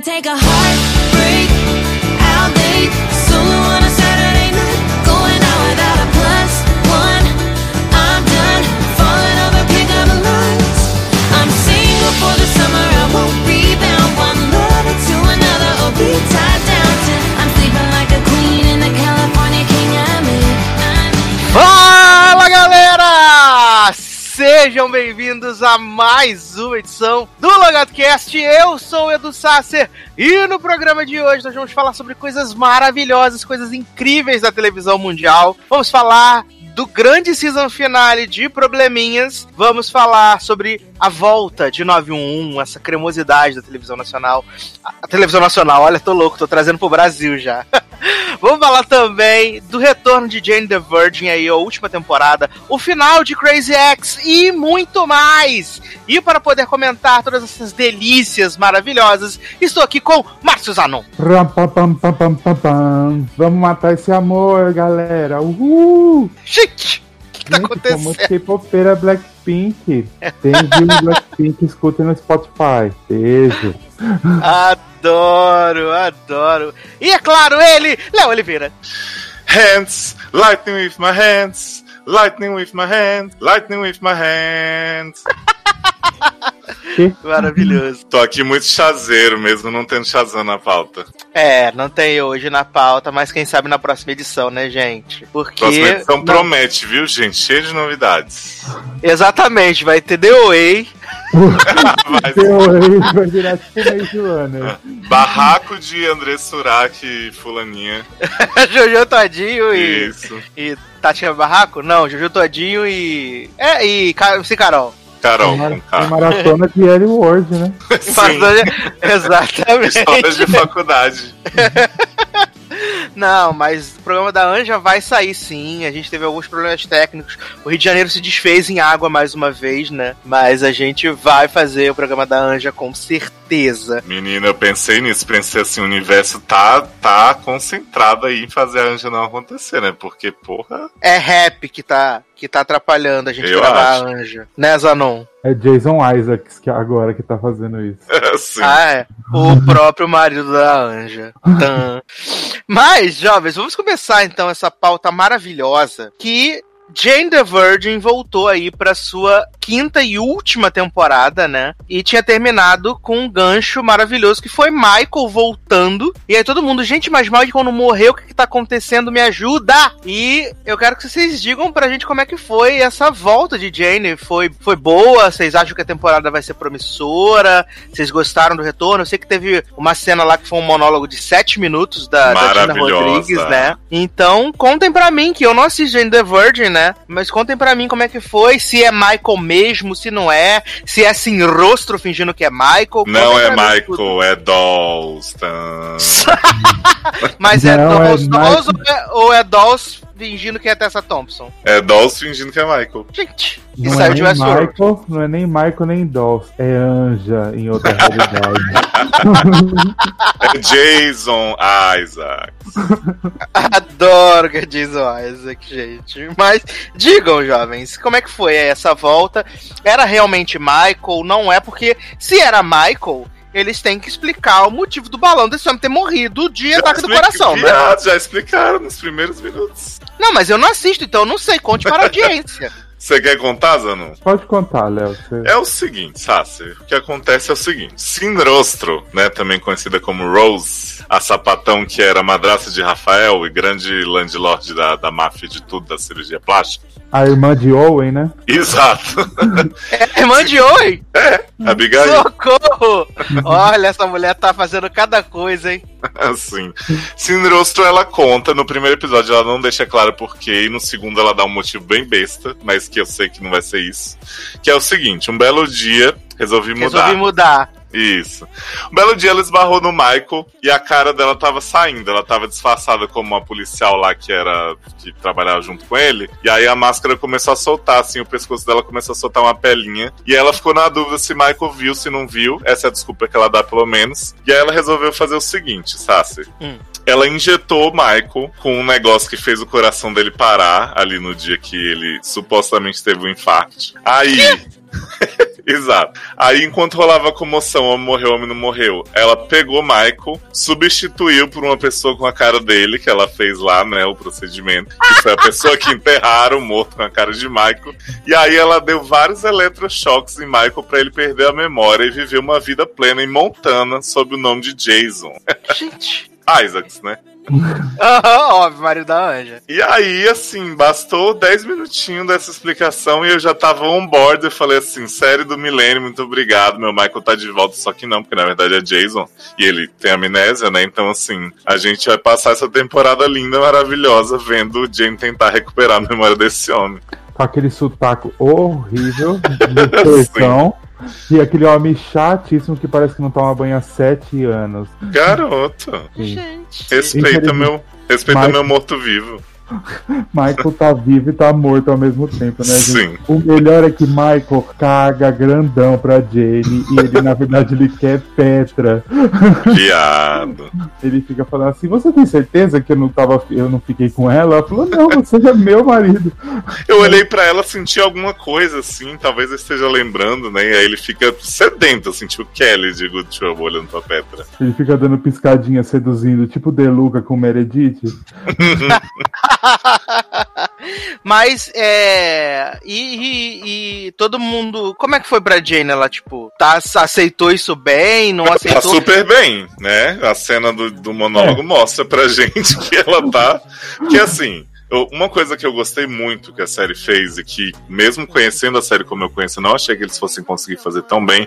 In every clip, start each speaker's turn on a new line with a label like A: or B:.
A: take a
B: Sejam bem-vindos a mais uma edição do LogadoCast. Eu sou o Edu Sasser e no programa de hoje nós vamos falar sobre coisas maravilhosas, coisas incríveis da televisão mundial. Vamos falar do grande season finale de Probleminhas. Vamos falar sobre a volta de 911, essa cremosidade da televisão nacional. A televisão nacional, olha, tô louco, tô trazendo pro Brasil já. Vamos falar também do retorno de Jane the Virgin aí, a última temporada, o final de Crazy X e muito mais. E para poder comentar todas essas delícias maravilhosas, estou aqui com Márcio Zanon.
C: Vamos matar esse amor, galera. Uhul!
B: Gente, o que, que tá acontecendo?
C: Como K-popera Blackpink. Tem Blackpink, escuta no Spotify. Beijo.
B: Adoro, adoro. E é claro, ele, Léo Oliveira.
D: Hands, lightning with my hands, lightning with my hands, lightning with my hands.
B: Maravilhoso.
D: Tô aqui muito chazeiro mesmo, não tendo Shazam na pauta.
B: É, não tem hoje na pauta, mas quem sabe na próxima edição, né, gente? Porque.
D: Próxima edição
B: Não,
D: promete, viu, gente? Cheio de novidades.
B: Exatamente, vai ter The Way,
C: Vai virar tipo meio
D: barraco de André Surak e Fulaninha.
B: Jojo Todinho e.
D: Isso.
B: E Tatiana Barraco? Não, Jojo Todinho e. É, e MC Carol.
D: Carol,
C: Tem
D: com K.
C: maratona de L Word, né?
D: Sim,
B: Exatamente.
D: histórias de faculdade.
B: Não, mas o programa da Anja vai sair sim. A gente teve alguns problemas técnicos. O Rio de Janeiro se desfez em água mais uma vez, né? Mas a gente vai fazer o programa da Anja com certeza.
D: Menina, eu pensei nisso, pensei assim, o universo tá, tá concentrado aí em fazer a Anja não acontecer, né? Porque, porra,
B: É rap que tá, que tá atrapalhando a gente
D: Eu
B: gravar
D: acho.
B: a Anja. Né, Zanon?
C: É Jason Isaacs que agora que tá fazendo isso.
D: assim.
B: Ah, é. O próprio marido da Anja. Tan. Mas, jovens, vamos começar então essa pauta maravilhosa que Jane the Virgin voltou aí pra sua quinta e última temporada, né? E tinha terminado com um gancho maravilhoso que foi Michael voltando. E aí todo mundo, gente, mas Michael não morreu, o que, que tá acontecendo? Me ajuda! E eu quero que vocês digam pra gente como é que foi essa volta de Jane. Foi, foi boa? Vocês acham que a temporada vai ser promissora? Vocês gostaram do retorno? Eu sei que teve uma cena lá que foi um monólogo de sete minutos da, da Tina. Rodrigues, né? Então, contem pra mim, que eu não assisto Jane the Virgin, né? Mas contem pra mim como é que foi, se é Michael mesmo, se não é, se é sem rostro fingindo que é Michael.
D: Não é
B: mim tudo.
D: Michael, é Dolls.
B: Mas é
C: Não, é
B: Dolls, Dolls
C: Michael.
B: ou é, ou é Dolls fingindo que é Tessa Thompson?
D: É Dolls fingindo que é Michael.
B: Gente, e
C: Não é,
B: de Westworld.
C: Michael, não é nem Michael nem Dolph. É Anja em outra realidade.
D: É Jason Isaac.
B: Adoro que Jason Isaac, gente. Mas digam, jovens, como é que foi essa volta? Era realmente Michael? Não é? Porque se era Michael, eles têm que explicar o motivo do balão desse homem ter morrido de ataque do coração, né?
D: Já explicaram nos primeiros minutos.
B: Não, mas eu não assisto, então eu não sei. Conte para a audiência.
D: Você quer contar, Zanon?
C: Pode contar, Léo. você-
D: É o seguinte, Sassi, o que acontece é o seguinte. Sinrostro, né, também conhecida como Rose, a sapatão que era madraça de Rafael e grande landlord da, da máfia de tudo, da cirurgia plástica.
C: A irmã de Owen, né?
D: Exato.
B: É irmã de Oi!
D: Abigail,
B: Socorro! Olha, essa mulher tá fazendo cada coisa, hein?
D: assim. Sinrostro, ela conta, no primeiro episódio ela não deixa claro porquê, e no segundo ela dá um motivo bem besta, mas que eu sei que não vai ser isso. Que é o seguinte, um belo dia, resolvi mudar.
B: Resolvi mudar.
D: Isso. Um belo dia ela esbarrou no Michael e a cara dela tava saindo. Ela tava disfarçada como uma policial lá que era. que trabalhava junto com ele. E aí a máscara começou a soltar, assim, o pescoço dela começou a soltar uma pelinha. E ela ficou na dúvida se Michael viu, se não viu. Essa é a desculpa que ela dá, pelo menos. E aí ela resolveu fazer o seguinte, Sassi.
B: Hum.
D: Ela injetou o Michael com um negócio que fez o coração dele parar ali no dia que ele supostamente teve um infarto. Aí. Exato. Aí, enquanto rolava a comoção, homem morreu, homem não morreu, ela pegou Michael, substituiu por uma pessoa com a cara dele, que ela fez lá, né, o procedimento, que foi a pessoa que enterraram morto com a cara de Michael. E aí ela deu vários eletrochoques em Michael para ele perder a memória e viver uma vida plena em Montana sob o nome de Jason.
B: Gente.
D: Isaacs, né?
B: Óbvio, marido da Anja.
D: E aí, assim, bastou 10 minutinhos dessa explicação e eu já tava on board. Eu falei assim: série do milênio, muito obrigado. Meu Michael tá de volta, só que não, porque na verdade é Jason e ele tem amnésia, né? Então, assim, a gente vai passar essa temporada linda, maravilhosa, vendo o Jane tentar recuperar a memória desse homem.
C: Com aquele sotaque horrível de. E aquele homem chatíssimo que parece que não toma banho há sete anos.
D: Garoto,
C: Sim.
B: Gente.
D: respeita meu. Respeita
C: Mas-
D: meu morto-vivo.
C: Michael tá vivo e tá morto ao mesmo tempo, né, gente?
D: Sim.
C: O melhor é que Michael caga grandão pra Jane e ele, na verdade, ele quer Petra.
D: Viado.
C: Ele fica falando assim: Você tem certeza que eu não, tava, eu não fiquei com ela? Ela falou: Não, você é meu marido.
D: Eu olhei pra ela, senti alguma coisa, assim, talvez eu esteja lembrando, né? E aí ele fica sedento, assim, tipo Kelly de Good Trouble olhando pra Petra.
C: Ele fica dando piscadinha, seduzindo, tipo Deluca com Meredith.
B: Mas, é. E, e- e todo mundo. Como é que foi pra Jane? Ela, tipo, tá, aceitou isso bem? Não
D: Tá
B: aceitou?
D: super bem, né? A cena do, do monólogo mostra pra gente que ela tá. Que assim. uma coisa que eu gostei muito que a série fez e que, mesmo conhecendo a série como eu conheço, não achei que eles fossem conseguir fazer tão bem,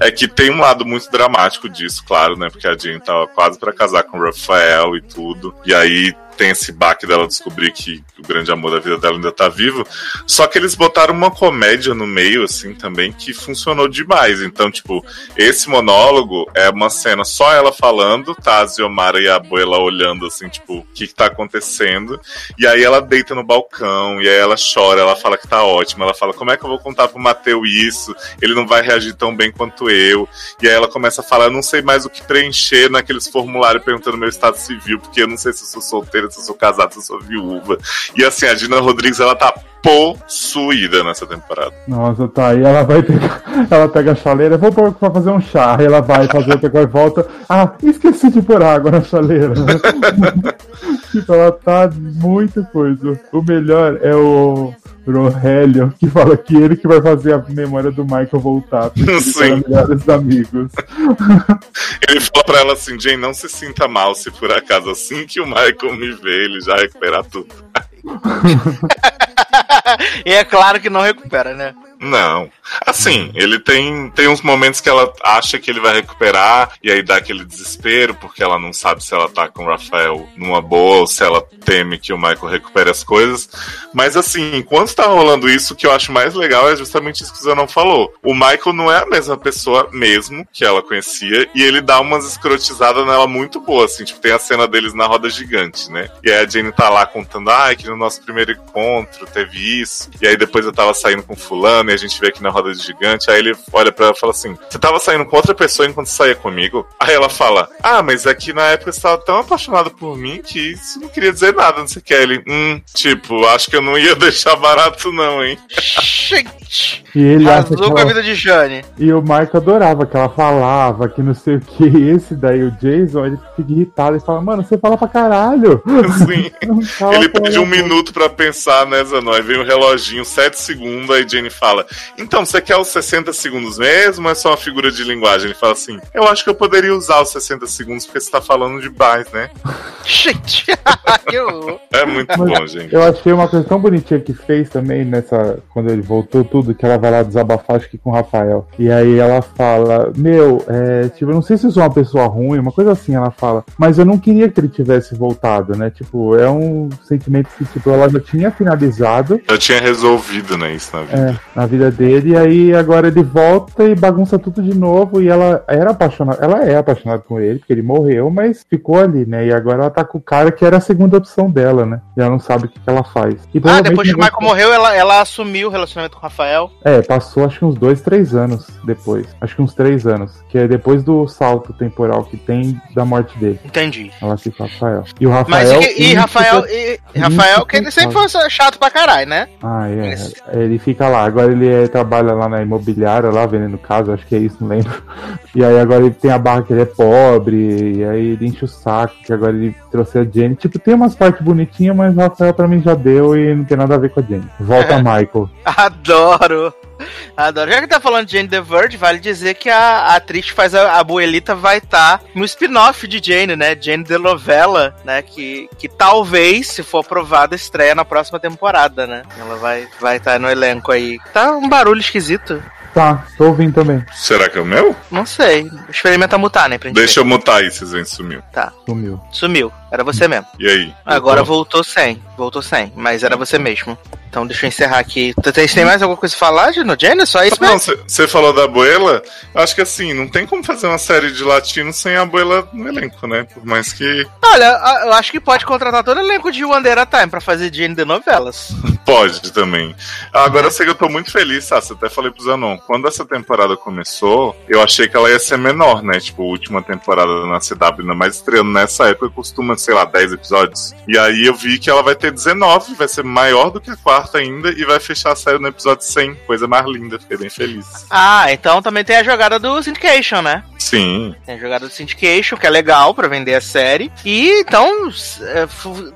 D: é que tem um lado muito dramático disso, claro, né? Porque a Jean tava quase pra casar com o Rafael e tudo. E aí tem esse baque dela descobrir que o grande amor da vida dela ainda tá vivo. Só que eles botaram uma comédia no meio, assim, também, que funcionou demais. Então, tipo, esse monólogo é uma cena só ela falando, tá a Ziomara e a Abuela olhando, assim, tipo, o que, que tá acontecendo. E aí ela deita no balcão, e aí ela chora, ela fala que tá ótima, ela fala, como é que eu vou contar pro Mateu isso? Ele não vai reagir tão bem quanto eu. E aí ela começa a falar, eu não sei mais o que preencher naqueles formulários perguntando meu estado civil, porque eu não sei se eu sou solteira, se eu sou casada, se eu sou viúva. E assim, a Dina Rodrigues, ela tá possuída nessa temporada.
C: Nossa, tá aí, ela vai pegar, ela pega a chaleira, vou pra fazer um chá, ela vai fazer outra coisa e volta, ah, esqueci de pôr água na chaleira. tipo, ela tá muita coisa. O melhor é o Rogelio, que fala que ele que vai fazer a memória do Michael voltar, eram melhores amigos.
D: Ele fala pra ela assim, Jane, não se sinta mal se por acaso assim que o Michael me vê, ele já recuperar tudo.
B: e é claro que não recupera, né?
D: Não. Assim, ele tem, tem uns momentos que ela acha que ele vai recuperar, e aí dá aquele desespero, porque ela não sabe se ela tá com o Rafael numa boa ou se ela teme que o Michael recupere as coisas. Mas assim, enquanto tá rolando isso, o que eu acho mais legal é justamente isso que o não falou. O Michael não é a mesma pessoa mesmo que ela conhecia, e ele dá umas escrotizadas nela muito boas, assim, tipo, tem a cena deles na roda gigante, né? E aí a Jane tá lá contando, ah, que no nosso primeiro encontro teve isso, e aí depois eu tava saindo com fulano, e a gente vê aqui na roda gigante, aí ele olha pra ela e fala assim, você tava saindo com outra pessoa enquanto saía comigo? Aí ela fala, ah, mas é que na época você tava tão apaixonado por mim que isso não queria dizer nada, não sei o que. Aí Ele, hum, tipo, acho que eu não ia deixar barato não, hein?
B: Gente!
C: E ele acha que
B: Arrasou com a
C: ela-
B: vida de Jane.
C: E o Michael adorava que ela falava, que não sei o que. Esse daí, o Jason, ele fica irritado e fala, mano, você fala pra caralho. Fala
D: Ele pede um
C: ela,
D: minuto pra pensar, né, Zanon? Aí vem o reloginho, 7 segundos, aí Jenny fala: Então, você quer os 60 segundos mesmo ou é só uma figura de linguagem? Ele fala assim: Eu acho que eu poderia usar os 60 segundos porque você tá falando demais, né?
B: Gente!
D: É muito
C: Mas
D: bom, gente.
C: Eu achei uma coisa tão bonitinha que fez também nessa. Quando ele voltou tudo, que ela vai lá desabafar, acho que com o Rafael. E aí ela fala: Meu, é, tipo, eu não sei se eu sou uma pessoa ruim, uma coisa assim, ela fala. Mas eu não queria que ele tivesse voltado, né? Tipo, é um sentimento que, tipo, ela já tinha finalizado
D: Eu tinha resolvido, né, isso na vida.
C: é, na vida dele, e aí agora ele volta e bagunça tudo de novo, e ela era apaixonada, ela é apaixonada com ele, porque ele morreu, mas ficou ali, né? E agora ela tá com o cara que era a segunda opção dela, né? E ela não sabe o que, que ela faz. E
B: Ah, depois que o Michael morreu, ela, ela assumiu o relacionamento com o Rafael.
C: É, passou acho que uns dois, três anos depois. Acho que uns três anos. Que é depois do salto temporal que tem da morte dele.
B: Entendi.
C: Ela fica com o Rafael. E o
B: Mas
C: Rafael.
B: e, e
C: ele
B: Rafael, e, e Rafael, que ele sempre foi chato pra caralho, né?
C: Ah, é.
B: Isso.
C: Ele fica lá. Agora ele é, trabalha lá na imobiliária, lá vendendo casa, acho que é isso, não lembro. E aí agora ele tem a barra que ele é pobre, e aí ele enche o saco, que agora ele trouxe a Jenny. Tipo, tem umas partes bonitinhas, mas o Rafael pra mim já deu e não tem nada a ver com a Jenny. Volta Michael.
B: Adoro. Adoro. Já que tá falando de Jane the Virgin, vale dizer que a, a atriz que faz a, a Abuelita vai estar no spin-off de Jane, né? Jane the Novela, né? Que, que talvez, se for aprovada, estreia na próxima temporada, né? Ela vai estar vai tá no elenco aí. Tá um barulho esquisito.
C: Tá, tô ouvindo também.
D: Será que é o meu?
B: Não sei. Experimenta mutar, né? Pra gente
D: Deixa eu mutar aí, vocês veem, sumiu.
B: Tá.
C: Sumiu.
B: Sumiu. Era você mesmo.
D: E aí?
B: Agora voltou sem. Voltou sem. Mas era você mesmo. Então deixa eu encerrar aqui. Tem, tem mais alguma coisa pra falar, Gino? Jane? Só isso
D: Não,
B: mesmo?
D: você falou da Abuela, acho que assim, não tem como fazer uma série de latino sem a Abuela no elenco, né? Por mais que
B: Olha, a- eu acho que pode contratar todo o elenco de One Day a Time pra fazer Jane de novelas.
D: pode também. Agora eu sei que eu tô muito feliz, tá? Você até falei pro Zanon, quando essa temporada começou, eu achei que ela ia ser menor, né? Tipo, a última temporada na CW, ainda mais estreando nessa época, costuma, sei lá, 10 episódios. E aí eu vi que ela vai ter 19, vai ser maior do que a quarta ainda, e vai fechar a série no episódio 100. Coisa mais linda, fiquei bem feliz.
B: Ah, então também tem a jogada do Syndication, né?
D: Sim,
B: Tem a jogada do Syndication, que é legal pra vender a série. E então,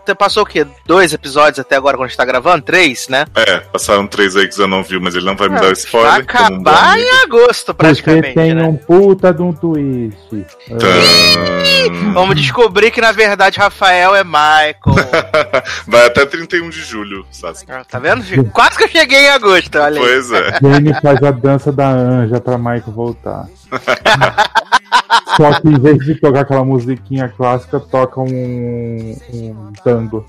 B: é, passou o quê? Dois episódios até agora quando a gente tá gravando? Três, né?
D: é, passaram três aí que o Zanon viu, mas ele não vai me dar o
B: Vai
D: spoiler. um bom
B: acabar
D: amigo.
B: em agosto,
C: Porque
B: praticamente,
C: tem
B: né?
C: um puta de um twist. Ah,
D: Tã.
B: Vamos descobrir que na verdade Rafael é Michael.
D: Vai até 31 de julho, Sassi.
B: Ah, tá vendo? filho? Quase que eu cheguei em agosto, olha aí.
D: Pois é.
C: Jane faz a dança da anja pra Michael voltar. Só que em vez de tocar aquela musiquinha clássica, toca um, um tango.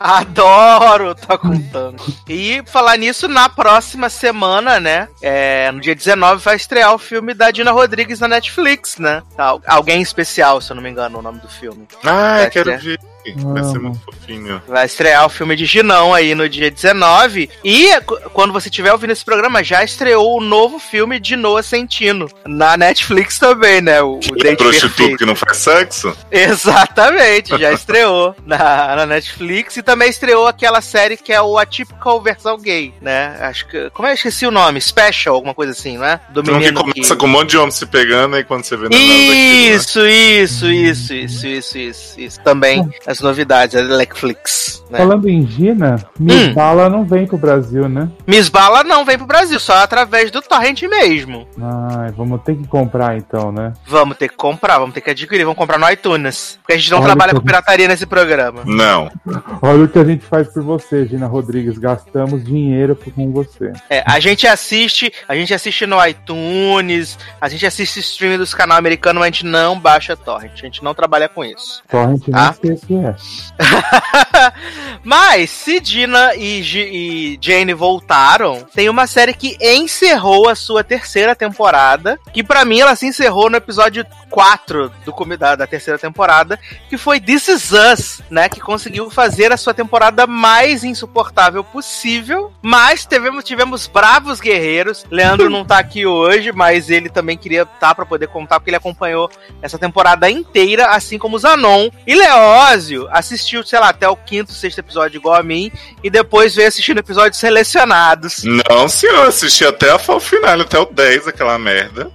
B: Adoro, tô contando. E falar nisso, na próxima semana, né? é, no dia 19, vai estrear o filme da Dina Rodrigues na Netflix, né? Al- Alguém especial, se eu não me engano, o nome do filme.
D: Ah, quero
B: ser.
D: Ver. Vai ser muito fofinho.
B: Vai estrear o filme de Ginão aí no dia 19. E qu- quando você estiver ouvindo esse programa, já estreou o novo filme de Noah Centino. Na Netflix também, né? O, o
D: É
B: Date
D: prostituto
B: Perfeito.
D: que não faz sexo?
B: Exatamente, já estreou na, na Netflix e também estreou aquela série que é o Atypical versão gay, né? Acho que. Como é que eu esqueci o nome? Special, alguma coisa assim, né? Do
D: Então que
B: menino
D: começa
B: que...
D: com um monte de homem se pegando e quando você vê é nada daquilo, né?
B: Isso, isso, isso, isso, isso, isso, isso. Também as novidades da Netflix. Né?
C: Falando em Gina, Miss Bala não vem pro Brasil, né?
B: Miss Bala não vem pro Brasil, só através do Torrent mesmo.
C: Ai, vamos ter que comprar então, né?
B: Vamos ter que comprar, vamos ter que adquirir, vamos comprar no iTunes. Porque a gente não
C: Olha
B: trabalha com pirataria nesse programa.
D: Não.
C: Olha o que a gente faz por você, Gina Rodrigues. Gastamos dinheiro com você.
B: É, a gente assiste, a gente assiste no iTunes, a gente assiste streaming dos canais americanos, mas a gente não baixa torrent, a gente não trabalha com isso.
C: Torrent não
B: Ah.
C: Sei o que é.
B: mas se Dina e, Gi- e Jane voltaram, tem uma série que encerrou a sua terceira temporada, que pra mim ela se encerrou no episódio 4 do da, da terceira temporada, que foi This Is Us, né, que conseguiu fazer a sua temporada mais insuportável possível, mas tivemos, tivemos bravos guerreiros, Leandro não tá aqui hoje, mas ele também queria estar pra poder contar, porque ele acompanhou essa temporada inteira, assim como Zanon. E Leózio assistiu, sei lá, até o quinto, sexto episódio igual a mim, e depois veio assistindo episódios selecionados.
D: Não, senhor, assisti até o final, até o 10, aquela merda.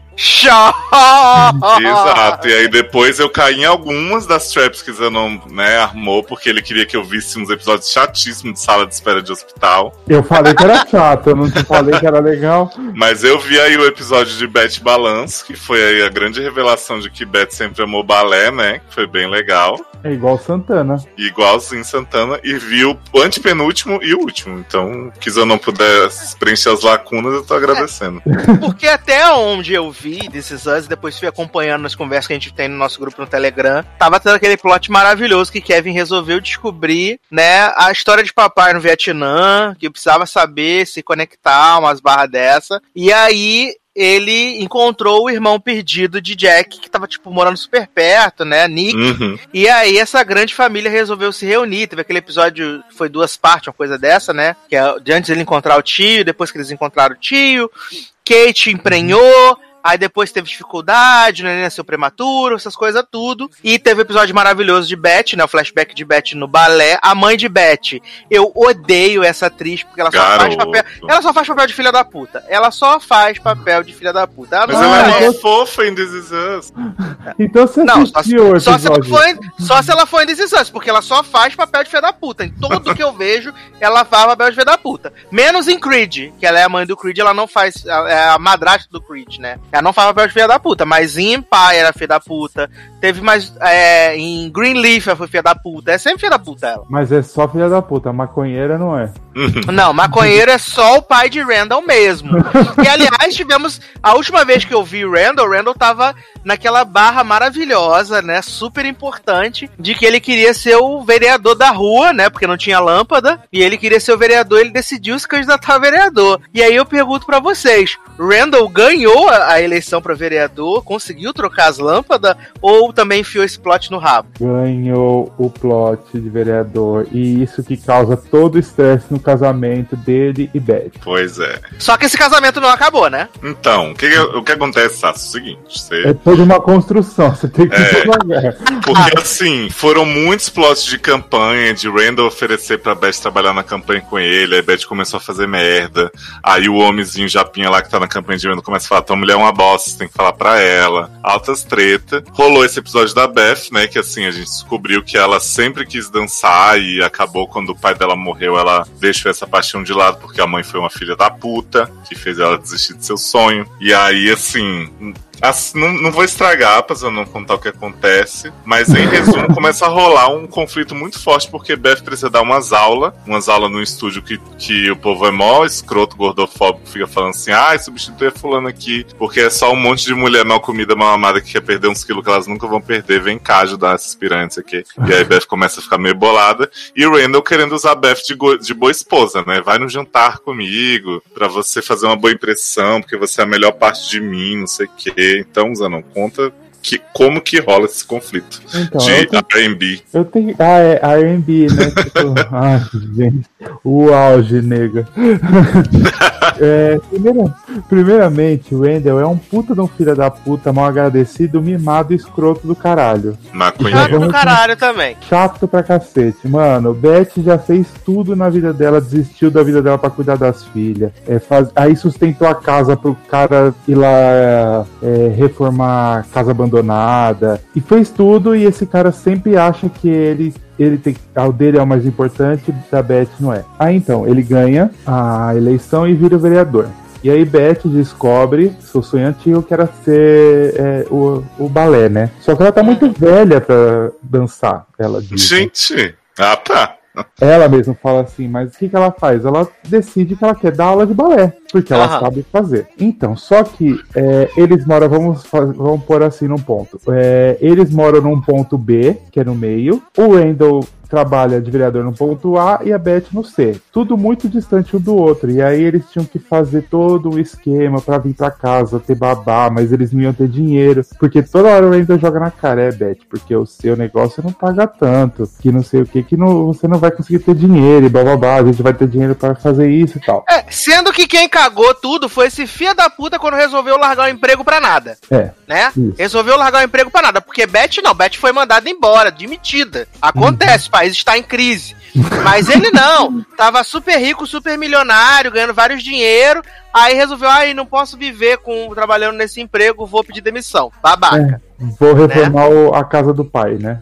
D: Exato. E aí depois eu caí em algumas das traps que Zanon, né, armou, porque ele queria que eu visse uns episódios chatíssimos de sala de espera de hospital.
C: Eu falei que era chato, eu não te falei que era legal.
D: Mas eu vi aí o episódio de Beth Balance, que foi aí a grande revelação de que Beth sempre amou balé, né? Que foi bem legal.
C: É igual Santana.
D: Igualzinho Santana. E vi o antepenúltimo e o último. Então, que eu não puder preencher as lacunas, eu tô agradecendo.
B: Porque até onde eu vi This Is Us e depois fui acompanhando nas conversas que a gente tem no nosso grupo no Telegram, tava tendo aquele plot maravilhoso que Kevin resolveu descobrir, né, a história de papai no Vietnã, que precisava saber se conectar, umas barras dessa. E aí ele encontrou o irmão perdido de Jack, que tava, tipo, morando super perto, né? Nick.
D: Uhum.
B: E aí essa grande família resolveu se reunir. Teve aquele episódio, foi duas partes, uma coisa dessa, né? Que é de antes ele encontrar o tio, depois que eles encontraram o tio. Kate emprenhou. Aí depois teve dificuldade, né? Nasceu prematuro, essas coisas tudo. E teve o episódio maravilhoso de Beth, né? O flashback de Beth no balé. A mãe de Beth. Eu odeio essa atriz, porque ela só faz
D: Garoto.
B: papel. Ela só faz papel de filha da puta. Ela só faz papel de filha da puta. Ela
D: Mas
B: não
D: ela
B: é.
D: é fofa em This Is Us.
C: Então você
B: Não, só,
C: assistiu o
B: só se ela em- só se ela for em This Is Us, porque ela só faz papel de filha da puta. Em tudo que eu vejo, ela faz papel de filha da puta. Menos em Creed, que ela é a mãe do Creed, ela não faz. ela É a madrasta do Creed, né? Ela não faz papel de filha da puta. Mas em era filha da puta. Teve mais. É, em Greenleaf ela foi filha da puta. É sempre filha da puta ela.
C: Mas é só filha da puta, maconheira não é.
B: Não, maconheiro é só o pai de Randall mesmo. E aliás, tivemos. A última vez que eu vi o Randall, o Randall tava naquela barra maravilhosa, né? Super importante, de que ele queria ser o vereador da rua, né? Porque não tinha lâmpada. E ele queria ser o vereador, ele decidiu se candidatar a vereador. E aí eu pergunto pra vocês: Randall ganhou a a eleição pra vereador, conseguiu trocar as lâmpadas, ou também enfiou esse plot no rabo?
C: Ganhou o plot de vereador. E isso que causa todo o estresse no casamento dele e Beth.
D: Pois é.
B: Só que esse casamento não acabou, né?
D: Então, o que, o que acontece, Sassi? É o seguinte, você
C: É toda uma construção, você tem que
D: É.
C: devagar.
D: Porque assim, foram muitos plots de campanha, de Randall oferecer pra Beth trabalhar na campanha com ele, aí Beth começou a fazer merda. Aí o homenzinho Japinha lá que tá na campanha de Randall começa a falar: tua mulher é uma bosta, você tem que falar pra ela. Altas treta. Rolou esse episódio da Beth, né? Que assim, a gente descobriu que ela sempre quis dançar e acabou quando o pai dela morreu, ela deixou essa paixão de lado porque a mãe foi uma filha da puta, que fez ela desistir de seu sonho. E aí, assim, Assim, não, não vou estragar pra não contar o que acontece, mas em resumo começa a rolar um conflito muito forte porque Beth precisa dar umas aulas, umas aulas no estúdio que, que o povo é mó escroto, gordofóbico, fica falando assim, ah, substitui a fulano aqui, porque é só um monte de mulher mal comida, mal amada que quer perder uns quilos que elas nunca vão perder, vem cá ajudar essas piranhas aqui. E aí Beth começa a ficar meio bolada, e o Randall querendo usar Beth de, go- de boa esposa, né? Vai no jantar comigo, pra você fazer uma boa impressão, porque você é a melhor parte de mim, não sei o quê. Então, Zanon, conta que, como que rola esse conflito
C: Então,
D: de
C: tenho,
D: R&B.
C: eu tenho. Ah, é R&B, né? Tipo, Ai, gente. O auge, nega. É, primeira- primeiramente, o Wendell é um puta de um filho da puta, mal agradecido, mimado e escroto do caralho.
B: Chato
D: Maconheiro.
B: do caralho também.
C: Chato pra cacete. Mano, Beth já fez tudo na vida dela, desistiu da vida dela pra cuidar das filhas. É, faz- Aí sustentou a casa pro cara ir lá é, reformar a casa abandonada. E fez tudo e esse cara sempre acha que ele. Ele tem, o dele é o mais importante, da Beth não é. Aí então, ele ganha a eleição e vira vereador. E aí Beth descobre seu sonho antigo que era ser é, o, o balé, né? Só que ela tá muito velha pra dançar, ela diz.
D: Gente, ah tá.
C: Ela mesma fala assim, mas o que, que ela faz? Ela decide que ela quer dar aula de balé, porque ela
B: Aham.
C: sabe fazer. Então, só que é, eles moram, vamos, fa- vamos pôr assim num ponto. É, eles moram num ponto B, que é no meio. O Randall trabalha de vereador no ponto A e a Beth no C. Tudo muito distante um do outro. E aí eles tinham que fazer todo o esquema pra vir pra casa, ter babá, mas eles não iam ter dinheiro. Porque toda hora o Randall joga na cara, é, Beth, porque o seu negócio não paga tanto, que não sei o que, que não, você não vai conseguir ter dinheiro e bababá, a gente vai ter dinheiro pra fazer isso e tal.
B: É, sendo que quem cagou tudo foi esse filho da puta quando resolveu largar o emprego pra nada,
C: É,
B: né?
C: Isso.
B: Resolveu largar o emprego pra nada, porque Beth não, Beth foi mandada embora, demitida. Acontece, o país está em crise. Mas ele não, tava super rico, super milionário, ganhando vários dinheiro, aí resolveu, ai, não posso viver com trabalhando nesse emprego, vou pedir demissão. Babaca.
C: vou reformar o- a casa do pai, né?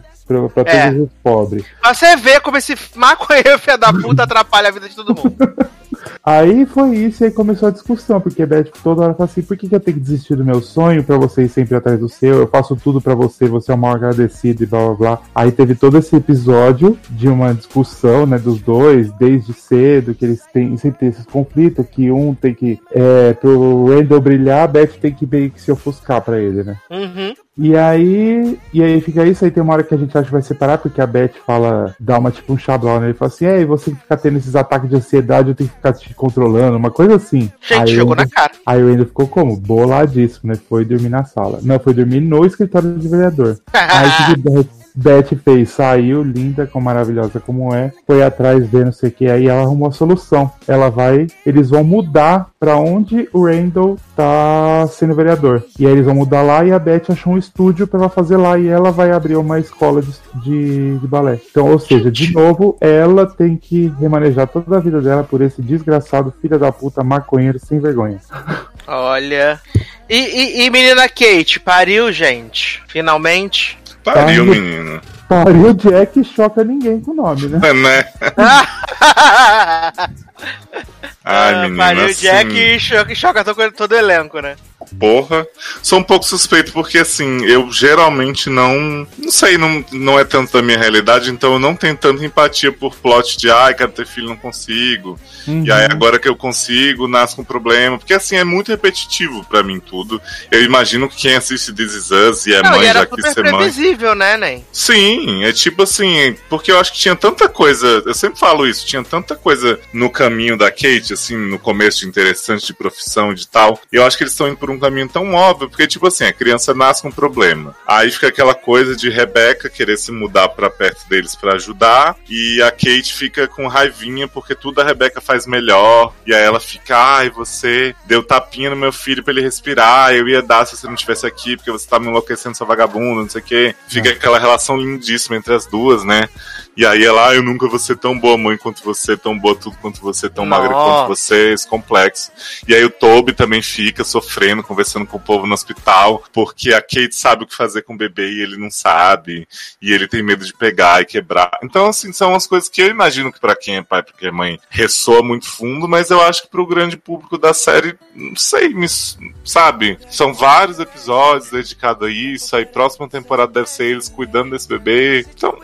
C: Pra, pra
B: É.
C: todos os pobres.
B: Pra você ver como esse maconheiro filho da puta atrapalha a vida de todo mundo.
C: Aí foi isso, e aí começou a discussão, porque a Beth toda hora fala assim, por que, que eu tenho que desistir do meu sonho pra você ir sempre atrás do seu? Eu faço tudo pra você, você é o maior agradecido e blá blá blá. Aí teve todo esse episódio de uma discussão, né, dos dois, desde cedo, que eles têm sempre tem esses conflitos, que um tem que, é, pro Randall brilhar, a Beth tem que meio que se ofuscar pra ele, né?
B: Uhum.
C: E aí, e aí fica isso, aí tem uma hora que a gente acha que vai separar, porque a Beth fala, dá uma tipo um xablão, né? Ele fala assim, é, você que fica tendo esses ataques de ansiedade, eu tenho que ficar te controlando, uma coisa assim.
B: Gente,
C: aí
B: jogou
C: Wendell-
B: na cara.
C: Aí o Wendell ficou como? Boladíssimo, né? Foi dormir na sala. Não, foi dormir no escritório de vereador. Aí o que que Beth- fez? Saiu, linda, com maravilhosa como é, foi atrás ver não sei o que, aí ela arrumou a solução. Ela vai, eles vão mudar pra onde o Randall tá sendo vereador. E aí eles vão mudar lá e a Beth achou um estúdio pra ela fazer lá e ela vai abrir uma escola de, de, de balé. Então, ou seja, de novo, ela tem que remanejar toda a vida dela por esse desgraçado filho da puta maconheiro sem vergonha.
B: Olha. E, e, e menina Kate, pariu, gente? Finalmente?
D: Pariu,
C: Tá.
D: menino.
C: Pariu Jack choca ninguém com o nome, né?
D: É, né? Ai, menino.
B: pariu
D: assim,
B: Jack e choca, choca todo, todo o elenco, né?
D: Porra. Sou um pouco suspeito porque, assim, eu geralmente não. Não sei, não, não é tanto da minha realidade, então eu não tenho tanta empatia por plot de, ai, quero ter filho, não consigo. E aí, agora que eu consigo, nasce com problema. Porque, assim, é muito repetitivo pra mim tudo. Eu imagino que quem assiste This Is Us e é
B: Não,
D: mãe
B: e era
D: já quis ser mãe.
B: previsível, né, Nen?
D: Sim, é tipo assim, porque eu acho que tinha tanta coisa, eu sempre falo isso, tinha tanta coisa no caminho da Kate, assim, no começo de interessante de profissão e de tal. E eu acho que eles estão indo por um caminho tão óbvio, porque, tipo assim, a criança nasce com um problema. Aí fica aquela coisa de Rebecca querer se mudar pra perto deles pra ajudar, e a Kate fica com raivinha porque tudo a Rebecca faz melhor. E aí ela fica, ai, você deu tapinha no meu filho pra ele respirar, eu ia dar se você não estivesse aqui, porque você tá me enlouquecendo, sua vagabunda, não sei o quê. Fica aquela relação lindíssima entre as duas, né? E aí ela, ah, eu nunca vou ser tão boa mãe quanto você, tão boa tudo quanto você, tão magra
B: Nossa.
D: quanto você, esse complexo. E aí o Toby também fica sofrendo, conversando com o povo no hospital, porque a Kate sabe o que fazer com o bebê e ele não sabe, e ele tem medo de pegar e quebrar. Então, assim, são umas coisas que eu imagino que pra quem é pai, porque é mãe, ressoa muito fundo, mas eu acho que pro grande público da série, não sei, me, sabe? São vários episódios dedicados a isso, aí próxima temporada deve ser eles cuidando desse bebê. Então,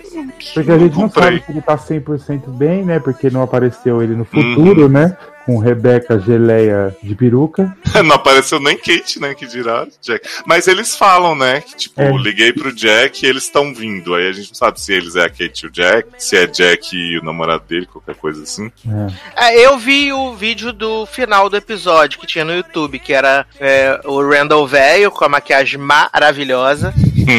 C: Porque a gente não
D: comprei.
C: sabe se ele tá 100% bem, né? Porque não apareceu ele no futuro, né? Com Rebeca Geleia de peruca.
D: Não apareceu nem Kate, né? Que dirá Jack. Mas eles falam, né? Que tipo,
C: É.
D: liguei pro Jack e eles estão vindo. Aí a gente não sabe se eles é a Kate e o Jack, se é Jack e o namorado dele, qualquer coisa assim.
C: É.
B: É, eu vi o vídeo do final do episódio que tinha no YouTube, que era é, o Randall velho com a maquiagem maravilhosa,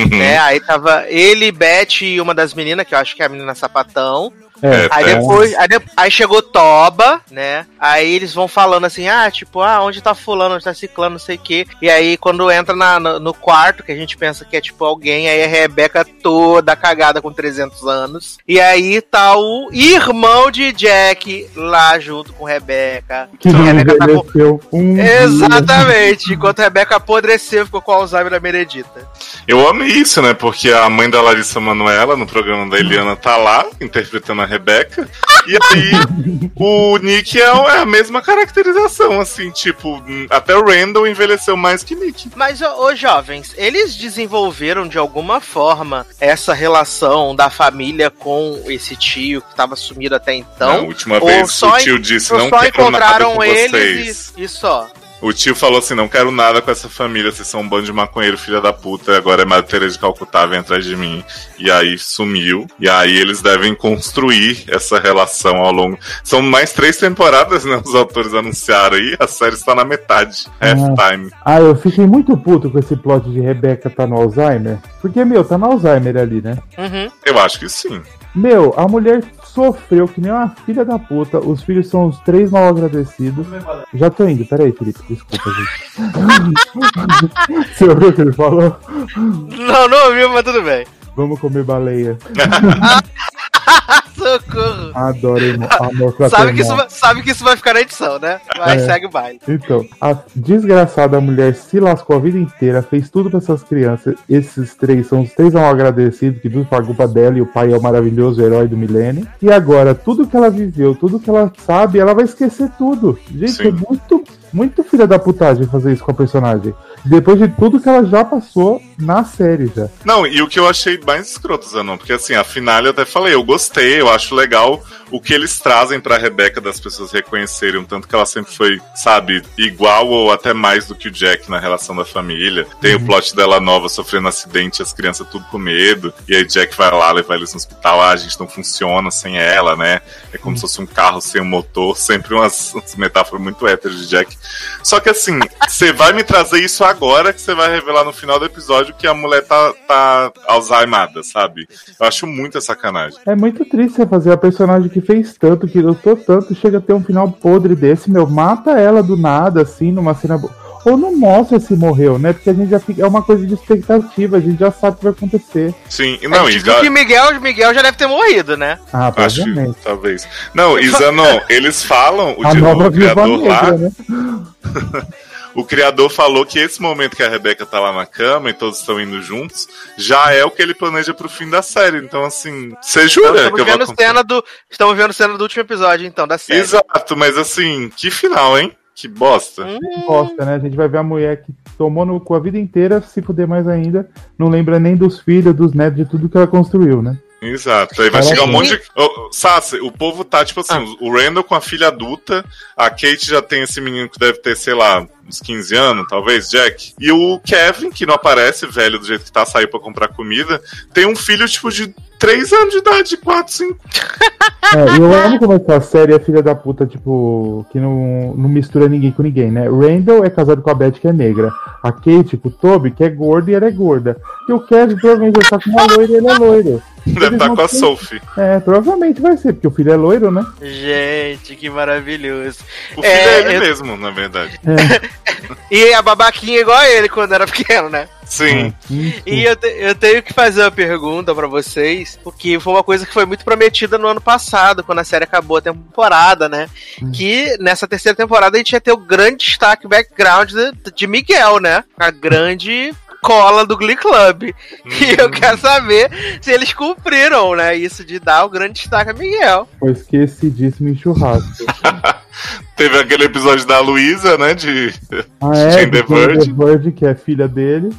B: né? Aí tava ele, Beth e uma das meninas, que eu acho que é a menina sapatão.
C: É,
B: Aí depois, aí, de- aí chegou Toba, né? Aí eles vão falando assim, ah, tipo, ah, onde tá fulano, onde tá ciclano, não sei o quê. E aí quando entra na- no, no quarto, que a gente pensa que é tipo alguém, aí a Rebeca toda cagada com 300 anos. E aí tá o irmão de Jack lá junto com Rebeca.
C: que não
B: Rebeca tá com...
C: um dia.
B: Exatamente, enquanto a Rebeca apodreceu, ficou com Alzheimer da Meredita.
D: Eu amo isso, né? Porque a mãe da Larissa Manoela, no programa da Eliana, tá lá, interpretando a Rebeca. E aí, o Nick é, é a mesma caracterização, assim, tipo, até o Randall envelheceu mais que Nick.
B: Mas, ô, ô, jovens, eles desenvolveram de alguma forma essa relação da família com esse tio que estava sumido até
D: Na
B: então?
D: última
B: ou
D: vez
B: só
D: o tio disse, não quero nada
B: encontraram
D: com
B: eles
D: vocês.
B: e, e só.
D: O tio falou assim: não quero nada com essa família, vocês são um bando de maconheiro, filha da puta, agora é Madre Teresa de Calcutá, vem atrás de mim. E aí sumiu. E aí eles devem construir essa relação ao longo. São mais três temporadas, né? Os autores anunciaram aí, a série está na metade. Half-time.
C: Ah, eu fiquei muito puto com esse plot de Rebeca tá no Alzheimer. Porque, meu, tá no Alzheimer ali, né?
B: Uhum.
D: Eu acho que sim.
C: Meu, a mulher sofreu que nem uma filha da puta. Os filhos são os três mal agradecidos. Já tô indo, peraí, Felipe. Desculpa, gente. Você ouviu o que ele falou?
B: Não, não ouviu, mas tudo bem.
C: Vamos comer baleia.
B: Socorro.
C: Adoro amor
B: Sabe que, isso, vai- sabe que isso vai ficar na edição, né? Vai,
C: É.
B: segue o baile.
C: Então, a desgraçada mulher se lascou a vida inteira, fez tudo pra essas crianças. Esses três são os três mal agradecidos, que tudo foi a culpa dela e o pai é o maravilhoso herói do milênio. E agora, tudo que ela viveu, tudo que ela sabe, ela vai esquecer tudo. Gente,
D: Sim.
C: é muito, muito filha da putagem fazer isso com a personagem. Depois de tudo que ela já passou na série já.
D: Não, e o que eu achei mais escroto, Zanon, porque assim, a final eu até falei, eu gostei, eu acho legal o que eles trazem pra Rebeca das pessoas reconhecerem, o tanto que ela sempre foi, sabe, igual ou até mais do que o Jack na relação da família. Tem o plot dela nova sofrendo acidente, as crianças tudo com medo, e aí Jack vai lá levar eles no hospital, ah, a gente não funciona sem ela, né? É como se fosse um carro sem um motor, sempre umas, umas metáforas muito héteros de Jack. Só que assim, você vai me trazer isso agora que você vai revelar no final do episódio que a mulher tá, tá alzheimada, sabe? Eu acho muita sacanagem.
C: É muito triste você fazer a personagem que fez tanto, que lutou tanto, chega a ter um final podre desse, meu, mata ela do nada, assim, numa cena. Ou não mostra se morreu, né? Porque a gente já fica. É uma coisa de expectativa, a gente já sabe o que vai acontecer.
D: Sim,
B: a
D: não, e
B: gente viu
D: já,
B: que Miguel, Miguel já deve ter morrido, né?
C: Ah,
D: acho talvez. Não, e Zanon, eles falam, o,
C: A
D: di-
C: nova
D: o criador lá,
C: né?
D: o criador falou que esse momento que a Rebeca tá lá na cama e todos estão indo juntos, já é o que ele planeja pro fim da série. Então, assim, você jura
B: Então,
D: que eu
B: estamos,
D: vou acompanhar?
B: cena do, estamos vendo cena do último episódio, então, da série.
D: Exato, mas assim, que final, hein? Que bosta.
B: Hum,
C: Bosta, né? A gente vai ver a mulher que tomou no cu a vida inteira, se fuder mais ainda, não lembra nem dos filhos, dos netos, de tudo que ela construiu, né?
D: Exato. Aí vai
C: Ela
D: chegar um monte de. Ô, Sassi, o povo tá, tipo assim,
B: Ah.
D: o Randall com a filha adulta, a Kate já tem esse menino que deve ter, sei lá, uns 15 anos, talvez, Jack. E o Kevin, que não aparece, velho do jeito que tá, saiu pra comprar comida, tem um filho, tipo, de 3 anos de idade, 4, 5.
C: É, e eu amo como essa série é filha da puta, tipo, que não, não mistura ninguém com ninguém, né? Randall é casado com a Beth, que é negra. A Kate com o Toby, que é gorda e ela é gorda. E o Kevin provavelmente estar com uma loira e ele é loiro.
D: Deve estar
C: vão
D: com a Sophie.
C: É, provavelmente vai ser, porque o filho é loiro, né?
B: Gente, que maravilhoso.
D: O filho
B: É,
D: é, ele
B: eu-
D: mesmo, na verdade.
B: E a babaquinha igual a ele quando era pequeno, né?
D: Sim.
C: Hum,
B: E eu, te- eu tenho que fazer uma pergunta pra vocês, porque foi uma coisa que foi muito prometida no ano passado, quando a série acabou a temporada, né? Que nessa terceira temporada a gente ia ter o grande destaque background de, de Miguel, né? A grande cola do Glee Club. E eu quero saber se eles cumpriram, né? Isso de dar o grande destaque a Miguel.
C: Foi esquecidíssimo em churrasco.
D: Teve aquele episódio da Luísa, né? De.
C: Ah, é?
D: Jane the
C: de Jane
D: Virgin.
C: the Virgin, que é filha dele.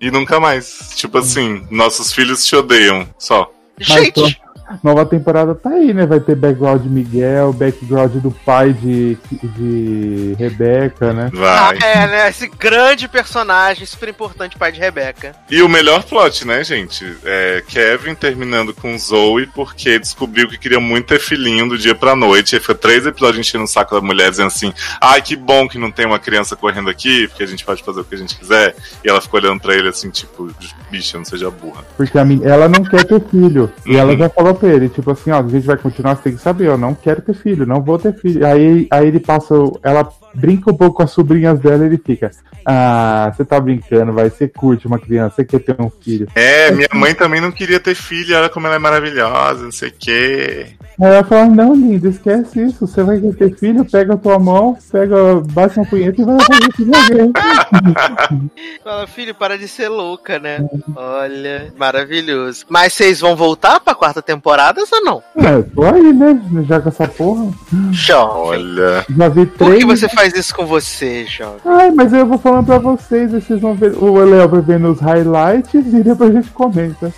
D: E nunca mais. Tipo assim, nossos filhos te odeiam. Só.
B: Gente,
C: Nova temporada tá aí, né? Vai ter background de Miguel, background do pai de, de Rebeca, né?
B: ah,
D: Vai.
B: é, né? Esse grande personagem, super importante, pai de Rebeca.
D: E o melhor plot, né, gente? É Kevin terminando com Zoe porque descobriu que queria muito ter filhinho do dia pra noite. E foi três episódios enchendo o saco da mulher, dizendo assim: ai, que bom que não tem uma criança correndo aqui, porque a gente pode fazer o que a gente quiser. E ela ficou olhando pra ele assim, tipo, bicha, não seja burra.
C: Porque a min- ela não quer ter filho. E
D: Uhum.
C: ela já falou pra ele, tipo assim, ó, a gente vai continuar, você tem que saber, eu não quero ter filho, não vou ter filho. Aí, aí ele passa, ela brinca um pouco com as sobrinhas dela e ele fica, ah, você tá brincando, vai, você curte uma criança, você quer ter um filho.
D: É, minha mãe também não queria ter filho, olha como ela é maravilhosa, não sei o quê.
C: Aí ela fala, não, lindo, esquece isso, você vai querer ter filho, pega a tua mão, pega, bate uma punheta e vai fazer filho de alguém.
B: Fala, filho, para de ser louca, né? Olha, maravilhoso. Mas vocês vão voltar pra quarta temporada ou não?
C: É, tô aí, né, já com essa porra.
B: Jovem.
D: Olha.
C: Já vi
B: Por
C: três...
B: que você faz isso com você, jovem?
C: Ai, mas eu vou falando pra vocês, vocês vão ver, o Léo vai vendo os highlights e depois a gente comenta.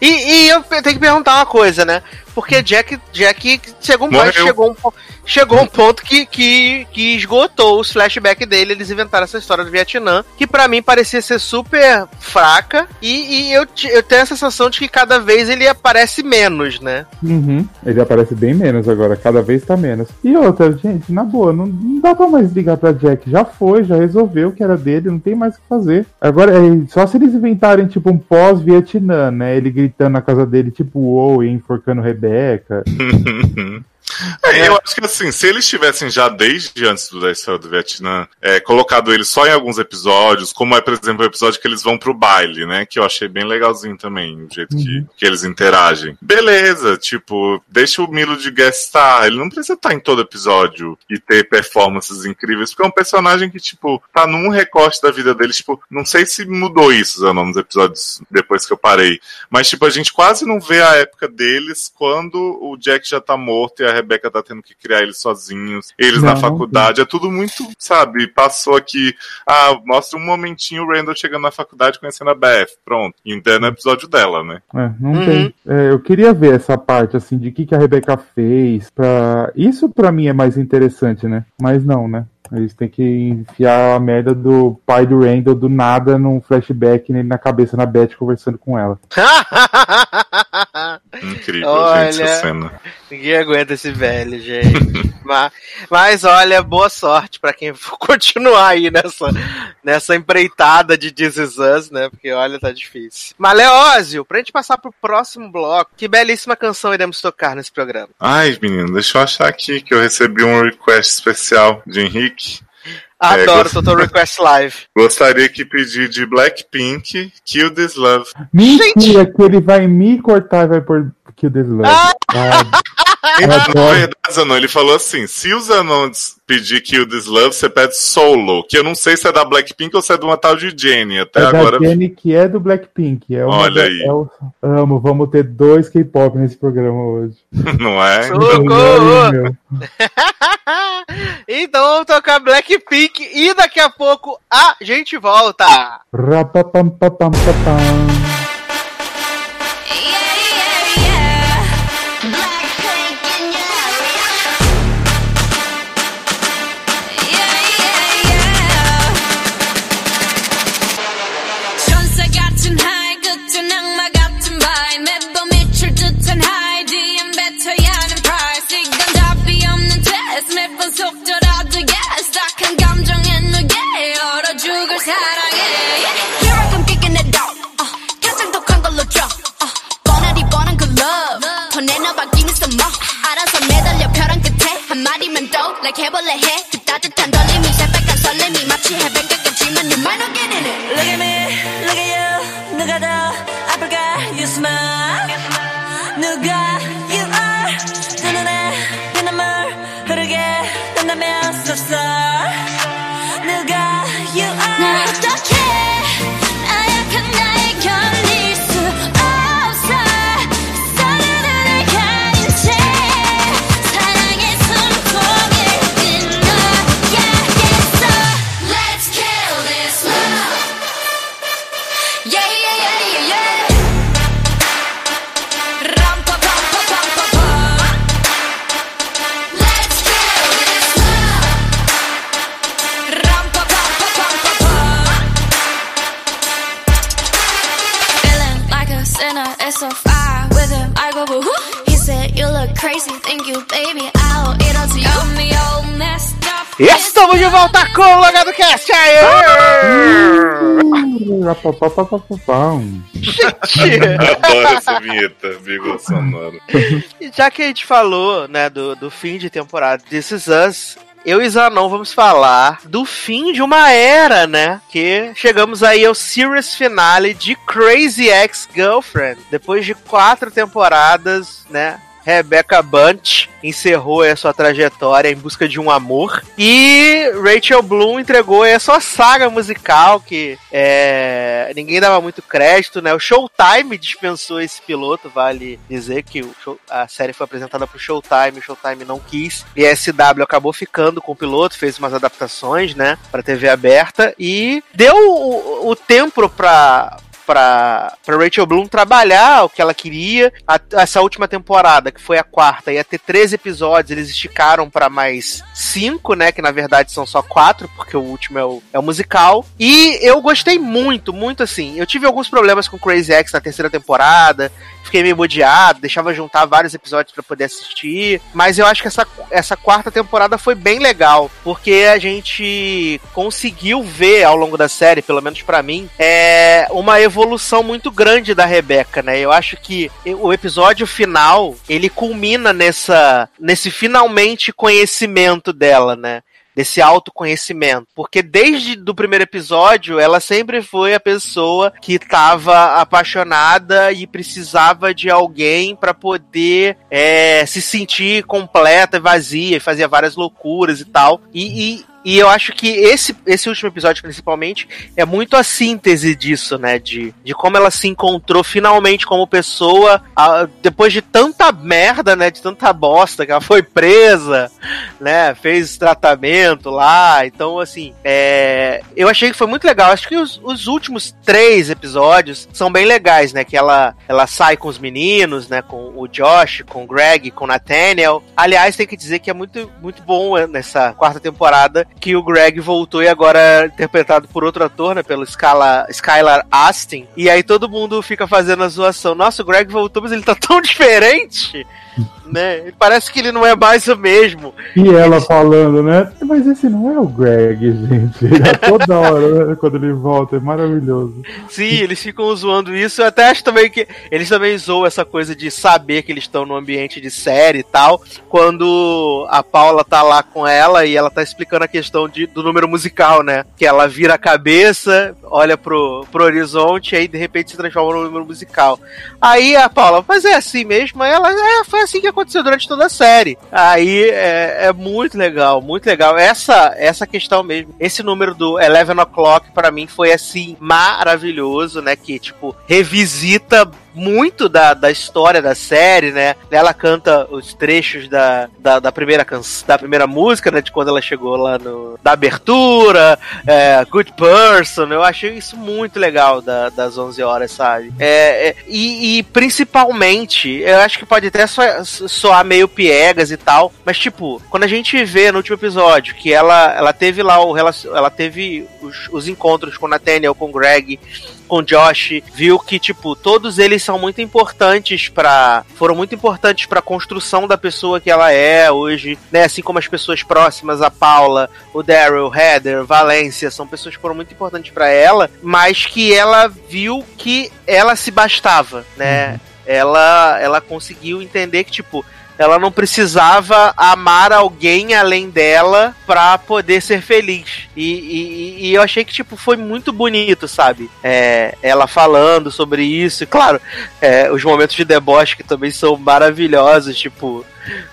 B: E, e eu tenho que perguntar uma coisa, né? Porque Jack, Jack chegou um, chegou um, chegou um ponto que, que, que esgotou os flashbacks dele. Eles inventaram essa história do Vietnã, que pra mim parecia ser super fraca. E, e eu, eu tenho a sensação de que cada vez ele aparece menos, né?
C: Uhum. Ele aparece bem menos agora, cada vez tá menos. E outra, gente, na boa, não, não dá pra mais ligar pra Jack. Já foi, já resolveu que era dele, não tem mais o que fazer. Agora, é, só se eles inventarem, tipo, um pós-Vietnã, né? Ele gritando na casa dele, tipo, Owen, enforcando Rebeca.
D: É, eu acho que assim, se eles tivessem já desde antes do, da história do Vietnã, é, colocado ele só em alguns episódios, como é, por exemplo, o episódio que eles vão pro baile, né? Que eu achei bem legalzinho também, o jeito que, que eles interagem. Beleza, tipo, deixa o Milo de guest star, ele não precisa estar em todo episódio e ter performances incríveis, porque é um personagem que, tipo, tá num recorte da vida dele, tipo, não sei se mudou isso, Zanon, nos episódios depois que eu parei, mas, tipo, a gente quase não vê a época deles quando o Jack já tá morto e a Rebecca tá tendo que criar eles sozinhos, eles
C: Não,
D: na faculdade, é tudo muito, sabe, passou aqui, ah, mostra um momentinho o Randall chegando na faculdade conhecendo a Beth, pronto, e ainda é no episódio dela, né?
C: É, não
B: Uhum.
C: tem. É, eu queria ver essa parte, assim, de que, que a Rebeca fez. Pra... Isso pra mim é mais interessante, né? Mas não, né? Eles têm que enfiar a merda do pai do Randall do nada num flashback nele na cabeça na Beth conversando com ela.
D: Incrível,
B: Olha.
D: gente, essa cena.
B: Ninguém aguenta esse velho, gente. mas, mas olha, boa sorte pra quem for continuar aí nessa, nessa empreitada de This Is Us, né? Porque olha, tá difícil. Mas Leózio, pra gente passar pro próximo bloco, que belíssima canção iremos tocar nesse programa.
D: Ai, menino, deixa eu achar aqui que eu recebi um request especial de Henrique.
B: Adoro
D: gost-
B: Total Request Live.
D: Gostaria que pedir de Blackpink, Kill This Love.
C: Mentira que ele vai me cortar e vai pôr Kill This Love. Ah,
D: Então, na verdade, Zanon, ele falou assim: se o Zanon pedir Kill This Love, você pede solo. Que eu não sei se é da Blackpink ou se é de uma tal de Jenny. Até
C: é
D: agora.
C: da Jenny, que é do Blackpink. É uma
D: Olha
C: da-
D: aí.
C: é o- amo, vamos ter dois K-pop nesse programa hoje.
D: Não é?
B: Socorro! Então vamos tocar Blackpink e daqui a pouco a gente volta.
C: Rapapampapam.
A: Yeah, 한마디면 또 like 해볼래 해 그 따뜻한 떨림이 새빨간 설렘이 마치 해변가 같지만 you might not get in it Look at me, look at you 누가 더 아플까 you smile 누가 you are 두 눈에 피눈물 흐르게 된다면 sorry 누가 you are crazy, thank you, baby. I'll eat up to you. Got me all messed up.
B: Estamos de volta com o Logado Cast. Aê!
C: Rapapapapapam.
D: Adoro essa vinheta, vírgula sonora.
B: E já que a gente falou, né, do, do fim de temporada de This Is Us, eu e Zanon vamos falar do fim de uma era, né? Que chegamos aí ao series finale de Crazy Ex-Girlfriend. Depois de quatro temporadas, né? Rebecca Bunch encerrou a sua trajetória em busca de um amor. E Rachel Bloom entregou a sua saga musical que é, ninguém dava muito crédito, né? O Showtime dispensou esse piloto, vale dizer que show- a série foi apresentada pro Showtime, o Showtime não quis. E a SW acabou ficando com o piloto, fez umas adaptações, né, para TV aberta. E deu o, o tempo pra pra, pra Rachel Bloom trabalhar o que ela queria. A- essa última temporada, que foi a quarta, ia ter 13 episódios, eles esticaram pra mais 5, né? Que na verdade são só quatro, porque o último é o, é o musical. E eu gostei muito, muito assim. Eu tive alguns problemas com Crazy X na terceira temporada. Fiquei meio bodeado, deixava juntar vários episódios para poder assistir. Mas eu acho que essa, essa quarta temporada foi bem legal, porque a gente conseguiu ver ao longo da série, pelo menos para mim, é uma evolução muito grande da Rebeca, né? Eu acho que o episódio final, ele culmina nessa nesse finalmente conhecimento dela, né? Desse autoconhecimento. Porque desde do primeiro episódio, ela sempre foi a pessoa que estava apaixonada e precisava de alguém para poder é, se sentir completa e vazia, e fazia várias loucuras e tal. E, e, e eu acho que esse, esse último episódio, principalmente, é muito a síntese disso, né? De, de como ela se encontrou finalmente como pessoa, a, depois de tanta merda, né? De tanta bosta, que ela foi presa, né? Fez tratamento lá. Então, assim, é, eu achei que foi muito legal. Acho que os, os últimos três episódios são bem legais, né? Que ela, ela sai com os meninos, né? Com o Josh, com o Greg, com o Nathaniel. Aliás, tem que dizer que é muito, muito bom nessa quarta temporada que o Greg voltou e agora é interpretado por outro ator, né? Pelo Scala, Skylar Astin. E aí todo mundo fica fazendo a zoação. Nossa, o Greg voltou, mas ele tá tão diferente né? Parece que ele não é mais o mesmo.
C: E ela eles... falando, né? Mas esse não é o Greg, gente. É toda hora, né? Quando ele volta, é maravilhoso.
B: Sim, eles ficam zoando isso. Eu até acho também que eles também zoam essa coisa de saber que eles estão no ambiente de série e tal. Quando a Paula tá lá com ela e ela tá explicando a questão de, do número musical, né? Que ela vira a cabeça, olha pro, pro horizonte e aí de repente se transforma no número musical. Aí a Paula, mas é assim mesmo? Aí ela, é, foi assim que aconteceu aconteceu durante toda a série. Aí é, é, muito legal, muito legal. Essa essa questão mesmo. Esse número do Eleven O'Clock, para mim, foi assim, maravilhoso, né? Que, tipo, revisita muito da, da história da série, né? Ela canta os trechos da, da, da primeira canção, da primeira música, né? De quando ela chegou lá no. Da abertura, é, Good Person. Eu achei isso muito legal da, das 11 horas, sabe? É, é, e, e, principalmente, eu acho que pode até soar, soar meio piegas e tal, mas tipo, quando a gente vê no último episódio que ela, ela teve lá o ela teve os, os encontros com Nathaniel, com Greg com Josh, viu que, tipo, todos eles são muito importantes para foram muito importantes para a construção da pessoa que ela é hoje, né? Assim como as pessoas próximas, a Paula, o Daryl, Heather, Valência, são pessoas que foram muito importantes para ela, mas que ela viu que ela se bastava, né? Uhum. Ela, ela conseguiu entender que, tipo, ela não precisava amar alguém além dela pra poder ser feliz. E, e, e eu achei que, tipo, foi muito bonito, sabe? É, ela falando sobre isso. E, claro, é, os momentos de deboche que também são maravilhosos, tipo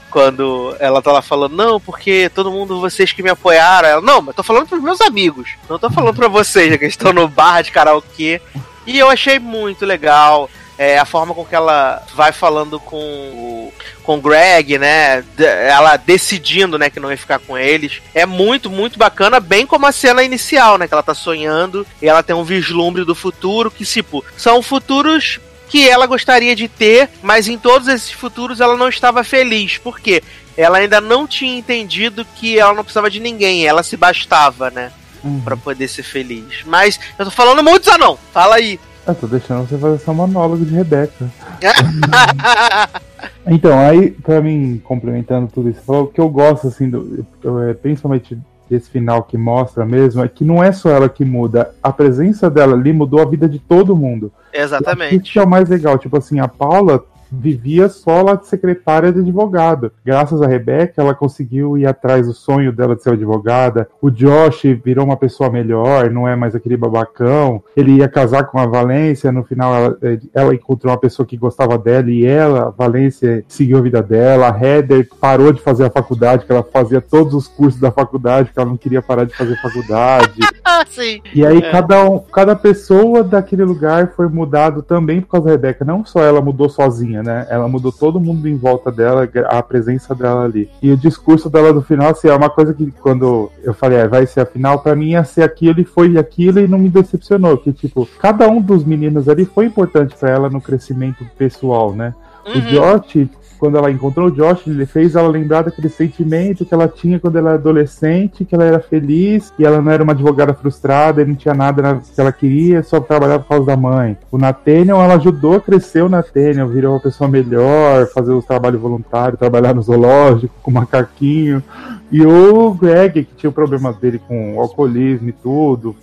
B: quando ela tá lá falando, não, porque todo mundo, vocês que me apoiaram. Ela, não, mas tô falando pros meus amigos. Não tô falando pra vocês, que estão no bar de karaokê. E eu achei muito legal é, a forma com que ela vai falando com o, com o Greg, né? Ela decidindo, né, que não ia ficar com eles. É muito, muito bacana, bem como a cena inicial, né? Que ela tá sonhando e ela tem um vislumbre do futuro que, tipo, são futuros que ela gostaria de ter, mas em todos esses futuros ela não estava feliz. Por quê? Ela ainda não tinha entendido que ela não precisava de ninguém, ela se bastava, né? Uhum. Pra poder ser feliz. Mas eu tô falando muito, Zanon. Fala aí.
C: Eu tô deixando você fazer seu monólogo de Rebeca. então, aí, pra mim, complementando tudo isso, o que eu gosto, assim, do, é, principalmente desse final que mostra mesmo, é que não é só ela que muda, a presença dela ali mudou a vida de todo mundo.
B: Exatamente.
C: Isso é o mais legal, tipo assim, a Paula vivia só lá de secretária de advogada. Graças a Rebeca, ela conseguiu ir atrás do sonho dela de ser advogada. O Josh virou uma pessoa melhor, não é mais aquele babacão. Ele ia casar com a Valência, no final ela, ela encontrou uma pessoa que gostava dela e ela, a Valência, seguiu a vida dela. A Heather parou de fazer a faculdade, que ela fazia todos os cursos da faculdade, que ela não queria parar de fazer faculdade.
B: Sim.
C: E aí é. cada, um, cada pessoa daquele lugar foi mudado também por causa da Rebeca. Não só ela mudou sozinha, sozinha, né? Ela mudou todo mundo em volta dela, a presença dela ali. E o discurso dela do final, assim, é uma coisa que quando eu falei, é, vai ser a final, pra mim ia ser aquilo e foi aquilo e não me decepcionou. Que, tipo, cada um dos meninos ali foi importante para ela no crescimento pessoal, né? Uhum. O Josh quando ela encontrou o Josh, ele fez ela lembrar daquele sentimento que ela tinha quando ela era adolescente, que ela era feliz e ela não era uma advogada frustrada não tinha nada que ela queria, só trabalhava por causa da mãe. O Nathaniel, ela ajudou a crescer o Nathaniel, virou uma pessoa melhor, fazer os trabalhos voluntários, trabalhar no zoológico, com macaquinho. E o Greg, que tinha o problema dele com alcoolismo e tudo,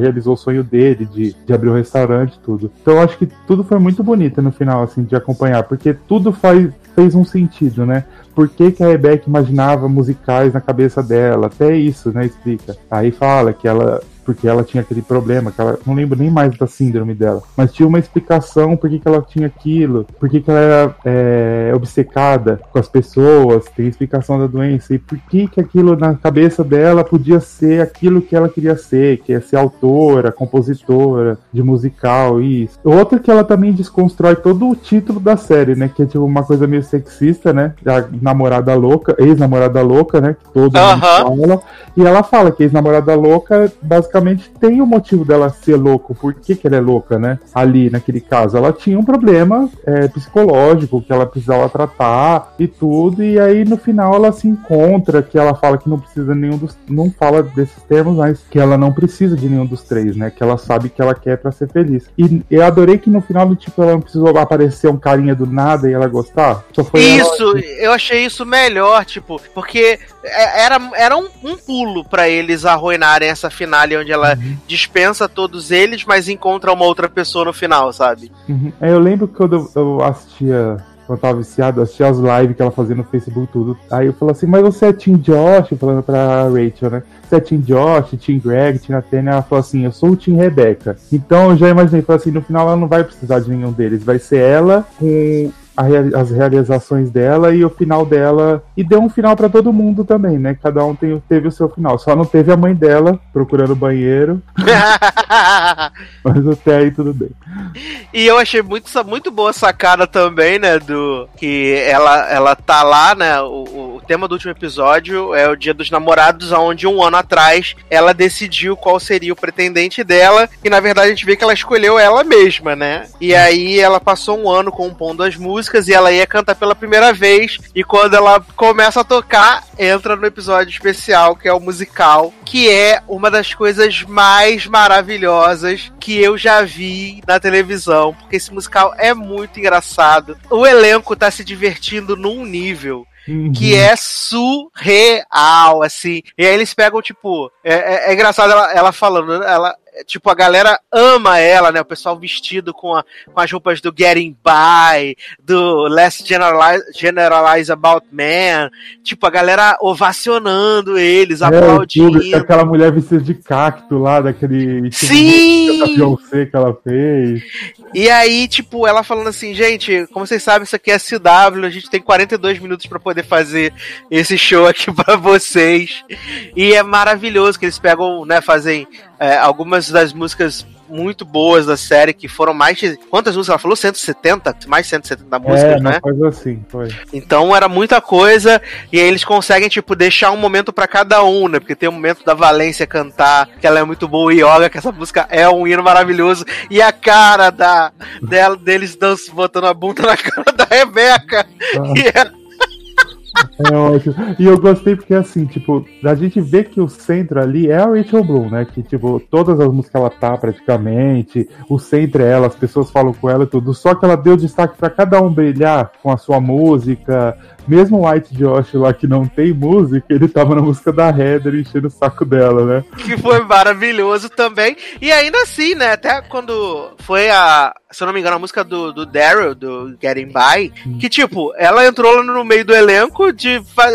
C: realizou o sonho dele de, de abrir um restaurante e tudo. Então eu acho que tudo foi muito bonito no final, assim, de acompanhar, porque tudo faz, fez um sentido, né? Por que, que a Rebecca imaginava musicais na cabeça dela? Até isso, né? Explica. Aí fala que ela porque ela tinha aquele problema, que ela não lembro nem mais da síndrome dela, mas tinha uma explicação por que, que ela tinha aquilo, por que, que ela era é, obcecada com as pessoas, tem explicação da doença, e por que, que aquilo na cabeça dela podia ser aquilo que ela queria ser, que é ser autora, compositora de musical, isso. Outra que ela também desconstrói todo o título da série, né, que é tipo uma coisa meio sexista, né, namorada louca, ex-namorada louca, né, que todo uh -huh. mundo fala, e ela fala que ex-namorada louca basicamente tem o motivo dela ser louco. Por que, que ela é louca, né? Ali, naquele caso. Ela tinha um problema é, psicológico que ela precisava tratar e tudo. E aí, no final, ela se encontra, que ela fala que não precisa nenhum dos. Não fala desses termos, mas que ela não precisa de nenhum dos três, né? Que ela sabe que ela quer para ser feliz. E eu adorei que no final, tipo, ela não precisou aparecer um carinha do nada e ela gostar.
B: isso, ela... eu achei isso melhor, tipo, porque é, era, era um, um pulo para eles arruinarem essa finale onde ela uhum. dispensa todos eles, mas encontra uma outra pessoa no final, sabe?
C: Uhum. É, eu lembro que quando eu assistia quando eu tava viciado, assistia as lives que ela fazia no Facebook tudo. Aí eu falo assim, mas você é Team Josh? Falando pra Rachel, né? Você é Team Josh, Team Greg, Team Nathaniel? Ela falou assim, eu sou o Team Rebecca. Então eu já imaginei, falei assim, no final ela não vai precisar de nenhum deles. Vai ser ela com as realizações dela e o final dela. E deu um final para todo mundo também, né? Cada um tem, teve o seu final. Só não teve a mãe dela procurando o banheiro. Mas até aí tudo bem.
B: E eu achei muito, muito boa a sacada também, né? Do que ela, ela tá lá, né? O, o tema do último episódio é o Dia dos Namorados, onde um ano atrás ela decidiu qual seria o pretendente dela. E na verdade a gente vê que ela escolheu ela mesma, né? E aí ela passou um ano compondo as músicas músicas e ela ia cantar pela primeira vez. E quando ela começa a tocar, entra no episódio especial, que é o musical, que é uma das coisas mais maravilhosas que eu já vi na televisão. Porque esse musical é muito engraçado. O elenco tá se divertindo num nível Uhum. que é surreal, assim. E aí eles pegam, tipo, é, é, é engraçado ela, ela falando, ela, tipo, a galera ama ela, né? O pessoal vestido com, a, com as roupas do Getting By, do Less Generalize, Generalize About Man. Tipo, a galera ovacionando eles, é, aplaudindo. Tudo,
C: aquela mulher vestida de cacto lá, daquele.
B: Sim!
C: Da Beyoncé que ela fez.
B: E aí, tipo, ela falando assim, gente, como vocês sabem, isso aqui é CW, a gente tem 42 minutos para poder fazer esse show aqui para vocês. E é maravilhoso que eles pegam, né, fazem é, algumas das músicas muito boas da série, que foram mais de. Quantas músicas? Ela falou 170? Mais de 170 músicas,
C: é,
B: né?
C: Coisa assim, foi.
B: Então era muita coisa, e aí eles conseguem, tipo, deixar um momento para cada um, né? Porque tem o um momento da Valência cantar, que ela é muito boa, e olha que essa música é um hino maravilhoso, e a cara da, dela, deles dançando, botando a bunda na cara da Rebeca. Ah. E é
C: é ótimo. E eu gostei porque, assim, tipo, a gente vê que o centro ali é a Rachel Bloom, né? Que, tipo, todas as músicas ela tá praticamente, o centro é ela, as pessoas falam com ela e tudo. Só que ela deu destaque para cada um brilhar com a sua música, mesmo o White Josh lá que não tem música, ele tava na música da Heather enchendo o saco dela, né?
B: Que foi maravilhoso também. E ainda assim, né? Até quando foi a. Se eu não me engano, a música do, do Daryl, do Getting By, hum. que tipo, ela entrou lá no meio do elenco de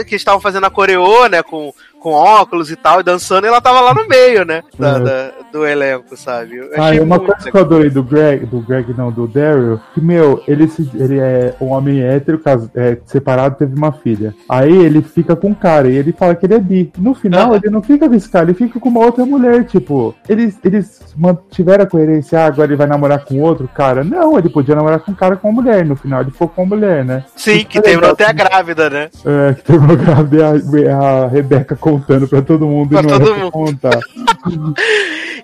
B: que estavam fazendo a coreô, né? Com com óculos e tal, e dançando, e ela tava lá no meio, né? Da, é. da do elenco, sabe?
C: Eu ah, e uma coisa que eu adorei do Greg, do Greg não, do Daryl, que, meu, ele, se, ele é um homem hétero, caso, é, separado, teve uma filha. Aí ele fica com um cara, e ele fala que ele é bi. No final, ele não fica com esse cara, ele fica com uma outra mulher, tipo, eles, eles mantiveram a coerência, ah, agora ele vai namorar com outro cara. Não, ele podia namorar com um cara com uma mulher, no final ele ficou com uma mulher, né?
B: Sim, Isso que terminou até a grávida, né?
C: É, que terminou grávida a, a Rebeca contando pra todo mundo
B: pra e não todo mundo. contar.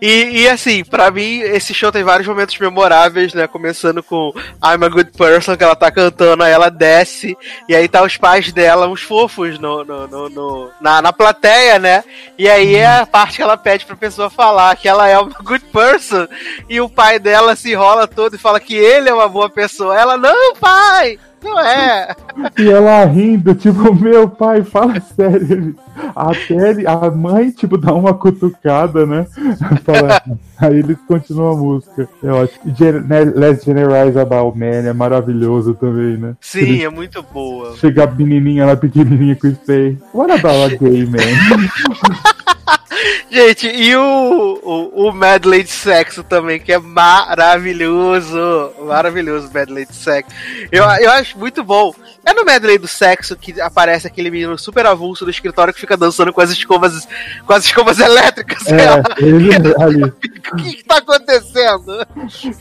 B: E, e assim, pra mim, esse show tem vários momentos memoráveis, né? Começando com I'm a Good Person, que ela tá cantando, aí ela desce, e aí tá os pais dela, uns fofos, no, no, no, no na, na plateia, né? E aí é a parte que ela pede pra pessoa falar que ela é uma good person, e o pai dela se enrola todo e fala que ele é uma boa pessoa. Ela, não, pai! Não é.
C: E ela rindo, tipo, meu pai, fala sério. Até ele, a mãe, tipo, dá uma cutucada, né? Fala, aí eles continuam a música. É ótimo. Gen né, Let's Generalize About Man é maravilhoso também, né?
B: Sim, eles é muito boa.
C: Chega a menininha lá pequenininha com spray. What about a gay man?
B: Gente, e o, o, o, medley de sexo também, que é maravilhoso. Maravilhoso o medley de sexo. Eu, eu acho muito bom. É no medley do sexo que aparece aquele menino super avulso do escritório que fica dançando com as escovas, com as escovas elétricas.
C: É, ele ali.
B: O que, que tá acontecendo?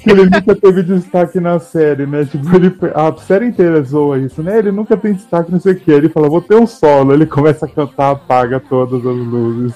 C: Ele nunca teve destaque na série, né? Tipo, ele, a série inteira zoa isso, né? Ele nunca tem destaque, não sei o que. Ele fala, vou ter um solo. Ele começa a cantar, apaga todas as luzes.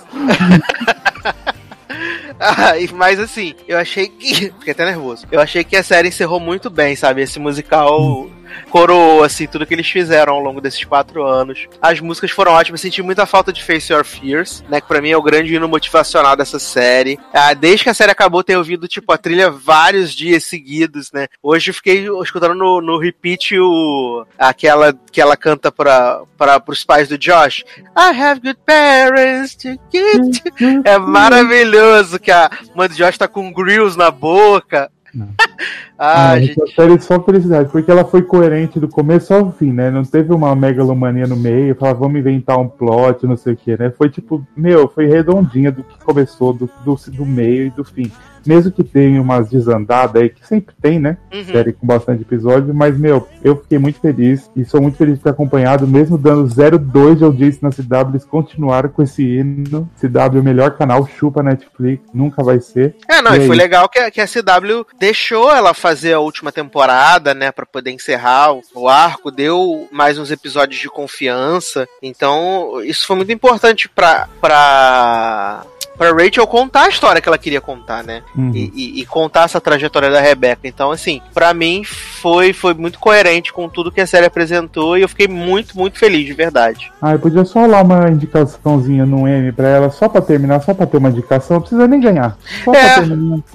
B: Ah, mas assim, eu achei que. Fiquei até nervoso. Eu achei que a série encerrou muito bem, sabe? Esse musical coroou, assim, tudo que eles fizeram ao longo desses quatro anos. As músicas foram ótimas, senti muita falta de Face Your Fears, né? Que pra mim é o grande hino motivacional dessa série. Ah, desde que a série acabou, tenho ouvido, tipo, a trilha vários dias seguidos, né? Hoje fiquei escutando no, no repeat o, aquela que ela canta pra, pra, pros pais do Josh. I have good parents to get É maravilhoso que a mãe do Josh tá com grills na boca.
C: ah, ah gente... série só felicidade, porque ela foi coerente do começo ao fim, né? Não teve uma megalomania no meio, falar, vamos inventar um plot, não sei o que, né? Foi tipo, meu, foi redondinha do que começou, do, do, do meio e do fim mesmo que tenha umas desandadas aí, que sempre tem, né? Uhum. Série com bastante episódio, mas, meu, eu fiquei muito feliz e sou muito feliz de ter acompanhado, mesmo dando 0,2 de audiência na CW, eles continuaram com esse hino. CW é o melhor canal, chupa Netflix, nunca vai ser.
B: É, não, e, e foi legal que a, que a CW deixou ela fazer a última temporada, né, para poder encerrar o, o arco, deu mais uns episódios de confiança, então isso foi muito importante pra, pra pra Rachel contar a história que ela queria contar, né? Uhum. E, e, e, contar essa trajetória da Rebecca. Então, assim, para mim foi, foi muito coerente com tudo que a série apresentou e eu fiquei muito, muito feliz, de verdade.
C: Ah, eu podia só lá uma indicaçãozinha no M pra ela, só pra terminar, só pra ter uma indicação, não precisa nem ganhar.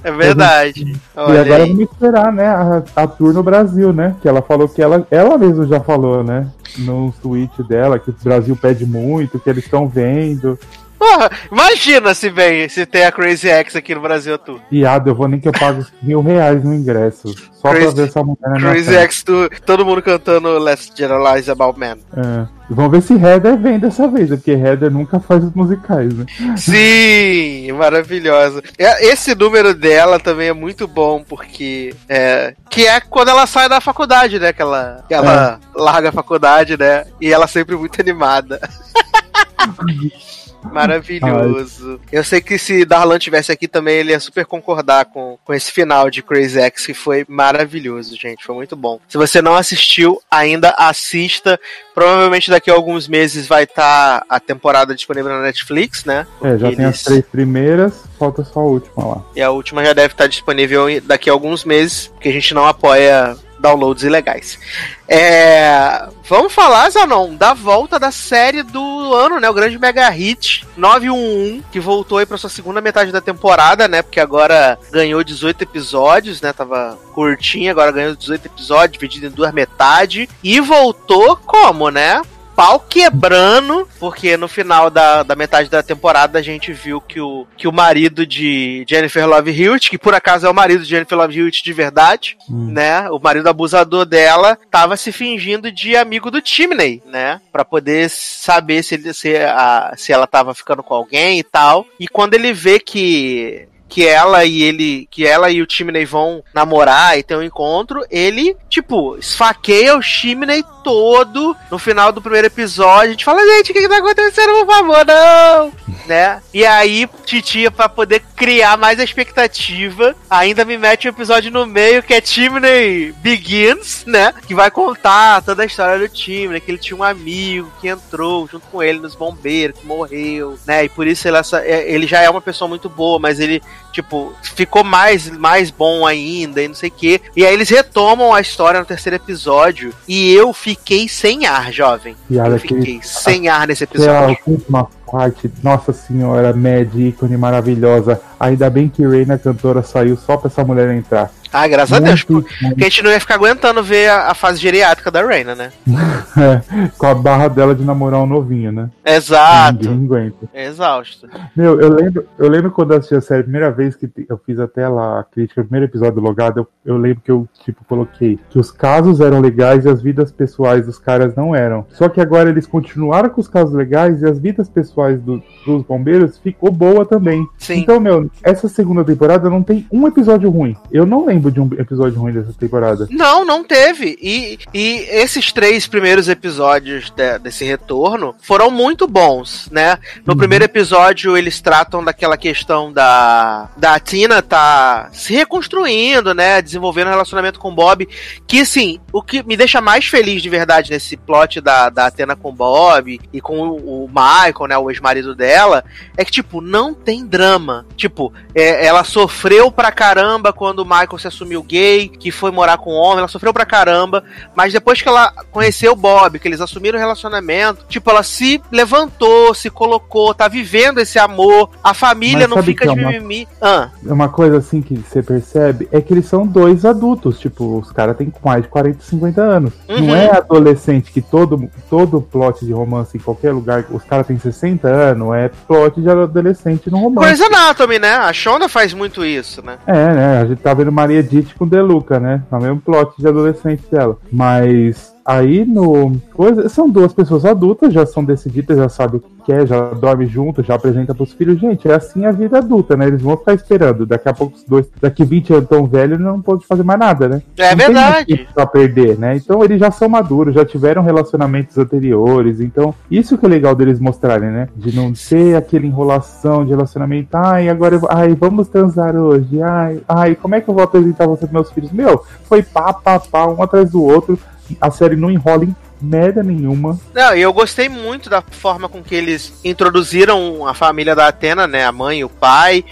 B: É. É verdade.
C: e agora vamos esperar, né, a, a tour no Brasil, né? Que ela falou que ela, ela mesma já falou, né? No tweet dela, que o Brasil pede muito, que eles estão vendo.
B: Porra, imagina se vem, se tem a Crazy X aqui no Brasil, tu.
C: Piada, eu vou nem que eu pague mil reais no ingresso. Só Crazy, pra ver essa mulher na
B: Crazy X, tu, todo mundo cantando Let's Generalize About Man.
C: É. Vamos ver se Heather vem dessa vez, porque Heather nunca faz os musicais, né?
B: Sim, maravilhosa. É, esse número dela também é muito bom, porque é, que é quando ela sai da faculdade, né? Que ela, que ela é. larga a faculdade, né? E ela sempre muito animada. Maravilhoso. Ai. Eu sei que se Darlan tivesse aqui também, ele ia super concordar com, com esse final de Crazy X, que foi maravilhoso, gente. Foi muito bom. Se você não assistiu, ainda assista. Provavelmente daqui a alguns meses vai estar tá a temporada disponível na Netflix, né?
C: Porque é, já eles... tem as três primeiras, falta só a última lá.
B: E a última já deve estar tá disponível daqui a alguns meses, porque a gente não apoia downloads ilegais. É, vamos falar, Zanon, da volta da série do ano, né? O grande mega hit 911, que voltou aí pra sua segunda metade da temporada, né? Porque agora ganhou 18 episódios, né? Tava curtinho, agora ganhou 18 episódios, dividido em duas metades. E voltou como, né? Pau quebrando, porque no final da, da metade da temporada a gente viu que o, que o marido de Jennifer Love Hewitt, que por acaso é o marido de Jennifer Love Hewitt de verdade, hum. né? O marido abusador dela tava se fingindo de amigo do Chimney, né? Pra poder saber se, ele, se, a, se ela tava ficando com alguém e tal. E quando ele vê que que ela e ele, que ela e o Chimney vão namorar e ter um encontro, ele, tipo, esfaqueia o Chimney todo no final do primeiro episódio. A gente fala, gente, o que, que tá acontecendo, por favor, não! né? E aí, Titia, pra poder criar mais a expectativa, ainda me mete um episódio no meio que é Chimney Begins, né? Que vai contar toda a história do Chimney, que ele tinha um amigo que entrou junto com ele nos bombeiros, que morreu, né? E por isso ele, é, ele já é uma pessoa muito boa, mas ele Tipo, ficou mais, mais bom ainda e não sei o quê. E aí eles retomam a história no terceiro episódio. E eu fiquei sem ar, jovem.
C: Piada
B: eu
C: que
B: fiquei
C: ele-
B: sem ar nesse
C: Aquela
B: episódio.
C: última parte, nossa senhora, Mad, ícone maravilhosa. Ainda bem que Reina, cantora, saiu só pra essa mulher entrar.
B: Ah, graças a Deus.
C: Muito
B: Porque a gente não ia ficar aguentando ver a, a fase geriátrica da Reina, né?
C: É, com a barra dela de namorar um novinho, né?
B: Exato.
C: Ninguém aguenta.
B: Exausto.
C: Meu, eu lembro, eu lembro quando eu assisti a série, a primeira vez que eu fiz até lá a crítica, o primeiro episódio do Logado, eu, eu lembro que eu, tipo, coloquei que os casos eram legais e as vidas pessoais dos caras não eram. Só que agora eles continuaram com os casos legais e as vidas pessoais do- dos bombeiros ficou boa também.
B: Sim.
C: Então, meu, essa segunda temporada não tem um episódio ruim. Eu não lembro de um episódio ruim dessa temporada.
B: Não, não teve. E, e esses três primeiros episódios de- desse retorno foram muito bons, né? No
C: Uhum.
B: primeiro episódio, eles tratam daquela questão da, da Tina tá se reconstruindo, né? Desenvolvendo um relacionamento com o Bob. Que, assim, o que me deixa mais feliz de verdade nesse plot da, da Athena com o Bob e com o, o Michael, né? O ex-marido dela, é que, tipo, não tem drama. Tipo, é, ela sofreu pra caramba quando o Michael se assumiu gay, que foi morar com um homem, ela sofreu pra caramba, mas depois que ela conheceu o Bob, que eles assumiram o relacionamento, tipo, ela se levantou, se colocou, tá vivendo esse amor, a família
C: Mas
B: não fica
C: é
B: de
C: uma-
B: mimimi. Ah,
C: Uma coisa assim que você percebe é que eles são dois adultos. Tipo, os caras têm mais de 40, 50 anos.
B: Uhum.
C: Não é adolescente que todo, todo plot de romance em qualquer lugar, os caras têm 60 anos, é plot de adolescente no romance.
B: Grey's Anatomy, né? A Shonda faz muito isso, né?
C: É, né? A gente tá vendo Maria Ditt com Deluca, né? É o mesmo plot de adolescente dela. Mas aí no. Coisa, são duas pessoas adultas, já são decididas, já sabem o que quer, já dorme junto, já apresenta pros filhos. Gente, é assim a vida adulta, né? Eles vão ficar esperando. Daqui a pouco os dois, daqui 20 anos tão velhos, não pode fazer mais nada, né?
B: É
C: Não
B: verdade.
C: Pra perder, né? Então eles já são maduros, já tiveram relacionamentos anteriores. Então, isso que é legal deles mostrarem, né? De não ter aquela enrolação de relacionamento. Ai, agora eu, ai, vamos transar hoje. Ai, ai, como é que eu vou apresentar você pros meus filhos? Meu, foi pá, pá, pá, um atrás do outro. A série não enrola merda nenhuma.
B: Não, e eu gostei muito da forma com que eles introduziram a família da Atena, né? A mãe e o pai.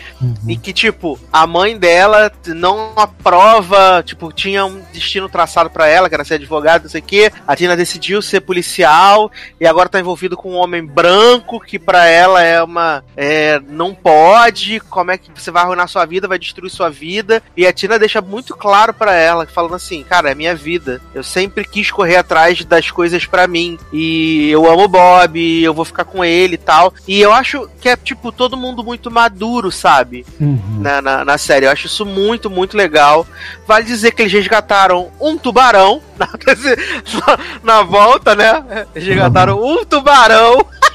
B: E que, tipo, a mãe dela não aprova, tipo, tinha um destino traçado pra ela, que era ser advogada, não sei o quê. A Tina decidiu ser policial e agora tá envolvido com um homem branco que pra ela é uma. É, não pode, como é que você vai arruinar sua vida, vai destruir sua vida. E a Tina deixa muito claro pra ela, falando assim, cara, é minha vida. Eu sempre quis correr atrás das coisas pra mim. E eu amo o Bob, eu vou ficar com ele e tal. E eu acho que é, tipo, todo mundo muito maduro, sabe?
C: Uhum.
B: na, na, na série. Eu acho isso muito, muito legal. Vale dizer que eles resgataram um tubarão na, na volta, né? Eles resgataram um tubarão.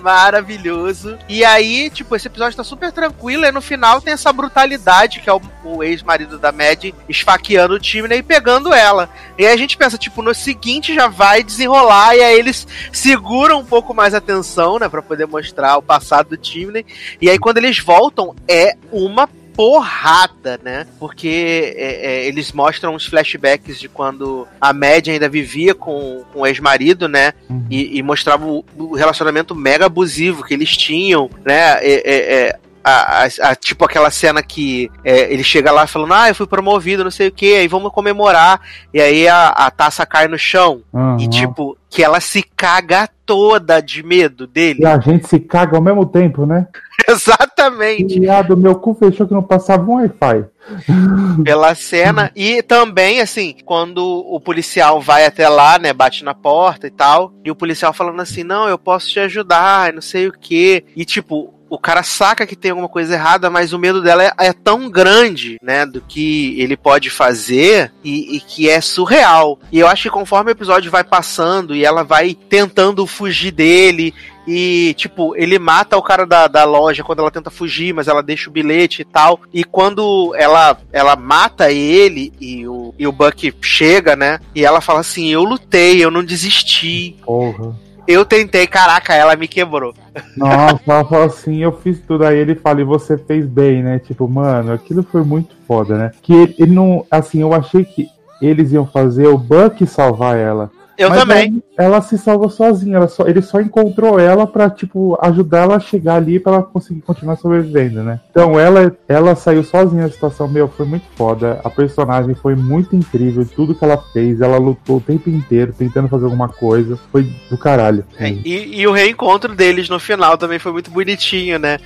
B: Maravilhoso. E aí, tipo, esse episódio tá super tranquilo. E no final tem essa brutalidade, que é o, o ex-marido da Mad esfaqueando o time né, e pegando ela. E aí a gente pensa, tipo, no seguinte já vai desenrolar. E aí eles seguram um pouco mais a atenção, né? Pra poder mostrar o passado do time. né? E aí quando eles voltam, é uma porrada, né? Porque é, é, eles mostram uns flashbacks de quando a Mad ainda vivia com, com o ex-marido, né?
C: Uhum.
B: E, e mostrava o, o relacionamento mega abusivo que eles tinham, né? É, é, é, a, a- a- tipo aquela cena que é, ele chega lá falando, ah, eu fui promovido, não sei o que, aí vamos comemorar. E aí a, taça cai no chão.
C: Uhum.
B: E tipo, que ela se caga toda de medo dele.
C: E a gente se caga ao mesmo tempo, né?
B: Exatamente.
C: Viado, meu cu fechou que não passava um Wi-Fi.
B: pela cena e também assim quando o policial vai até lá né bate na porta e tal e o policial falando assim não eu posso te ajudar não sei o que e tipo o cara saca que tem alguma coisa errada, mas o medo dela é, é tão grande, né, do que ele pode fazer e, e que é surreal. E eu acho que conforme o episódio vai passando e ela vai tentando fugir dele e, tipo, ele mata o cara da, da loja quando ela tenta fugir, mas ela deixa o bilhete e tal. E quando ela, ela mata ele e o, e o Buck chega, né? E ela fala assim: Eu lutei, eu não desisti.
C: Porra.
B: Eu tentei, caraca, ela me quebrou.
C: Nossa, assim, eu fiz tudo. Aí ele fala, e você fez bem, né? Tipo, mano, aquilo foi muito foda, né? Que ele, ele não. Assim, eu achei que eles iam fazer o Buck salvar ela.
B: Eu
C: Mas
B: também.
C: Ela, ela se salvou sozinha. Só, ele só encontrou ela pra, tipo, ajudar ela a chegar ali pra ela conseguir continuar sobrevivendo, né? Então ela, ela saiu sozinha da situação. Meu, foi muito foda. A personagem foi muito incrível. Tudo que ela fez, ela lutou o tempo inteiro tentando fazer alguma coisa. Foi do caralho.
B: É, e, e o reencontro deles no final também foi muito bonitinho, né?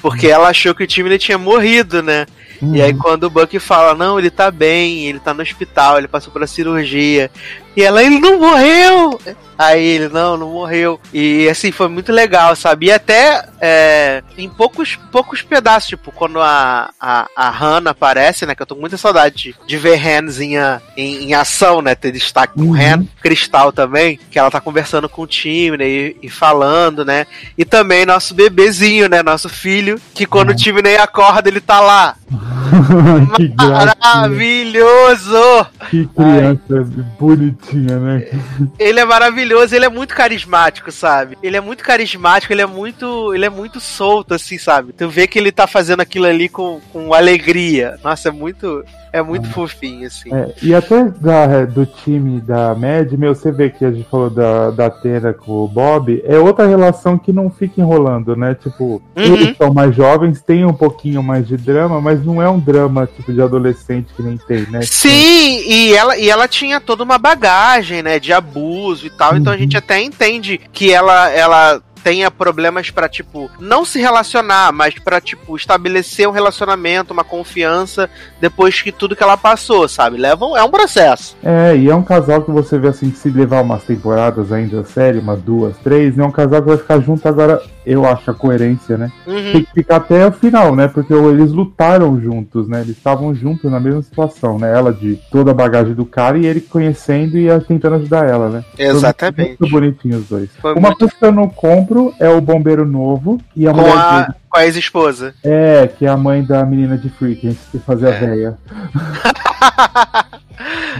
B: Porque ela achou que o time tinha morrido, né?
C: Uhum.
B: E aí quando o Bucky fala, não, ele tá bem, ele tá no hospital, ele passou pela cirurgia. E ela, ele não morreu! Aí ele, não, não morreu. E assim, foi muito legal, sabe? E até é, em poucos, poucos pedaços, tipo, quando a, a, a Hannah aparece, né? Que eu tô com muita saudade de, de ver Hands em, a- em, em ação, né? Ter destaque com
C: Uhum.
B: Han, Cristal também, que ela tá conversando com o time, né? E, e falando, né? E também nosso bebezinho, né? Nosso filho, que quando o time nem acorda, ele tá lá.
C: que graça.
B: Maravilhoso!
C: Que criança bonitinha, né?
B: Ele é maravilhoso, ele é muito carismático, sabe? Ele é muito carismático, ele é muito, ele é muito solto, assim, sabe? Tu vê que ele tá fazendo aquilo ali com, com alegria. Nossa, é muito, é muito fofinho, assim.
C: É, e até da- do time da Mad, meu, você vê que a gente falou da, da Tena com o Bob, é outra relação que não fica enrolando, né? Tipo,
B: Uhum.
C: eles são mais jovens, tem um pouquinho mais de drama, mas não é um drama tipo de adolescente que nem tem, né?
B: Sim, e ela, e ela tinha toda uma bagagem, né, de abuso e tal, então a
C: Uhum.
B: gente até entende que ela, ela tenha problemas pra, tipo, não se relacionar, mas pra, tipo, estabelecer um relacionamento, uma confiança depois que tudo que ela passou, sabe? Leva um, é um processo.
C: É, e é um casal que você vê assim, que se levar umas temporadas ainda a série, umas duas, três, é um casal que vai ficar junto agora, eu acho a coerência, né?
B: Uhum.
C: Tem que ficar até o final, né? Porque eles lutaram juntos, né? Eles estavam juntos na mesma situação, né? Ela de toda a bagagem do cara e ele conhecendo e tentando ajudar ela, né? Foi
B: Exatamente.
C: Muito bonitinho os dois.
B: Foi
C: Uma
B: muito-
C: coisa que eu não compro é o bombeiro novo e a
B: Com
C: mulher
B: a,
C: dele.
B: com a ex-esposa.
C: É, que é a mãe da menina de Freak, antes de fazer a
B: É.
C: véia.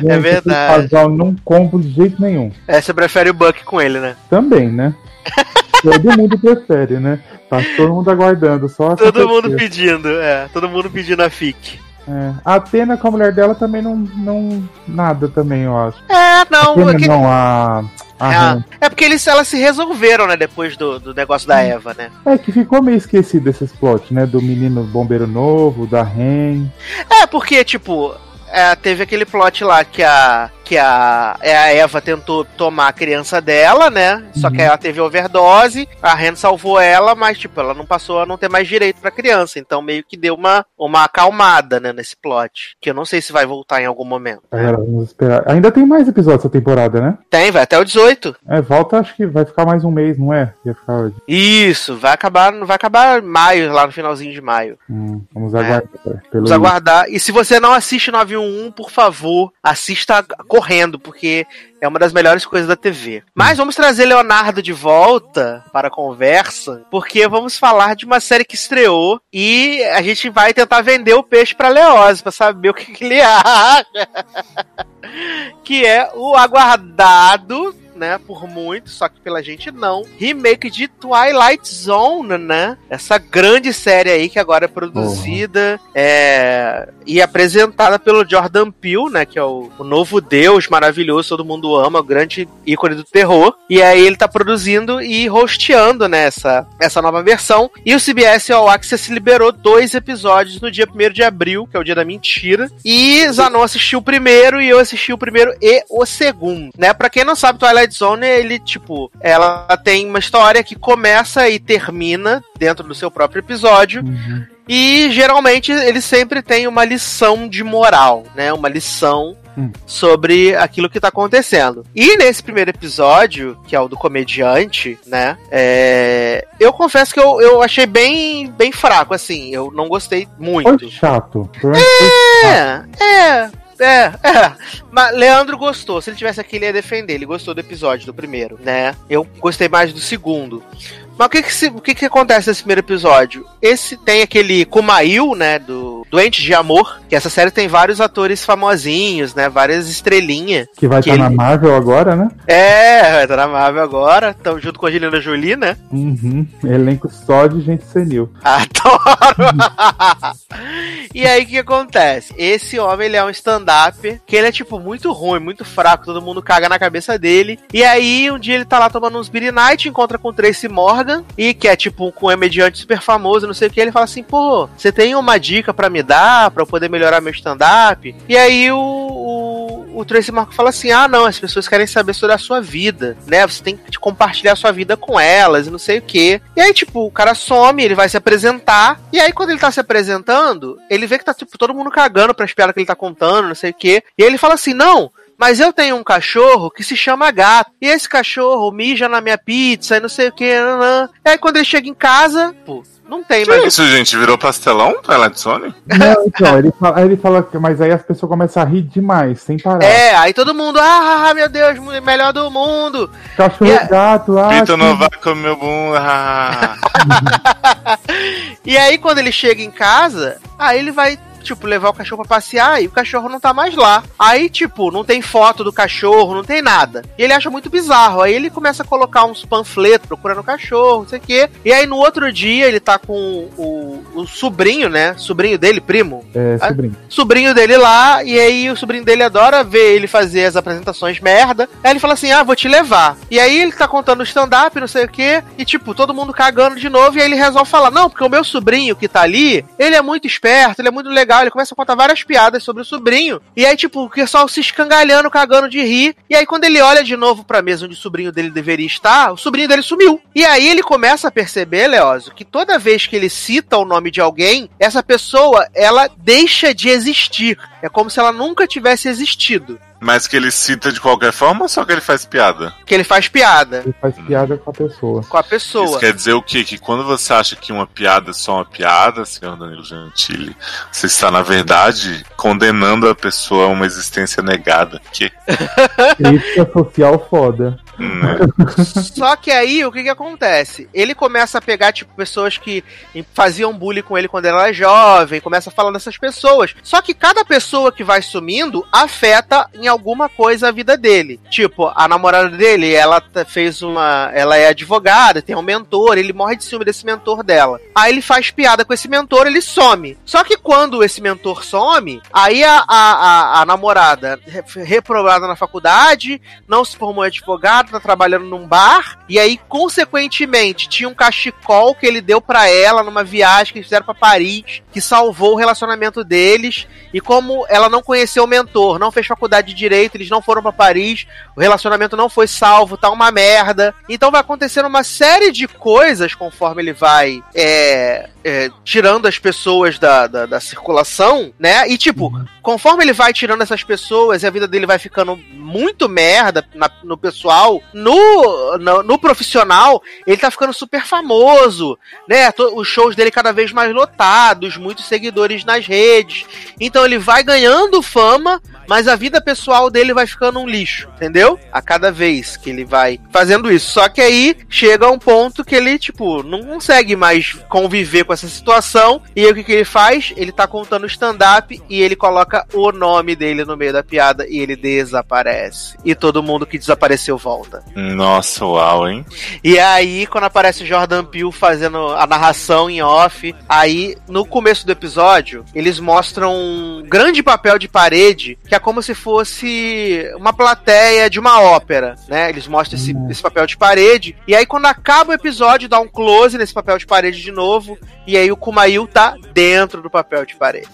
B: É verdade.
C: Casal não compro de jeito nenhum.
B: É, você prefere o Buck com ele, né?
C: Também, né? Todo mundo prefere, né? Tá todo mundo aguardando, só
B: Todo mundo pedindo, é. Todo mundo pedindo a FIC.
C: É. A Atena com a mulher dela também não, não. Nada também, eu acho.
B: É, não.
C: Atena
B: é que-
C: não, a.
B: é, é porque eles, elas se resolveram, né, depois do, do negócio da Eva, né?
C: É que ficou meio esquecido esses plot, né? Do menino bombeiro novo, da Ren.
B: É, porque, tipo, é, teve aquele plot lá que a. Que a, é, a Eva tentou tomar a criança dela, né? Só
C: Uhum.
B: que ela teve overdose, a Ren salvou ela, mas, tipo, ela não passou a não ter mais direito pra criança. Então meio que deu uma, uma acalmada, né, nesse plot. Que eu não sei se vai voltar em algum momento. né?
C: Agora vamos esperar. Ainda tem mais episódios essa temporada, né?
B: Tem, vai até o 18.
C: É, volta, acho que vai ficar mais um mês, não é? Ia ficar.
B: Isso, vai acabar, vai acabar maio, lá no finalzinho de maio.
C: Hum, vamos
B: É.
C: aguardar. Pelo
B: Vamos aguardar. E se você não assiste 911, por favor, assista correndo, porque é uma das melhores coisas da TV. Mas vamos trazer Leonardo de volta para a conversa, porque vamos falar de uma série que estreou e a gente vai tentar vender o peixe para Leoz, para saber o que, que ele acha. que é o aguardado né, por muitos, só que pela gente não. Remake de Twilight Zone, né? Essa grande série aí que agora é produzida é, e apresentada pelo Jordan Peele, né, que é o, o novo deus maravilhoso, todo mundo ama, o grande ícone do terror. E aí ele tá produzindo e hosteando, né, essa, essa nova versão. E o CBS All Access liberou dois episódios no dia 1 de abril, que é o dia da mentira. E Zanon assistiu o primeiro e eu assisti o primeiro e o segundo, né? Pra quem não sabe, Twilight Zone, ele, tipo, ela tem uma história que começa e termina dentro do seu próprio episódio.
C: Uhum.
B: E geralmente ele sempre tem uma lição de moral, né? Uma lição
C: Hum.
B: sobre aquilo que tá acontecendo. E nesse primeiro episódio, que é o do comediante, né? é, Eu confesso que eu, eu achei bem, bem fraco, assim. Eu não gostei muito.
C: Foi chato. Foi-
B: É, é. É, é. Mas Leandro gostou. Se ele tivesse aqui, ele ia defender. Ele gostou do episódio do primeiro, né? Eu gostei mais do segundo. Mas o que que, se- o que que acontece nesse primeiro episódio? Esse tem aquele Kumail, né, do Doente de Amor, que essa série tem vários atores famosinhos, né, várias estrelinhas.
C: Que vai estar na
B: ele-
C: Marvel agora, né?
B: É, vai estar na Marvel agora, estão junto com a Angelina Jolie, né?
C: Uhum. Elenco só de gente senil.
B: Adoro! e aí o que acontece? Esse homem ele é um stand-up que ele é tipo muito ruim, muito fraco, todo mundo caga na cabeça dele. E aí um dia ele tá lá tomando uns Beer Night, encontra com o Tracy Morgan, e que é tipo um comediante super famoso, não sei o que. Ele fala assim: pô, você tem uma dica pra me dar pra eu poder melhorar meu stand-up? E aí o, o, o Tracy Morgan fala assim: ah, não, as pessoas querem saber sobre a sua vida, né? Você tem que compartilhar a sua vida com elas e não sei o que. E aí, tipo, o cara some, ele vai se apresentar. E aí, quando ele tá se apresentando, ele vê que tá, tipo, todo mundo cagando pras piadas que ele tá contando, não sei o que. E aí ele fala assim: não. Mas eu tenho um cachorro que se chama gato. E esse cachorro mija na minha pizza e não sei o que. E aí quando ele chega em casa, pô, não tem
D: Que
B: mais.
D: isso, gente? Virou pastelão? Twilight Zone?
C: Não, então, ele fala, aí ele fala que, mas aí as pessoas começam a rir demais, sem parar.
B: É, aí todo mundo, ah, ah, meu Deus, melhor do mundo.
C: Cachorro
B: e
C: gato, ah, que-
D: não vai comer meu bunda.
B: E aí, quando ele chega em casa, aí ele vai, tipo, levar o cachorro pra passear e o cachorro não tá mais lá. Aí, tipo, não tem foto do cachorro, não tem nada. E ele acha muito bizarro. Aí ele começa a colocar uns panfletos procurando o cachorro, não sei o quê. E aí, no outro dia, ele tá com o, o sobrinho, né? Sobrinho dele, primo.
C: É, sobrinho.
B: Sobrinho dele lá, e aí o sobrinho dele adora ver ele fazer as apresentações merda. Aí ele fala assim: Ah, vou te levar. E aí ele tá contando o stand-up, não sei o quê, e tipo, todo mundo cagando de novo, e aí ele resolve falar: Não, porque o meu sobrinho que tá ali, ele é muito esperto, ele é muito legal. Ele começa a contar várias piadas sobre o sobrinho. E aí, tipo, o pessoal se escangalhando, cagando de rir. E aí, quando ele olha de novo pra mesa onde o sobrinho dele deveria estar, o sobrinho dele sumiu. E aí ele começa a perceber, Leózio, que toda vez que ele cita o nome de alguém, essa pessoa, ela deixa de existir. É como se ela nunca tivesse existido.
D: Mas que ele cita de qualquer forma ou só que ele faz piada?
B: Que ele faz piada
C: Ele faz piada com a pessoa.
B: com a
D: Isso
B: pessoa.
D: quer dizer o quê? Que quando você acha que uma piada é só uma piada, senhor Danilo Gentili, você está, na verdade, condenando a pessoa a uma existência negada. Que,
C: Crítica social foda.
D: né?
B: Só que aí, o que que acontece? Ele começa a pegar, tipo, pessoas que faziam bullying com ele quando ele era jovem, começa a falar dessas pessoas. Só que cada pessoa que vai sumindo afeta em alguma coisa a vida dele. Tipo, a namorada dele, ela fez uma... Ela é advogada, tem um mentor, ele morre de ciúme desse mentor dela. Aí ele faz piada com esse mentor, ele some. Só que quando esse mentor some, aí a, a, a, a namorada, re- reprovada na faculdade, não se formou em advogado, tá trabalhando num bar, e aí, consequentemente, tinha um cachecol que ele deu pra ela numa viagem que eles fizeram pra Paris, que salvou o relacionamento deles, e como ela não conheceu o mentor, não fez faculdade de direito, eles não foram pra Paris, o relacionamento não foi salvo, tá uma merda. Então vai acontecendo uma série de coisas conforme ele vai é, é, tirando as pessoas da, da, da circulação, né? E tipo, conforme ele vai tirando essas pessoas e a vida dele vai ficando muito merda na- no pessoal, no, no, no profissional, ele tá ficando super famoso, né? Os shows dele cada vez mais lotados, muitos seguidores nas redes. Então ele vai ganhando fama, mas a vida pessoal dele vai ficando um lixo, entendeu? A cada vez que ele vai fazendo isso. Só que aí chega um ponto que ele, tipo, não consegue mais conviver com essa situação. E aí o que, que ele faz? Ele tá contando stand-up e ele coloca o nome dele no meio da piada e ele desaparece. E todo mundo que desapareceu volta.
D: Nossa, uau, hein?
B: E aí, quando aparece o Jordan Peele fazendo a narração em off, aí no começo do episódio, eles mostram um grande papel de parede, que é como se fosse uma plateia de uma ópera, né? Eles mostram esse, esse papel de parede, e aí quando acaba o episódio, dá um close nesse papel de parede de novo, e aí o Kumail tá dentro do papel de parede.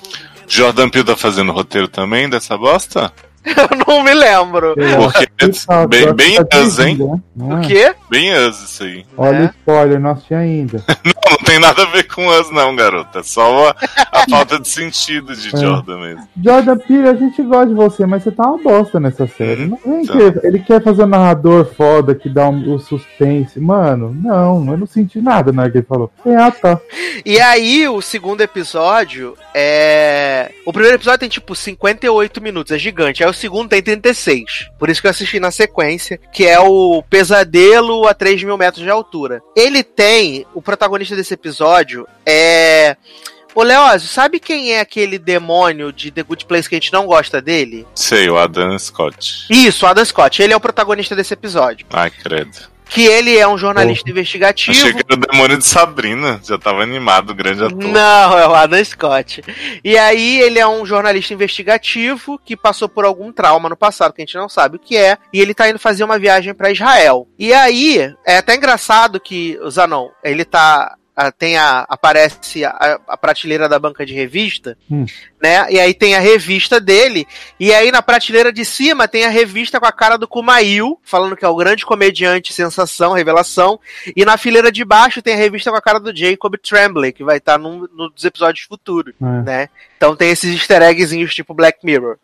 D: Jordan Peele tá fazendo roteiro também dessa bosta?
B: Eu não me lembro.
D: Porque
C: Ah,
D: bem, bem
C: tá
D: us, hein?
C: dirigindo, né?
B: O quê?
D: Bem us isso aí.
C: Olha
B: É.
C: o spoiler, não assisti ainda.
D: Não, não tem nada a ver com Us, não, garota. É só a, a falta de sentido de
C: É.
D: Jordan mesmo.
C: Jordan Peele, a gente gosta de você, mas você tá uma bosta nessa série. Não vem
D: Então.
C: que ele quer fazer um narrador foda que dá um, o suspense. Mano, não, eu não senti nada na hora que ele falou. É, ah, tá.
B: E aí, o segundo episódio é. O primeiro episódio tem tipo 58 minutos, é gigante. Aí o segundo tem 36. Por isso que eu assisti na sequência, que é o Pesadelo a 3 mil metros de altura. Ele tem. O protagonista desse episódio é. Ô, Leózio, sabe quem é aquele demônio de The Good Place que a gente não gosta dele?
D: Sei, o Adam Scott.
B: Isso, Adam Scott. Ele é o protagonista desse episódio.
D: Ai, credo.
B: Que ele é um jornalista investigativo.
D: Achei que era o demônio de Sabrina. Já tava animado, grande ator.
B: Não, é o Adam Scott. E aí ele é um jornalista investigativo que passou por algum trauma no passado, que a gente não sabe o que é, e ele tá indo fazer uma viagem pra Israel. E aí, é até engraçado que Zanon, ele tá ah, tem a aparece a, a prateleira da banca de revista,
C: Hum.
B: né? E aí tem a revista dele, e aí na prateleira de cima tem a revista com a cara do Kumail, falando que é o grande comediante, sensação, revelação, e na fileira de baixo tem a revista com a cara do Jacob Tremblay, que vai estar num dos episódios futuros,
C: É.
B: né? Então tem esses easter eggzinhos tipo Black Mirror.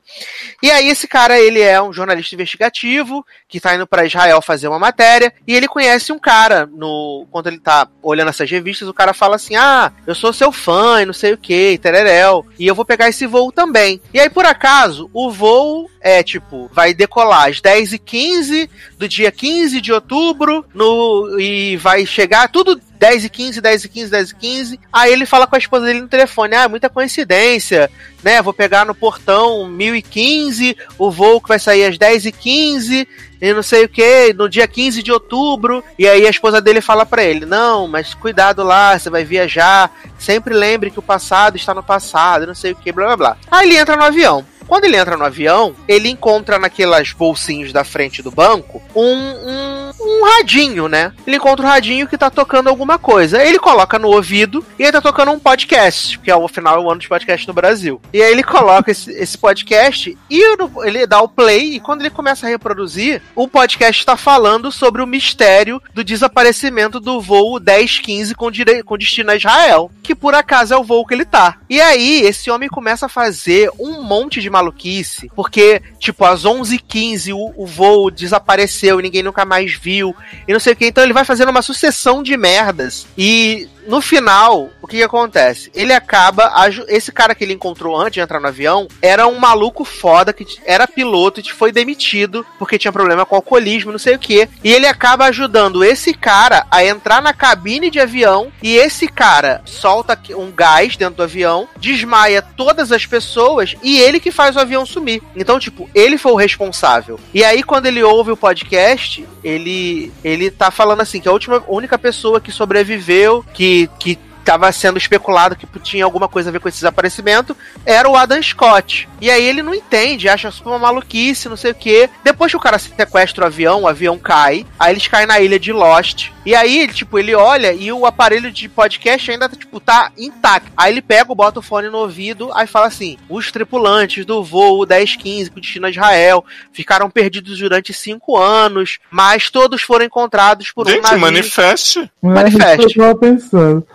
B: E aí esse cara, ele é um jornalista investigativo que tá indo pra Israel fazer uma matéria e ele conhece um cara no quando ele tá olhando essas revistas, o cara fala assim: "Ah, eu sou seu fã e não sei o que, tereréu, e eu vou pegar esse voo também". E aí por acaso, o voo é tipo, vai decolar às 10h15 do dia 15 de outubro no e vai chegar tudo 10 e 15, 10 e 15, 10 e 15. Aí ele fala com a esposa dele no telefone: Ah, muita coincidência, né? Vou pegar no portão 1015, o voo que vai sair às 10 e 15 e não sei o que, no dia 15 de outubro. E aí a esposa dele fala pra ele: Não, mas cuidado lá, você vai viajar. Sempre lembre que o passado está no passado, não sei o que, blá blá blá. Aí ele entra no avião. Quando ele entra no avião, ele encontra naquelas bolsinhos da frente do banco um, um, um radinho, né? Ele encontra um radinho que tá tocando alguma coisa. Ele coloca no ouvido e ele tá tocando um podcast, que é o final do ano de podcast no Brasil. E aí ele coloca esse, esse podcast e ele dá o play e quando ele começa a reproduzir, o podcast tá falando sobre o mistério do desaparecimento do voo 1015 com, com destino a Israel, que por acaso é o voo que ele tá. E aí esse homem começa a fazer um monte de maluquice, porque, tipo, às 11h15 o, o voo desapareceu e ninguém nunca mais viu, e não sei o que. Então ele vai fazendo uma sucessão de merdas. E no final, o que, que acontece? Ele acaba. Esse cara que ele encontrou antes de entrar no avião era um maluco foda que era piloto e foi demitido porque tinha problema com alcoolismo, não sei o que. E ele acaba ajudando esse cara a entrar na cabine de avião. E esse cara solta um gás dentro do avião, desmaia todas as pessoas e ele que faz o avião sumir. Então, tipo, ele foi o responsável. E aí, quando ele ouve o podcast, ele, ele tá falando assim: que a última, única pessoa que sobreviveu, que, que tava sendo especulado que tinha alguma coisa a ver com esse desaparecimento, era o Adam Scott. E aí ele não entende, acha super uma maluquice, não sei o que. Depois que o cara sequestra o avião, o avião cai, aí eles caem na ilha de Lost. E aí, ele, tipo, ele olha e o aparelho de podcast ainda, tipo, tá intacto. Aí ele pega, bota o fone no ouvido, aí fala assim: os tripulantes do voo 1015 com destino a Israel ficaram perdidos durante cinco anos, mas todos foram encontrados por um
D: Gente,
B: navio.
C: Não
D: manifeste.
B: Manifeste.
C: eu tava pensando.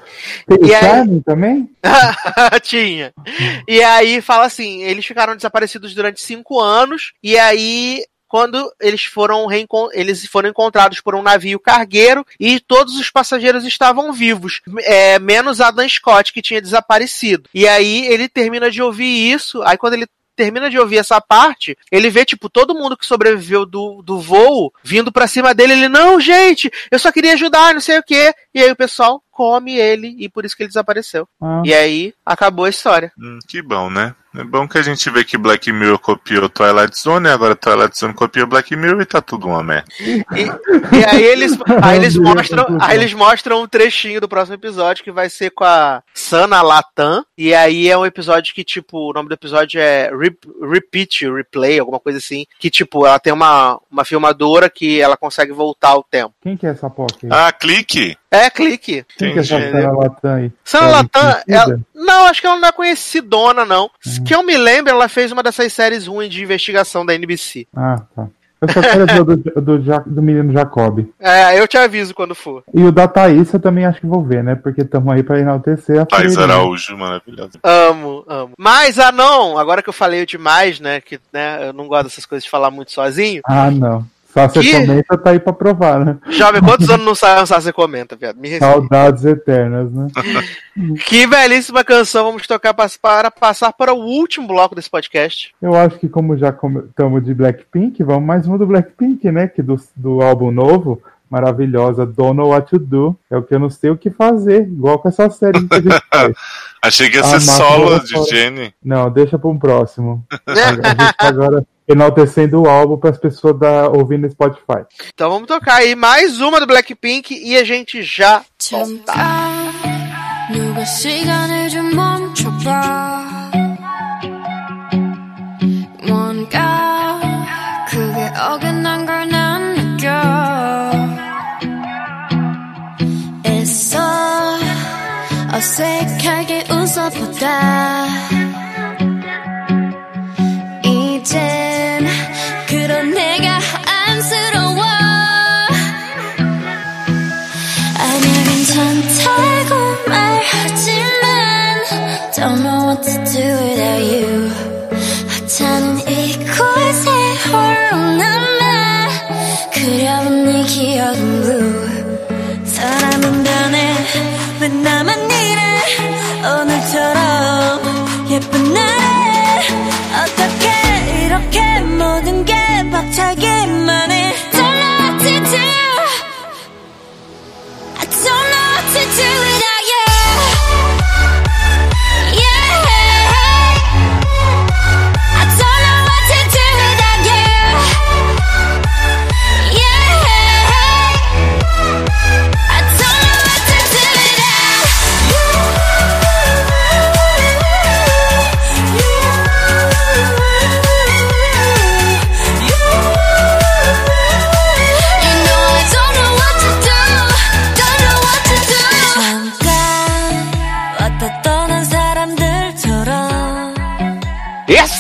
C: Tem
B: E aí-
C: também?
B: Tinha. E aí fala assim: eles ficaram desaparecidos durante cinco anos, e aí. Quando eles foram, eles foram encontrados por um navio cargueiro e todos os passageiros estavam vivos, é, menos Adam Scott, que tinha desaparecido. E aí ele termina de ouvir isso, aí quando ele termina de ouvir essa parte, ele vê, tipo, todo mundo que sobreviveu do, do voo vindo pra cima dele. Ele, não, gente, eu só queria ajudar, não sei o quê. E aí o pessoal come ele e por isso que ele desapareceu.
C: Ah,
B: E aí acabou a história.
D: Hum, que bom, né? É bom que a gente vê que Black Mirror copiou Twilight Zone, agora Twilight Zone copiou Black Mirror e tá tudo uma merda.
B: E, e aí eles, aí eles mostram, aí eles mostram um trechinho do próximo episódio que vai ser com a Sana Latam. E aí é um episódio que, tipo, o nome do episódio é Rep- Repeat, Replay, alguma coisa assim. Que, tipo, ela tem uma, uma filmadora que ela consegue voltar ao tempo.
C: Quem que é essa POC?
D: Ah, clique!
B: É, clique.
C: Quem que é essa
D: entendi.
C: Sarah Latam aí?
B: Sana
C: é
B: Latam, ela, não, acho que ela não é conhecidona, não. Que eu me lembro, ela fez uma dessas séries ruins de investigação da NBC.
C: Ah, tá. Eu só quero ver o do, do, do menino Jacob.
B: É, eu te aviso quando for.
C: E o da Thaís eu também acho que vou ver, né? Porque estamos aí pra enaltecer a
D: Thaís
C: Freirinha.
D: Araújo, maravilhosa.
B: Amo, amo. Mas, ah não, agora que eu falei demais, né? Que né, eu não gosto dessas coisas de falar muito sozinho.
C: Ah, não.
B: Que?
C: comenta, tá aí pra provar, né?
B: Jovem, quantos anos não sai lançar você comenta, viado? Me respeita.
C: Saudades eternas, né?
B: Que belíssima canção vamos tocar para passar para o último bloco desse podcast.
C: Eu acho que como já estamos de Blackpink, vamos mais uma do Blackpink, né? Que do, do álbum novo, maravilhosa, Don't Know What to Do. É o que eu não sei o que fazer, igual com essa série que a gente.
D: Achei que ia ser solo de Jenny.
C: Não, deixa para um próximo. A gente agora enaltecendo o álbum para as pessoas da, ouvindo no Spotify.
B: Então vamos tocar aí mais uma do Blackpink e a gente já volta.
A: 잠깐 누가 시간을 좀 멈춰봐 뭔가 그게 어긋난 걸 난 느껴 애써 어색하게 웃어보다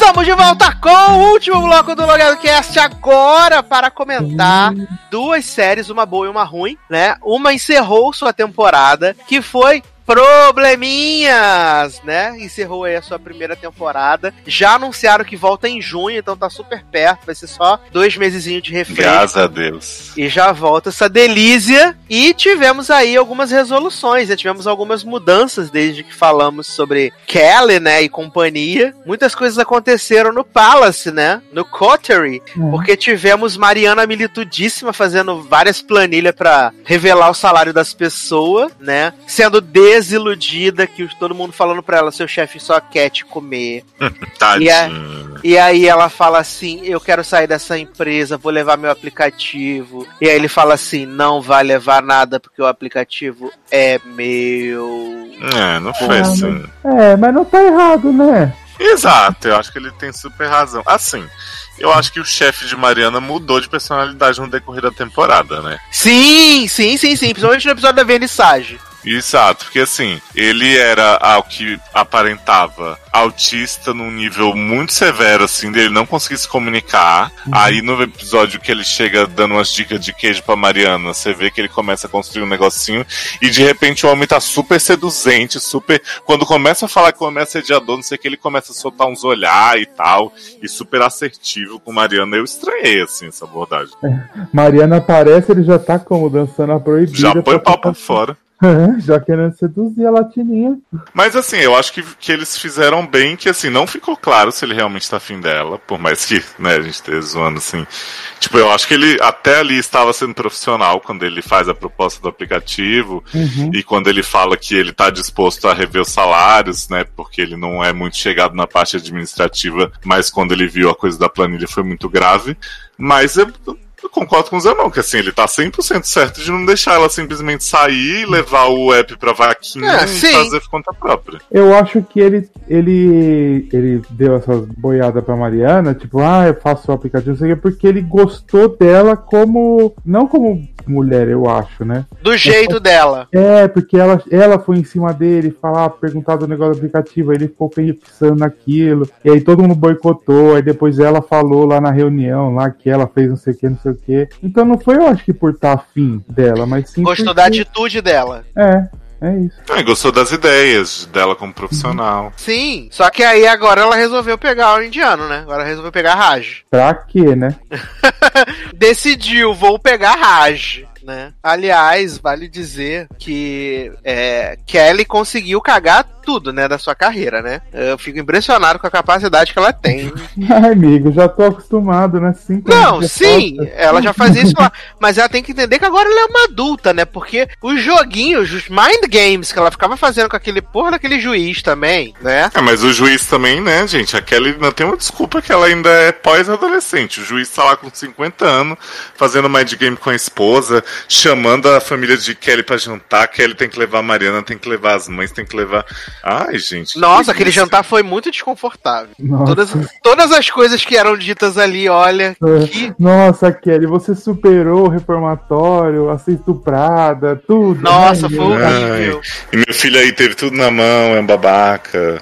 B: Estamos de volta com o último bloco do Logado Cast agora para comentar duas séries, uma boa e uma ruim, né? Uma encerrou sua temporada, que foi Probleminhas, né? Encerrou aí a sua primeira temporada. Já anunciaram que volta em junho, então tá super perto. Vai ser só dois mesezinhos de refresco.
D: Graças a Deus.
B: E já volta essa delícia. E tivemos aí algumas resoluções, né? Tivemos algumas mudanças desde que falamos sobre Kelly, né? E companhia. Muitas coisas aconteceram no Palace, né? No Coterie. Porque tivemos Mariana Militudíssima fazendo várias planilhas pra revelar o salário das pessoas, né? Sendo desiludida, que todo mundo falando pra ela, seu chefe só quer te comer.
D: Tadinho.
B: E aí ela fala assim: Eu quero sair dessa empresa, vou levar meu aplicativo. E aí ele fala assim: Não vai levar nada porque o aplicativo é meu.
D: É, não foi
C: Ah,
D: assim.
C: É, mas não tá errado, né?
D: Exato, eu acho que ele tem super razão. Assim, eu acho que o chefe de Mariana mudou de personalidade no decorrer da temporada, né?
B: Sim, sim, sim, sim. Principalmente no episódio da vernissage.
D: Exato, porque assim, ele era ao que aparentava autista num nível muito severo, assim, dele não conseguir se comunicar. Aí no episódio que ele chega dando umas dicas de queijo pra Mariana, você vê que ele começa a construir um negocinho e de repente o homem tá super seduzente, super. Quando começa a falar que o homem é assediador, não sei o que, ele começa a soltar uns olhar e tal, e super assertivo com Mariana. Eu estranhei, assim, essa abordagem.
C: Mariana aparece, ele já tá como dançando a proibida.
D: Já põe pau pra fora.
C: Já querendo seduzir a latininha.
D: Mas assim, eu acho que, que eles fizeram bem, que assim, não ficou claro se ele realmente tá afim dela, por mais que, né, a gente esteja zoando assim. Tipo, eu acho que ele até ali estava sendo profissional quando ele faz a proposta do aplicativo
C: Uhum.
D: e quando ele fala que ele tá disposto a rever os salários, né, porque ele não é muito chegado na parte administrativa, mas quando ele viu a coisa da planilha foi muito grave. Mas eu Eu concordo com o Zanon, que assim, ele tá 100% certo de não deixar ela simplesmente sair, levar o app pra vaquinha
B: É,
D: e
B: sim.
D: fazer conta própria.
C: Eu acho que ele, ele, ele deu essas boiadas pra Mariana, tipo, ah, eu faço o aplicativo, não sei porque ele gostou dela como. Não como mulher, eu acho, né?
B: Do jeito dela.
C: É, porque ela, ela foi em cima dele falar, perguntar do negócio do aplicativo, aí ele ficou pensando naquilo, e aí todo mundo boicotou, aí depois ela falou lá na reunião, lá que ela fez não sei o que, não sei o que. Então não foi, eu acho que por estar afim dela, mas sim.
B: Gostou
C: porque-
B: da atitude dela.
C: É, é isso.
D: Ah, e gostou das ideias dela como profissional.
B: Sim. Só que aí agora ela resolveu pegar o indiano, né? Agora resolveu pegar a Raj.
C: Pra quê, né?
B: Decidiu, vou pegar a Raj. Né? Aliás, vale dizer que é, Kelly conseguiu cagar tudo, né, da sua carreira, né? Eu fico impressionado com a capacidade que ela tem.
C: Ai, amigo, já tô acostumado, né? Cinco
B: Não, sim, ela já fazia isso lá. Mas ela tem que entender que agora ela é uma adulta, né? Porque os joguinhos, os mind games que ela ficava fazendo com aquele porra daquele juiz também, né?
D: É, mas o juiz também, né, gente? A Kelly não tem uma desculpa que ela ainda é pós-adolescente. O juiz tá lá com 50 anos, fazendo mind game com a esposa, chamando a família de Kelly pra jantar. Kelly tem que levar a Mariana, tem que levar as mães, tem que levar. Ai, gente.
B: Nossa, aquele
D: delícia.
B: jantar foi muito desconfortável.
C: Nossa.
B: Todas, todas as coisas que eram ditas ali, olha, que.
C: Nossa, Kelly, você superou o reformatório, a ser estuprada, tudo.
B: Nossa,
C: né,
B: foi horrível.
D: E meu filho aí teve tudo na mão, é um babaca.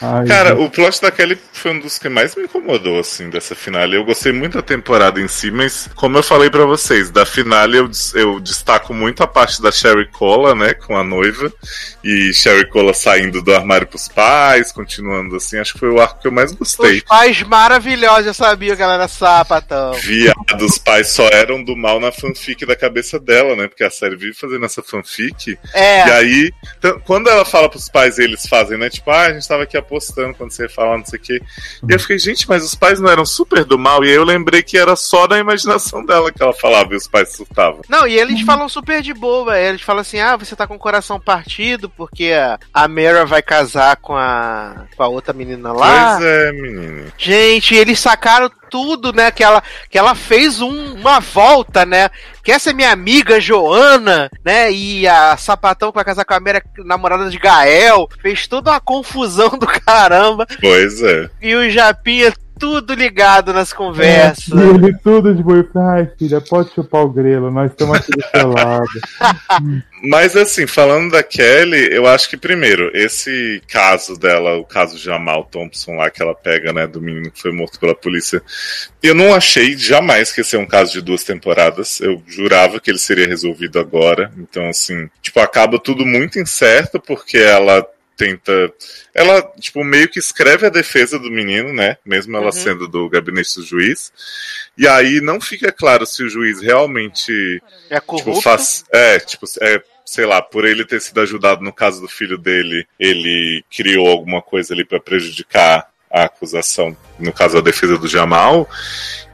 C: Ai,
D: Cara,
C: gente.
D: o plot da Kelly foi um dos que mais me incomodou, assim, dessa finale. Eu gostei muito da temporada em si, mas como eu falei pra vocês, da finale eu, eu destaco muito a parte da Sherry Cola, né, com a noiva, e Sherry Cola saindo do armário pros pais, continuando assim, acho que foi o arco que eu mais
B: Os
D: gostei.
B: pais maravilhosos, eu sabia que ela era sapatão.
D: Viado, os pais só eram do mal na fanfic da cabeça dela, né? Porque a série vive fazendo essa fanfic.
B: É,
D: E aí, quando ela fala pros pais, eles fazem, né? Tipo, ah, a gente tava aqui apostando quando você ia falar, não sei o quê. E eu fiquei, gente, mas os pais não eram super do mal. E aí eu lembrei que era só da imaginação dela que ela falava e os pais surtavam.
B: Não, e eles falam super de boa. Eles falam assim: ah, você tá com o coração partido porque a, a Mara vai casar com a, com a outra menina lá.
D: Pois é, menina.
B: Gente, eles sacaram tudo, né? Que ela, que ela fez um- uma volta, né? Que essa é minha amiga Joana, né? E a sapatão que vai casar com a Mera, namorada de Gael. Fez toda uma confusão do caramba.
D: Pois é.
B: E o Japinha tudo ligado nas conversas.
C: E ele tudo de boi. Ai, filha, pode chupar o grelo, nós estamos aqui do seu lado.
D: Mas assim, falando da Kelly, eu acho que primeiro, esse caso dela, o caso de Jamal Thompson lá que ela pega, né, do menino que foi morto pela polícia, eu não achei jamais que ia ser um caso de duas temporadas. Eu jurava que ele seria resolvido agora. Então, assim, tipo, acaba tudo muito incerto porque ela tenta. Ela, tipo, meio que escreve a defesa do menino, né? Mesmo ela
B: Uhum.
D: sendo do gabinete do juiz. E aí não fica claro se o juiz realmente
B: É corrupto.
D: Tipo, faz. É, tipo, é, sei lá, por ele ter sido ajudado no caso do filho dele, ele criou alguma coisa ali pra prejudicar a acusação, no caso a defesa do Jamal.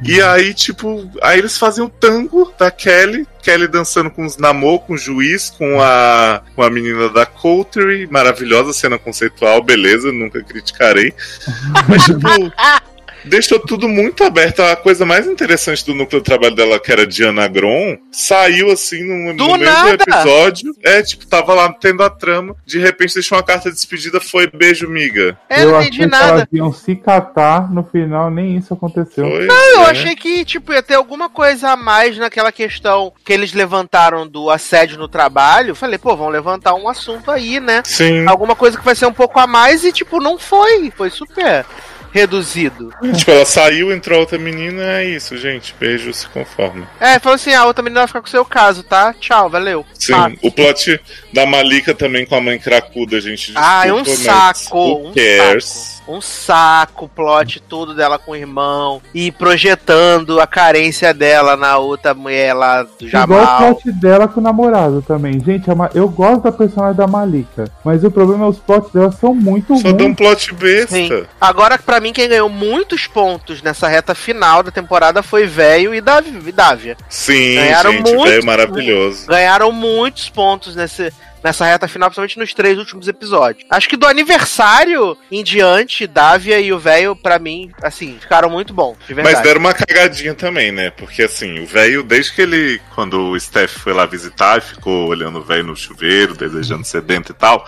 D: E aí, tipo, aí eles fazem o tango da Kelly, Kelly dançando com os namor, com o juiz, com a, com a menina da Coulter, maravilhosa cena conceitual, beleza, nunca criticarei. Mas, tipo, deixou tudo muito aberto. A coisa mais interessante do núcleo de trabalho dela, que era Diana Gron, saiu assim no,
B: Do
D: no mesmo episódio. É, tipo, tava lá tendo a trama. De repente deixou uma carta de despedida, foi beijo, miga.
B: É,
C: eu
B: não
C: achei
B: entendi
C: que
B: nada.
C: elas iam se catar, no final nem isso aconteceu.
D: Foi,
B: Eu
D: né?
B: achei que, tipo, ia ter alguma coisa a mais naquela questão que eles levantaram do assédio no trabalho. Falei, pô, vão levantar um assunto aí, né?
D: Sim.
B: Alguma coisa que vai ser um pouco a mais e, tipo, não foi. Foi super reduzido.
D: Tipo, ela saiu, entrou outra menina, é isso, gente. Beijo, se conforma.
B: É, falou assim: a outra menina vai ficar com o seu caso, tá? Tchau, valeu.
D: Sim,
B: Ah,
D: o plot da Malika também com a mãe cracuda, gente.
B: Ah, é um saco, um
D: cares?
B: saco. Um saco, o plot tudo dela com o irmão. E projetando a carência dela na outra mulher lá do
C: Igual o
B: Jamal.
C: plot dela com o namorado também. Gente, Ma- eu gosto da personagem da Malika, mas o problema é os plots dela são muito
D: Só dá um
C: ruins.
D: plot besta.
B: Sim. Agora, pra mim, quem ganhou muitos pontos nessa reta final da temporada foi Velho e e Dávia.
D: Sim,
B: Ganharam
D: gente,
B: muito.
D: velho maravilhoso.
B: Ganharam muitos pontos nesse, nessa reta final, principalmente nos três últimos episódios. Acho que do aniversário em diante, Davia e o velho, pra mim, assim, ficaram muito bons, de verdade.
D: Mas deram uma cagadinha também, né? Porque assim, o velho, desde que ele, quando o Steph foi lá visitar, ficou olhando o velho no chuveiro, desejando ser dentro e tal.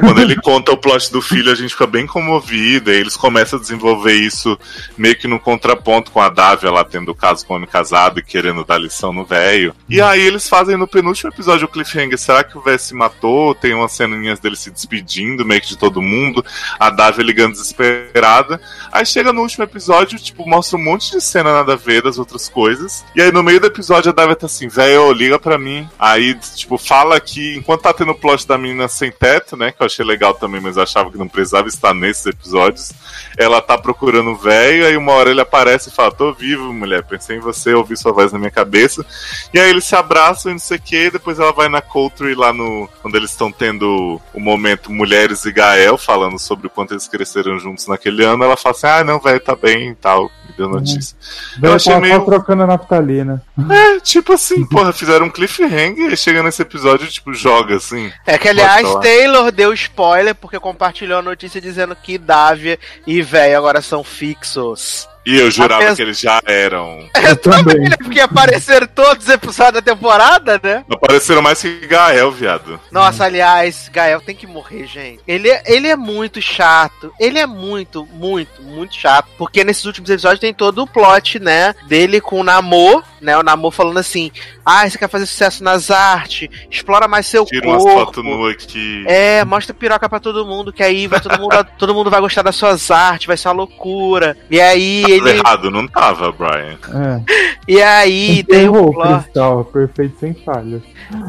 D: Quando ele conta o plot do filho, a gente fica bem comovido, e eles começam a desenvolver isso meio que no contraponto com a Davia lá tendo o caso com o homem casado e querendo dar lição no velho. E aí eles fazem no penúltimo episódio o cliffhanger, será que o velho se matou? Tem umas ceninhas dele se despedindo, meio que de todo mundo, a Davia ligando desesperada. Aí chega no último episódio, tipo, mostra um monte de cena nada a ver das outras coisas. E aí no meio do episódio a Davia tá assim, velho, liga pra mim. Aí, tipo, fala que enquanto tá tendo o plot da menina sem teto, né? Que eu achei legal também, mas achava que não precisava estar nesses episódios. Ela tá procurando o velho, aí uma hora ele aparece e fala: Tô vivo, mulher, pensei em você, ouvi sua voz na minha cabeça. E aí eles se abraçam e não sei o que, depois ela vai na Coultry lá no. Quando eles estão tendo o momento Mulheres e Gael, falando sobre o quanto eles cresceram juntos naquele ano. Ela fala assim: Ah, não, velho, tá bem e tal. Me deu notícia.
C: Velho,
D: Eu achei
C: tava
D: meio-
C: trocando a naftalina.
D: É, tipo assim, porra, fizeram um cliffhanger e chega nesse episódio, tipo, joga assim.
B: É que, aliás. Taylor deu spoiler porque compartilhou a notícia dizendo que Davia e velho agora são fixos.
D: E eu jurava que eles já eram.
C: Eu também.
B: Porque apareceram todos os episódios da temporada, né?
D: Apareceram mais que Gael, viado.
B: Nossa, aliás, Gael tem que morrer, gente. Ele é, ele é muito chato. Ele é muito, muito, muito chato. Porque nesses últimos episódios tem todo o plot, né? Dele com o Namor, né? O Namor falando assim: Ah, você quer fazer sucesso nas artes? Explora mais seu
D: Tira umas
B: corpo.
D: fotos nuas aqui.
B: É, mostra piroca pra todo mundo, que aí vai todo mundo, todo mundo vai gostar das suas artes, vai ser uma loucura. E aí ele.
D: errado, não tava, Brian.
C: É.
B: E aí tem o
C: Errou o
B: plot.
C: cristal, perfeito sem falhas.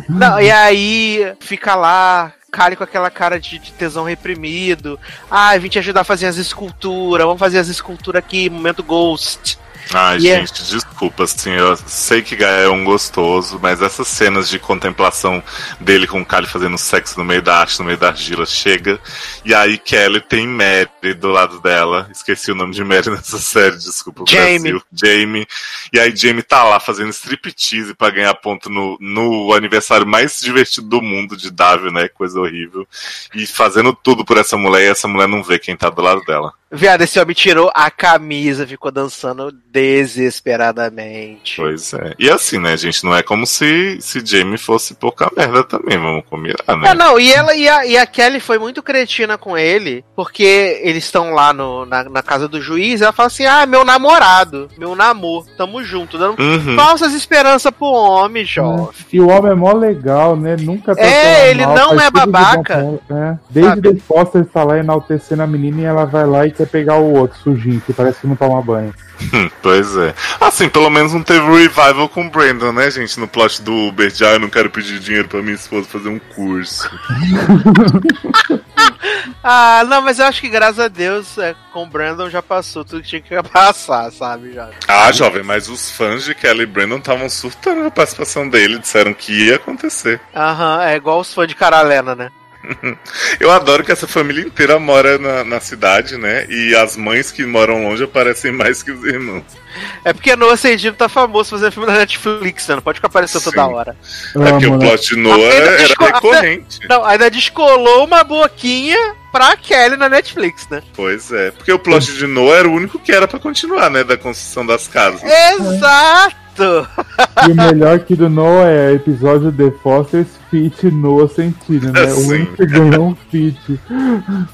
B: Não, e aí fica lá, Kali com aquela cara de, de tesão reprimido. Ah, vim te ajudar a fazer as esculturas, vamos fazer as esculturas aqui, momento Ghost.
D: Ai,
B: E é-
D: gente, desculpa, assim, eu sei que Gael é um gostoso, mas essas cenas de contemplação dele com o Kali fazendo sexo no meio da arte, no meio da argila, chega. E aí Kelly tem Mary do lado dela. Esqueci o nome de Mary nessa série, desculpa,
B: Jamie.
D: Brasil. Jamie. E aí Jamie tá lá fazendo striptease pra ganhar ponto no, no aniversário mais divertido do mundo de Davi, né? Coisa horrível. E fazendo tudo por essa mulher e essa mulher não vê quem tá do lado dela.
B: Viado, esse homem tirou a camisa, ficou dançando desesperadamente.
D: Pois é. E assim, né, gente? Não é como se, se Jamie fosse pouca merda também, vamos combinar, né?
B: É, não, e ela e a, e a Kelly foi muito cretina com ele, porque eles estão lá no, na, na casa do juiz, ela fala assim: ah, meu namorado, meu namor, tamo junto, dando
D: Uhum.
B: falsas esperanças pro homem, jovem.
C: E o homem é mó legal, né? Nunca tratou
B: É, ele
C: mal,
B: não é
C: bom
B: babaca.
C: pra ela. É. Desde
B: Sabe?
C: The Foster está lá enaltecendo a menina e ela vai lá e quer pegar o outro sujinho, que parece que não toma banho.
D: Hum, Pois é. Assim, pelo menos não teve revival com o Brandon, né, gente? No plot do Uber de, ah, eu não quero pedir dinheiro pra minha esposa fazer um curso.
B: Ah, não, mas eu acho que graças a Deus, é, com o Brandon já passou tudo que tinha que passar, sabe? Já.
D: Ah, jovem, mas os fãs de Kelly Brandon estavam surtando a participação dele, disseram que ia acontecer.
B: Aham, é igual os fãs de Caralena, né?
D: Eu adoro que essa família inteira mora na, na cidade, né? E as mães que moram longe aparecem mais que os irmãos.
B: É porque Noah Cedillo tá famoso fazendo filme na Netflix, né? Não pode ficar aparecendo toda hora.
D: É porque o
C: né?
D: plot de Noah
B: Ainda
D: era
B: desco-
D: recorrente.
B: Não, ainda descolou uma boquinha pra Kelly na Netflix, né?
D: Pois é, porque o plot de Noah era o único que era pra continuar, né? Da construção das casas.
B: Exato!
C: E o melhor que do Noah é episódio The Foster's Fit Noah Sentido, né? O
D: Sim.
C: único que ganhou um fit.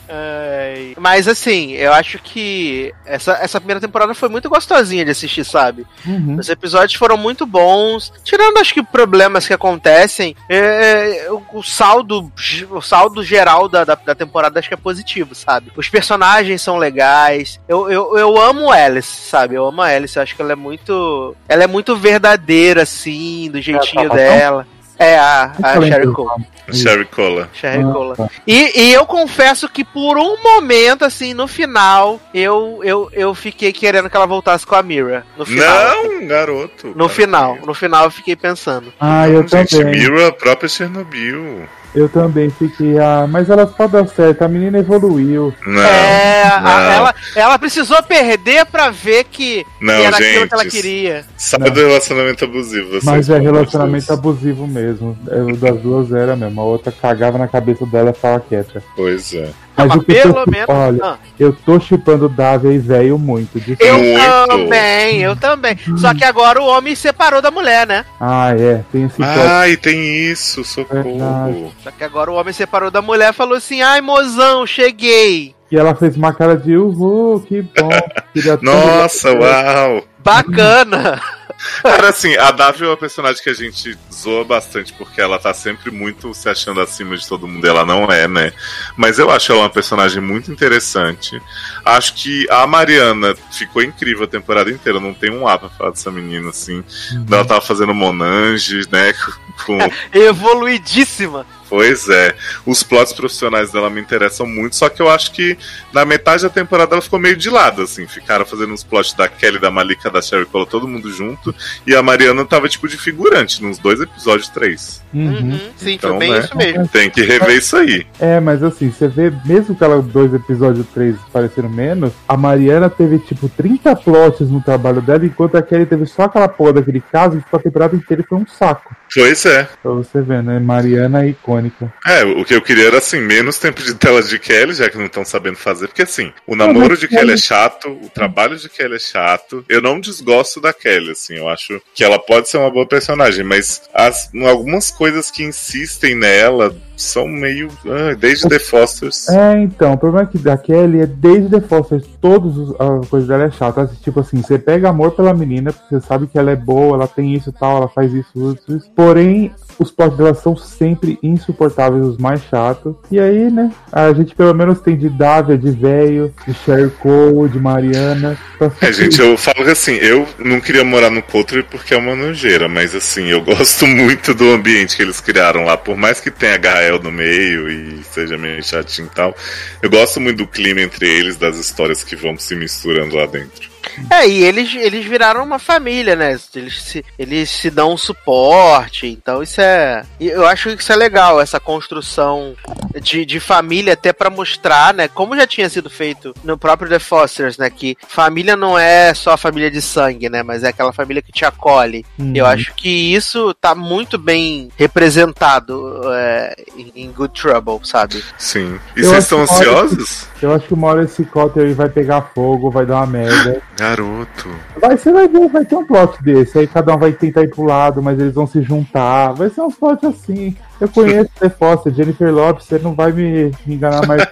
B: Ai, Mas assim, eu acho que essa, essa primeira temporada foi muito gostosinha de assistir, sabe?
C: Uhum.
B: Os episódios foram muito bons. Tirando, acho que, problemas que acontecem, é, é, o, o saldo o saldo geral da, da, da temporada acho que é positivo, sabe? Os personagens são legais. Eu, eu, eu amo Alice, sabe? Eu amo a Alice. Eu acho que ela é muito. Ela é muito verdadeira, assim, do jeitinho
C: Sapatão?
B: dela. É, a, a Sherry. Cole.
D: Sherry Cola.
B: Sherry
C: Ah,
B: Cole.
C: tá.
B: E, e eu confesso que por um momento, assim, no final, eu, eu, eu fiquei querendo que ela voltasse com a Mira. No final.
D: Não, garoto.
B: No final. No final eu fiquei pensando.
C: Ah, eu
D: Não, gente,
C: também.
D: Mira, a própria Chernobyl.
C: Eu também fiquei, ah, mas ela pode dar certo, a menina evoluiu.
D: Não,
B: é, a-
D: não.
B: ela, ela precisou perder pra ver que,
D: Não,
B: que era aquilo
D: gente,
B: que ela queria.
D: Sai do relacionamento abusivo.
C: Mas é relacionamento
D: Deus.
C: abusivo mesmo. É, O das duas era mesmo. A outra cagava na cabeça dela e ficava quieta.
D: Pois é.
C: Mas,
B: Mas
C: o que eu
B: pelo
C: tô,
B: menos.
C: olha,
B: Ah,
C: eu tô chipando Davia e velho muito. de-
B: eu
D: Muito.
B: também, eu também. Só que agora o homem separou da mulher, né?
C: Ah, é, tem esse.
D: Ai, tem isso, socorro.
C: Verdade.
B: Só que agora o homem separou da mulher e falou assim: ai, mozão, cheguei.
C: E ela fez uma cara de uhul, que bom.
D: Nossa, uau!
B: Bacana.
D: Cara, assim, a Davi é uma personagem que a gente zoa bastante porque ela tá sempre muito se achando acima de todo mundo. Ela não é, né? Mas eu acho ela uma personagem muito interessante. Acho que a Mariana ficou incrível a temporada inteira. Não tem um A pra falar dessa menina, assim. Ela tava fazendo Monange, né? Com,
B: Evoluidíssima.
D: Pois é. Os plots profissionais dela me interessam muito, só que eu acho que na metade da temporada ela ficou meio de lado, assim. Ficaram fazendo uns plots da Kelly, da Malika, da Sherry Cole, todo mundo junto. E a Mariana tava tipo de figurante nos dois episódios, três.
C: Uhum.
B: Uhum, Sim,
D: Então,
B: foi bem
D: né?
B: isso mesmo.
D: Tem que rever isso aí.
C: É, mas assim, você vê, mesmo que ela dois episódios, três pareceram menos, a Mariana teve tipo 30 plots no trabalho dela, enquanto a Kelly teve só aquela porra daquele caso e ficou a temporada inteira e foi um saco.
D: Pois é.
C: Pra você ver, né? Mariana é icônica.
D: É, o que eu queria era assim, menos tempo de tela de Kelly, já que não estão sabendo fazer, porque assim, o namoro de Kelly é chato, o trabalho de Kelly é chato. Eu não desgosto da Kelly, assim, eu acho que ela pode ser uma boa personagem, mas as, algumas coisas que insistem nela são meio. ah, desde The Fosters.
C: É, então, o problema é que da Kelly é desde The Foster, todas os- a coisa dela é chata. Tipo assim, você pega amor pela menina, porque você sabe que ela é boa, ela tem isso e tal, ela faz isso, isso, isso. Porém, os plots dela são sempre insuportáveis, os mais chatos. E aí, né, a gente pelo menos tem de Davia, de Velho, de Sherry Cole, de Mariana. pra
D: É, gente, eu falo que assim, eu não queria morar no Coulter porque é uma nojeira, mas assim, eu gosto muito do ambiente que eles criaram lá, por mais que tenha Gael no meio e seja meio chatinho e tal, eu gosto muito do clima entre eles, das histórias que vão se misturando lá dentro.
B: É, e eles, eles viraram uma família, né? Eles se, eles se dão um suporte, então isso é. Eu acho que isso é legal, essa construção de, de família, até pra mostrar, né? Como já tinha sido feito no próprio The Fosters, né? Que família não é só a família de sangue, né? Mas é aquela família que te acolhe.
C: Uhum.
B: Eu acho que isso tá muito bem representado é, em, Good Trouble, sabe?
D: Sim. E
C: Eu
D: vocês estão
C: que
D: ansiosos?
C: Eu acho que uma hora esse Cotter aí vai pegar fogo, vai dar uma merda.
D: Garoto.
C: Vai, você vai ver, vai ter um plot desse. Aí cada um vai tentar ir pro lado, mas eles vão se juntar. Vai ser um plot assim. Eu conheço The Foster, Jennifer Lopes, você não vai me, me enganar mais.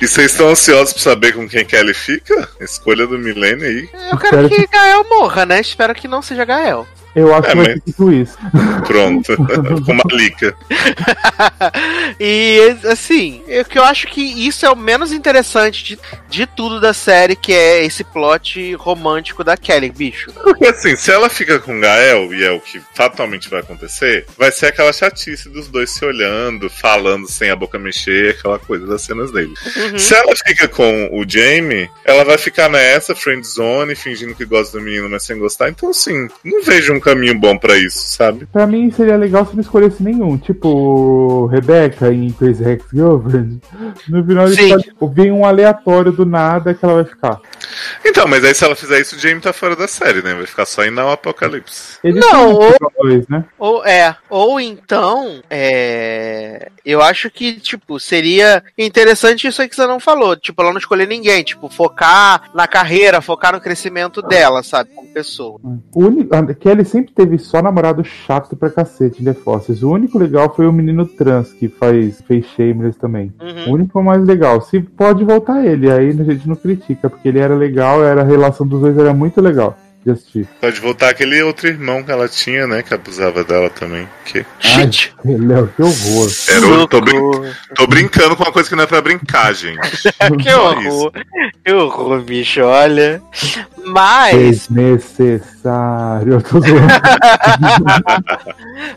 D: E vocês estão ansiosos pra saber com quem Kelly fica? Escolha do milênio aí.
B: Eu quero que Gael morra, né? Espero que não seja Gael.
C: Eu acho
D: É,
C: que vai
D: mas-
C: ser tipo isso.
D: Pronto. com Malika.
B: e assim, eu, que eu acho que isso é o menos interessante de, de tudo da série, que é esse plot romântico da Kelly, bicho.
D: Porque assim, se ela fica com Gael, e é o que fatalmente vai acontecer, vai ser aquela chatice dos dois se olhando, falando sem a boca mexer, aquela coisa das cenas dele.
B: Uhum.
D: Se ela fica com o Jamie, ela vai ficar nessa, friend zone, fingindo que gosta do menino, mas sem gostar. Então, assim, não vejo um caminho bom pra isso, sabe?
C: Pra mim seria legal se não escolhesse nenhum. Tipo, Rebecca em Crazy Ex Girlfriend. No final
B: Sim.
C: tipo, vem um aleatório do nada que ela vai ficar.
D: Então, mas aí se ela fizer isso, o Jamie tá fora da série, né? Vai ficar só indo ao apocalipse.
C: Ele
B: Não, ou-
C: dois, né?
B: Ou é, ou então, é, eu acho que, tipo, seria interessante isso aí que você não falou, tipo, ela não escolher ninguém, tipo, focar na carreira, focar no crescimento dela, sabe, como pessoa.
C: O único, a Kelly sempre teve só namorado chato pra cacete em The Fossils. O único legal foi o menino trans que faz, fez Shameless também.
B: Uhum.
C: O único mais legal. Se pode voltar ele, aí a gente não critica, porque ele era legal, era, a relação dos dois era muito legal de assistir.
D: Pode voltar aquele outro irmão que ela tinha, né? Que abusava dela também. Que
B: Gente,
C: Léo, que horror.
D: era o, tô, brin- tô brincando com uma coisa que não é pra brincar, gente.
B: que horror, que horror, bicho, olha. Mas,
C: Desnecessário. Eu tô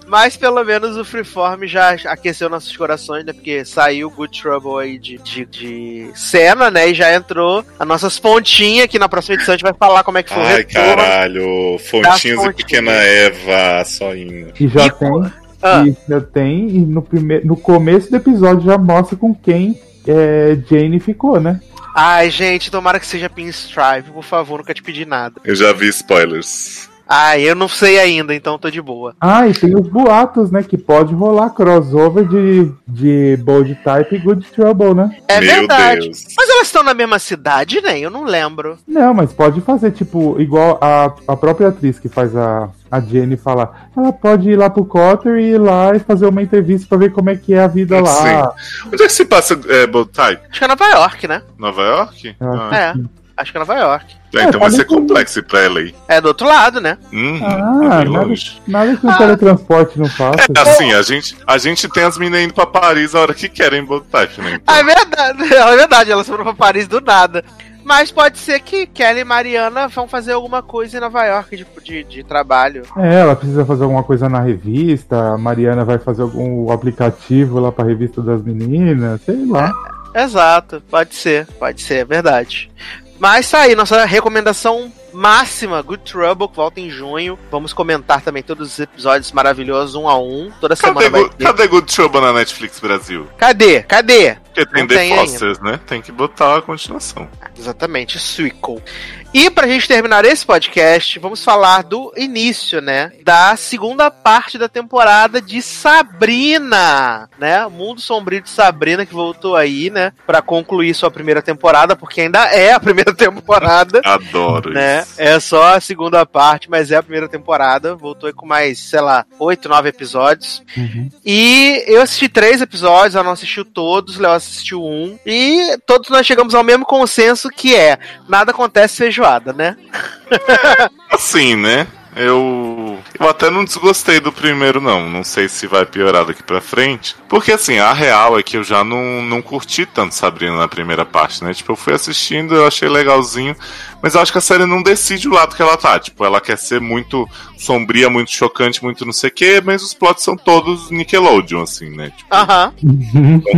B: mas pelo menos o Freeform já aqueceu nossos corações, né? Porque saiu Good Trouble aí de, de, de cena, né? E já entrou as nossas pontinhas, que na próxima edição a gente vai falar como é que foi o
D: Ai, caralho. Fontinhas e
B: fontinhas.
D: Pequena Eva, só indo.
C: E já
B: E
C: tem.
B: Ah.
C: Letícia tem, e no, primeiro, no começo do episódio já mostra com quem é, Jane ficou, né?
B: Ai, gente, tomara que seja Pinstripe, por favor, nunca te pedi nada.
D: Eu já vi spoilers.
B: Ai, eu não sei ainda, então tô de boa.
C: Ah, e tem os boatos, né? Que pode rolar crossover de, de Bold Type e Good Trouble, né?
B: É
D: Meu
B: verdade.
D: Deus.
B: Mas elas estão na mesma cidade, nem? Eu não lembro.
C: Não, mas pode fazer, tipo, igual a, a própria atriz que faz a, a Jenny falar. Ela pode ir lá pro Cotter e ir lá e fazer uma entrevista pra ver como é que é a vida lá.
D: Onde é que se passa é, Bold Type?
B: Acho que é Nova York, né?
D: Nova York? Ah,
B: É.
C: sim.
B: Acho que é Nova York.
D: é, então
C: É,
D: vai ser
C: pode-
D: complexo ir pra ela aí.
B: É do outro lado, né?
D: Uhum,
C: Ah,
D: é
C: nada, nada que o teletransporte não faça.
D: É assim, a gente, a gente tem as meninas indo pra Paris a hora que querem Type, né? Então,
B: Ah, é verdade. É verdade, elas foram pra Paris do nada. Mas pode ser que Kelly e Mariana vão fazer alguma coisa em Nova York de, de, de trabalho.
C: É, ela precisa fazer alguma coisa na revista, a Mariana vai fazer algum aplicativo lá pra revista das meninas, sei lá.
B: Exato, pode ser, pode ser, é verdade. Mas tá aí, nossa recomendação máxima, Good Trouble, que volta em junho. Vamos comentar também todos os episódios maravilhosos, um a um. Toda
D: cadê,
B: semana vai ter.
D: cadê Good Trouble na Netflix Brasil?
B: Cadê? Cadê?
D: Porque tem
B: Não
D: The
B: tem
D: Fosters, né? Tem que botar a continuação.
B: Exatamente, Suico. E pra gente terminar esse podcast, vamos falar do início, né? Da segunda parte da temporada de Sabrina, né? O Mundo Sombrio de Sabrina que voltou aí, né? Pra concluir sua primeira temporada, porque ainda é a primeira temporada.
D: Adoro
B: Né? É só a segunda parte, mas é a primeira temporada. Voltou aí com mais, sei lá, oito, nove episódios.
C: Uhum.
B: E eu assisti três episódios, ela não assistiu todos, Léo assistiu um. E todos nós chegamos ao mesmo consenso que é: nada acontece feijoada, né?
D: Assim, né? Eu, eu até não desgostei do primeiro, não. Não sei se vai piorar daqui pra frente. Porque, assim, a real é que eu já não, não curti tanto Sabrina na primeira parte, né? Tipo, eu fui assistindo, eu achei legalzinho. Mas eu acho que a série não decide o lado que ela tá. Tipo, ela quer ser muito sombria, muito chocante, muito não sei o quê. Mas os plots são todos Nickelodeon, assim, né? Tipo,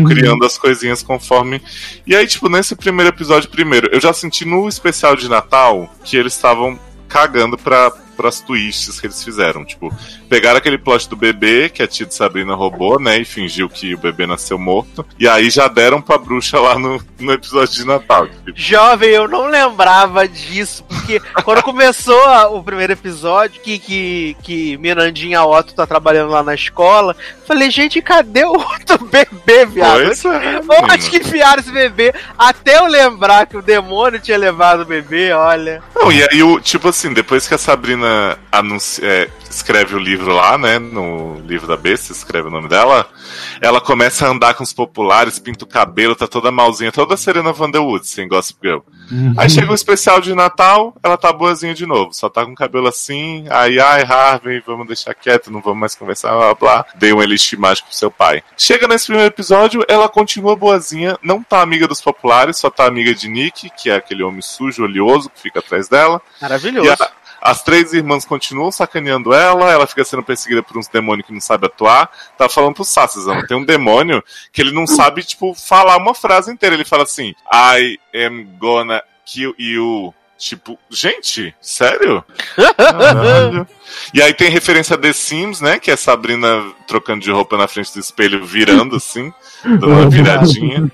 D: criando as coisinhas conforme. E aí, tipo, nesse primeiro episódio, primeiro, eu já senti no especial de Natal que eles estavam cagando pra, pras twists que eles fizeram. Tipo, pegaram aquele plot do bebê que a tia de Sabrina roubou, né? E fingiu que o bebê nasceu morto. E aí já deram pra bruxa lá no, no episódio de Natal. Tipo,
B: Jovem, eu não lembrava disso, porque quando começou a- o primeiro episódio, que, que, que Mirandinha Otto tá trabalhando lá na escola, falei, gente, cadê o outro bebê, viado?
D: Pois é,
B: Onde que enfiaram esse bebê? Até eu lembrar que o demônio tinha levado o bebê, olha.
D: Não, e aí, tipo assim, depois que a Sabrina anuncia, é, escreve o livro lá, né? No livro da besta, escreve o nome dela. Ela começa a andar com os populares, pinta o cabelo, tá toda malzinha, toda Serena Vanderwood, sem Gossip Girl. Aí chega o especial de Natal, ela tá boazinha de novo, só tá com o cabelo assim. Aí, ai, Harvey, vamos deixar quieto, não vamos mais conversar, blá blá. blá. Dei um elixir mágico pro seu pai. Chega nesse primeiro episódio, ela continua boazinha, não tá amiga dos populares, só tá amiga de Nick, que é aquele homem sujo, oleoso, que fica atrás dela.
B: Maravilhoso.
D: A- as três irmãs continuam sacaneando ela, ela fica sendo perseguida por uns demônios que não sabe atuar. Tá falando pro Sassazão, tem um demônio que ele não sabe, tipo, falar uma frase inteira. Ele fala assim, I am gonna kill you. Tipo, gente, sério? Caralho. E aí tem referência a The Sims, né? Que é Sabrina trocando de roupa na frente do espelho, virando assim, dando uma viradinha.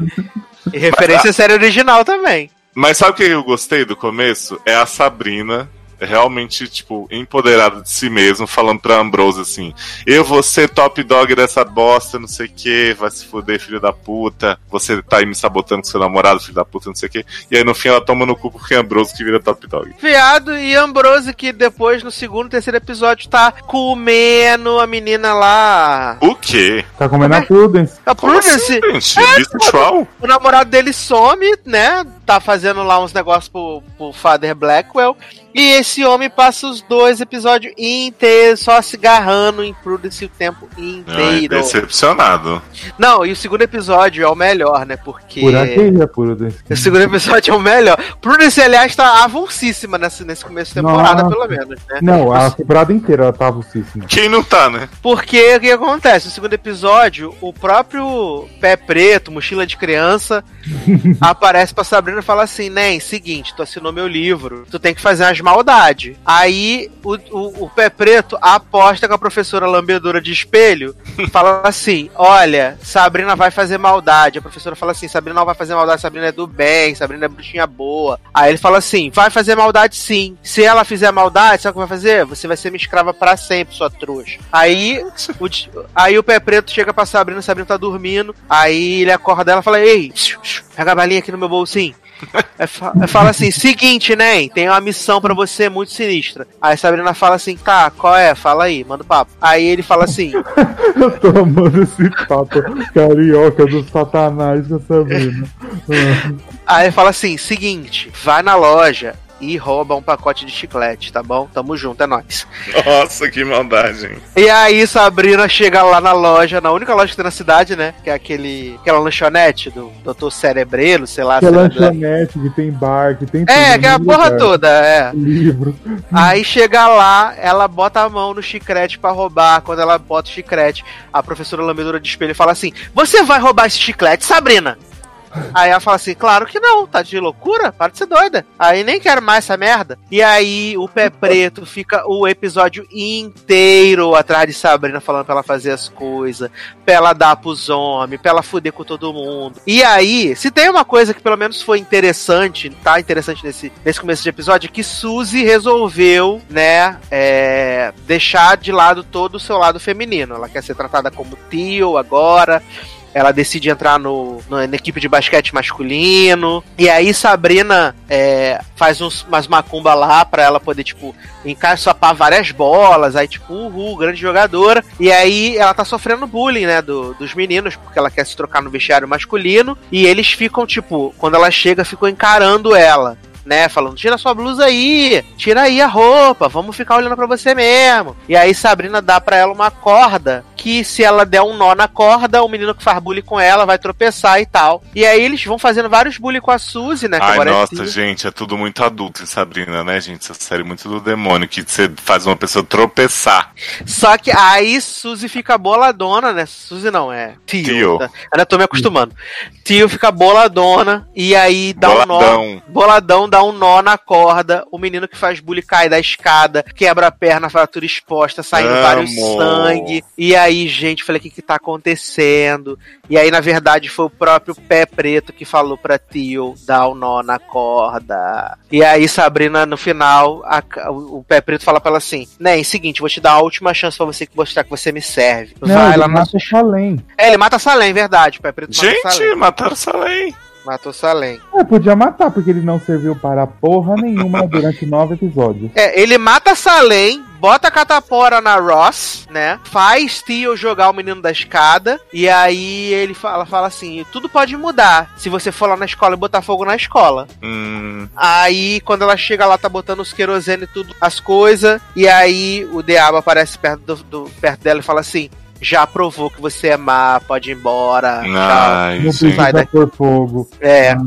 B: E referência à série original também.
D: Mas sabe o que eu gostei do começo? É a Sabrina realmente, tipo, empoderada de si mesmo, falando pra Ambrose assim: Eu vou ser top dog dessa bosta, não sei o que, vai se fuder, filho da puta. Você tá aí me sabotando com seu namorado, filho da puta, não sei o que. E aí no fim ela toma no cu porque é Ambrose que vira top dog.
B: Viado e Ambrose, que depois, no segundo, terceiro episódio, tá comendo a menina lá.
D: O quê?
C: Tá comendo a Prudence.
B: A
D: Como assim,
B: Prudence,
D: gente? Bissexual?
B: o namorado dele some, né? Tá fazendo lá uns negócios pro, pro Father Blackwell. E esse homem passa os dois episódios inteiros só se agarrando em Prudence o tempo
D: Ai,
B: inteiro.
D: decepcionado.
B: Não, e o segundo episódio é o melhor, né? Porque.
C: Por aqui a Prudence.
B: O segundo episódio é o melhor. Prudence, aliás, tá avulsíssima nesse, nesse começo de temporada,
C: Nossa.
B: pelo menos, né?
C: Não, a temporada inteira ela tava avulsíssima.
D: Quem não tá, né?
B: Porque o que acontece? No segundo episódio, o próprio pé preto, mochila de criança, aparece pra Sabrina Sabrina fala assim, Nen, seguinte, tu assinou meu livro, tu tem que fazer umas maldades. Aí o, o, o pé preto aposta com a professora lambedora de espelho e fala assim: olha, Sabrina vai fazer maldade. A professora fala assim: Sabrina não vai fazer maldade, Sabrina é do bem, Sabrina é bruxinha boa. Aí ele fala assim: vai fazer maldade sim. Se ela fizer maldade, sabe o que vai fazer? Você vai ser minha escrava para sempre, sua trouxa. Aí o, aí o pé preto chega pra Sabrina, Sabrina tá dormindo. Aí ele acorda ela e fala: Ei, pega a balinha aqui no meu bolsinho. É, fa é, fala assim, seguinte, né? Tem uma missão para você muito sinistra. Aí Sabrina fala assim, tá, qual é? Fala aí, manda o papo. Aí ele fala assim.
C: Eu tô amando esse papo carioca do satanás com a Sabrina.
B: aí ele fala assim, seguinte, vai na loja, e rouba um pacote de chiclete, tá bom? Tamo junto, é nóis.
D: Nossa, que maldade, hein?
B: E aí, Sabrina chega lá na loja, na única loja que tem na cidade, né? Que é aquele, aquela lanchonete do Dr. Cerebrelo, sei lá.
C: Que é lanchonete, que tem bar, que tem
B: tudo. É, que é a porra lugar. toda, é.
C: Livro.
B: Aí chega lá, ela bota a mão no chiclete para roubar. Quando ela bota o chiclete, a professora lambedora de espelho fala assim: Você vai roubar esse chiclete, Sabrina? Aí ela fala assim: claro que não, tá de loucura? Para de ser doida. Aí nem quero mais essa merda. E aí o pé preto fica o episódio inteiro atrás de Sabrina falando pra ela fazer as coisas, pra ela dar pros homens, pra ela fuder com todo mundo. E aí, se tem uma coisa que pelo menos foi interessante, tá interessante nesse, nesse começo de episódio, é que Suzy resolveu, né, é, deixar de lado todo o seu lado feminino. Ela quer ser tratada como tio agora ela decide entrar no, no, na equipe de basquete masculino. E aí Sabrina é, faz uns, umas macumba lá pra ela poder, tipo, encaixapar várias bolas. Aí, tipo, uhul, grande jogadora. E aí ela tá sofrendo bullying, né, do, dos meninos, porque ela quer se trocar no vestiário masculino. E eles ficam, tipo, quando ela chega, ficam encarando ela né? Falando, tira sua blusa aí, tira aí a roupa, vamos ficar olhando para você mesmo. E aí Sabrina dá para ela uma corda que se ela der um nó na corda, o menino que faz bullying com ela vai tropeçar e tal. E aí eles vão fazendo vários bullying com a Suzy, né?
D: Ai, nossa, é gente, é tudo muito adulto em Sabrina, né, gente? Essa série é muito do demônio, que você faz uma pessoa tropeçar.
B: Só que aí Suzy fica boladona, né? Suzy não, é Tio. Tio. Tá? Ainda tô me acostumando. Tio fica boladona e aí dá Boladão. um nó. Boladão, dá um nó na corda. O menino que faz bullying cai da escada, quebra a perna, fratura exposta, saindo Amo. vários sangue. E aí gente, falei, o que que tá acontecendo? E aí, na verdade, foi o próprio Pé Preto que falou pra Tio dar o um nó na corda. E aí, Sabrina, no final, a, o, Pé Preto fala pra ela assim, né, é seguinte, vou te dar a última chance pra você mostrar que você me serve.
C: Não, Vai ele lá mata na... Salem.
B: É, ele mata Salem, verdade. O Pé Preto
D: gente, mata Salem. mataram Salem.
B: Matou Salem.
C: É, podia matar, porque ele não serviu para porra nenhuma durante nove episódios.
B: É, ele mata Salem, bota a catapora na Ross, né? Faz Tio jogar o menino da escada. E aí ele fala, fala assim: tudo pode mudar se você for lá na escola e botar fogo na escola.
D: Hum.
B: Aí, quando ela chega lá, tá botando os querosene e tudo, as coisas. E aí o diabo aparece perto, do, do, perto dela e fala assim: já provou que você é má, pode ir embora.
C: Ai, não precisa pôr fogo.
B: É, Ai.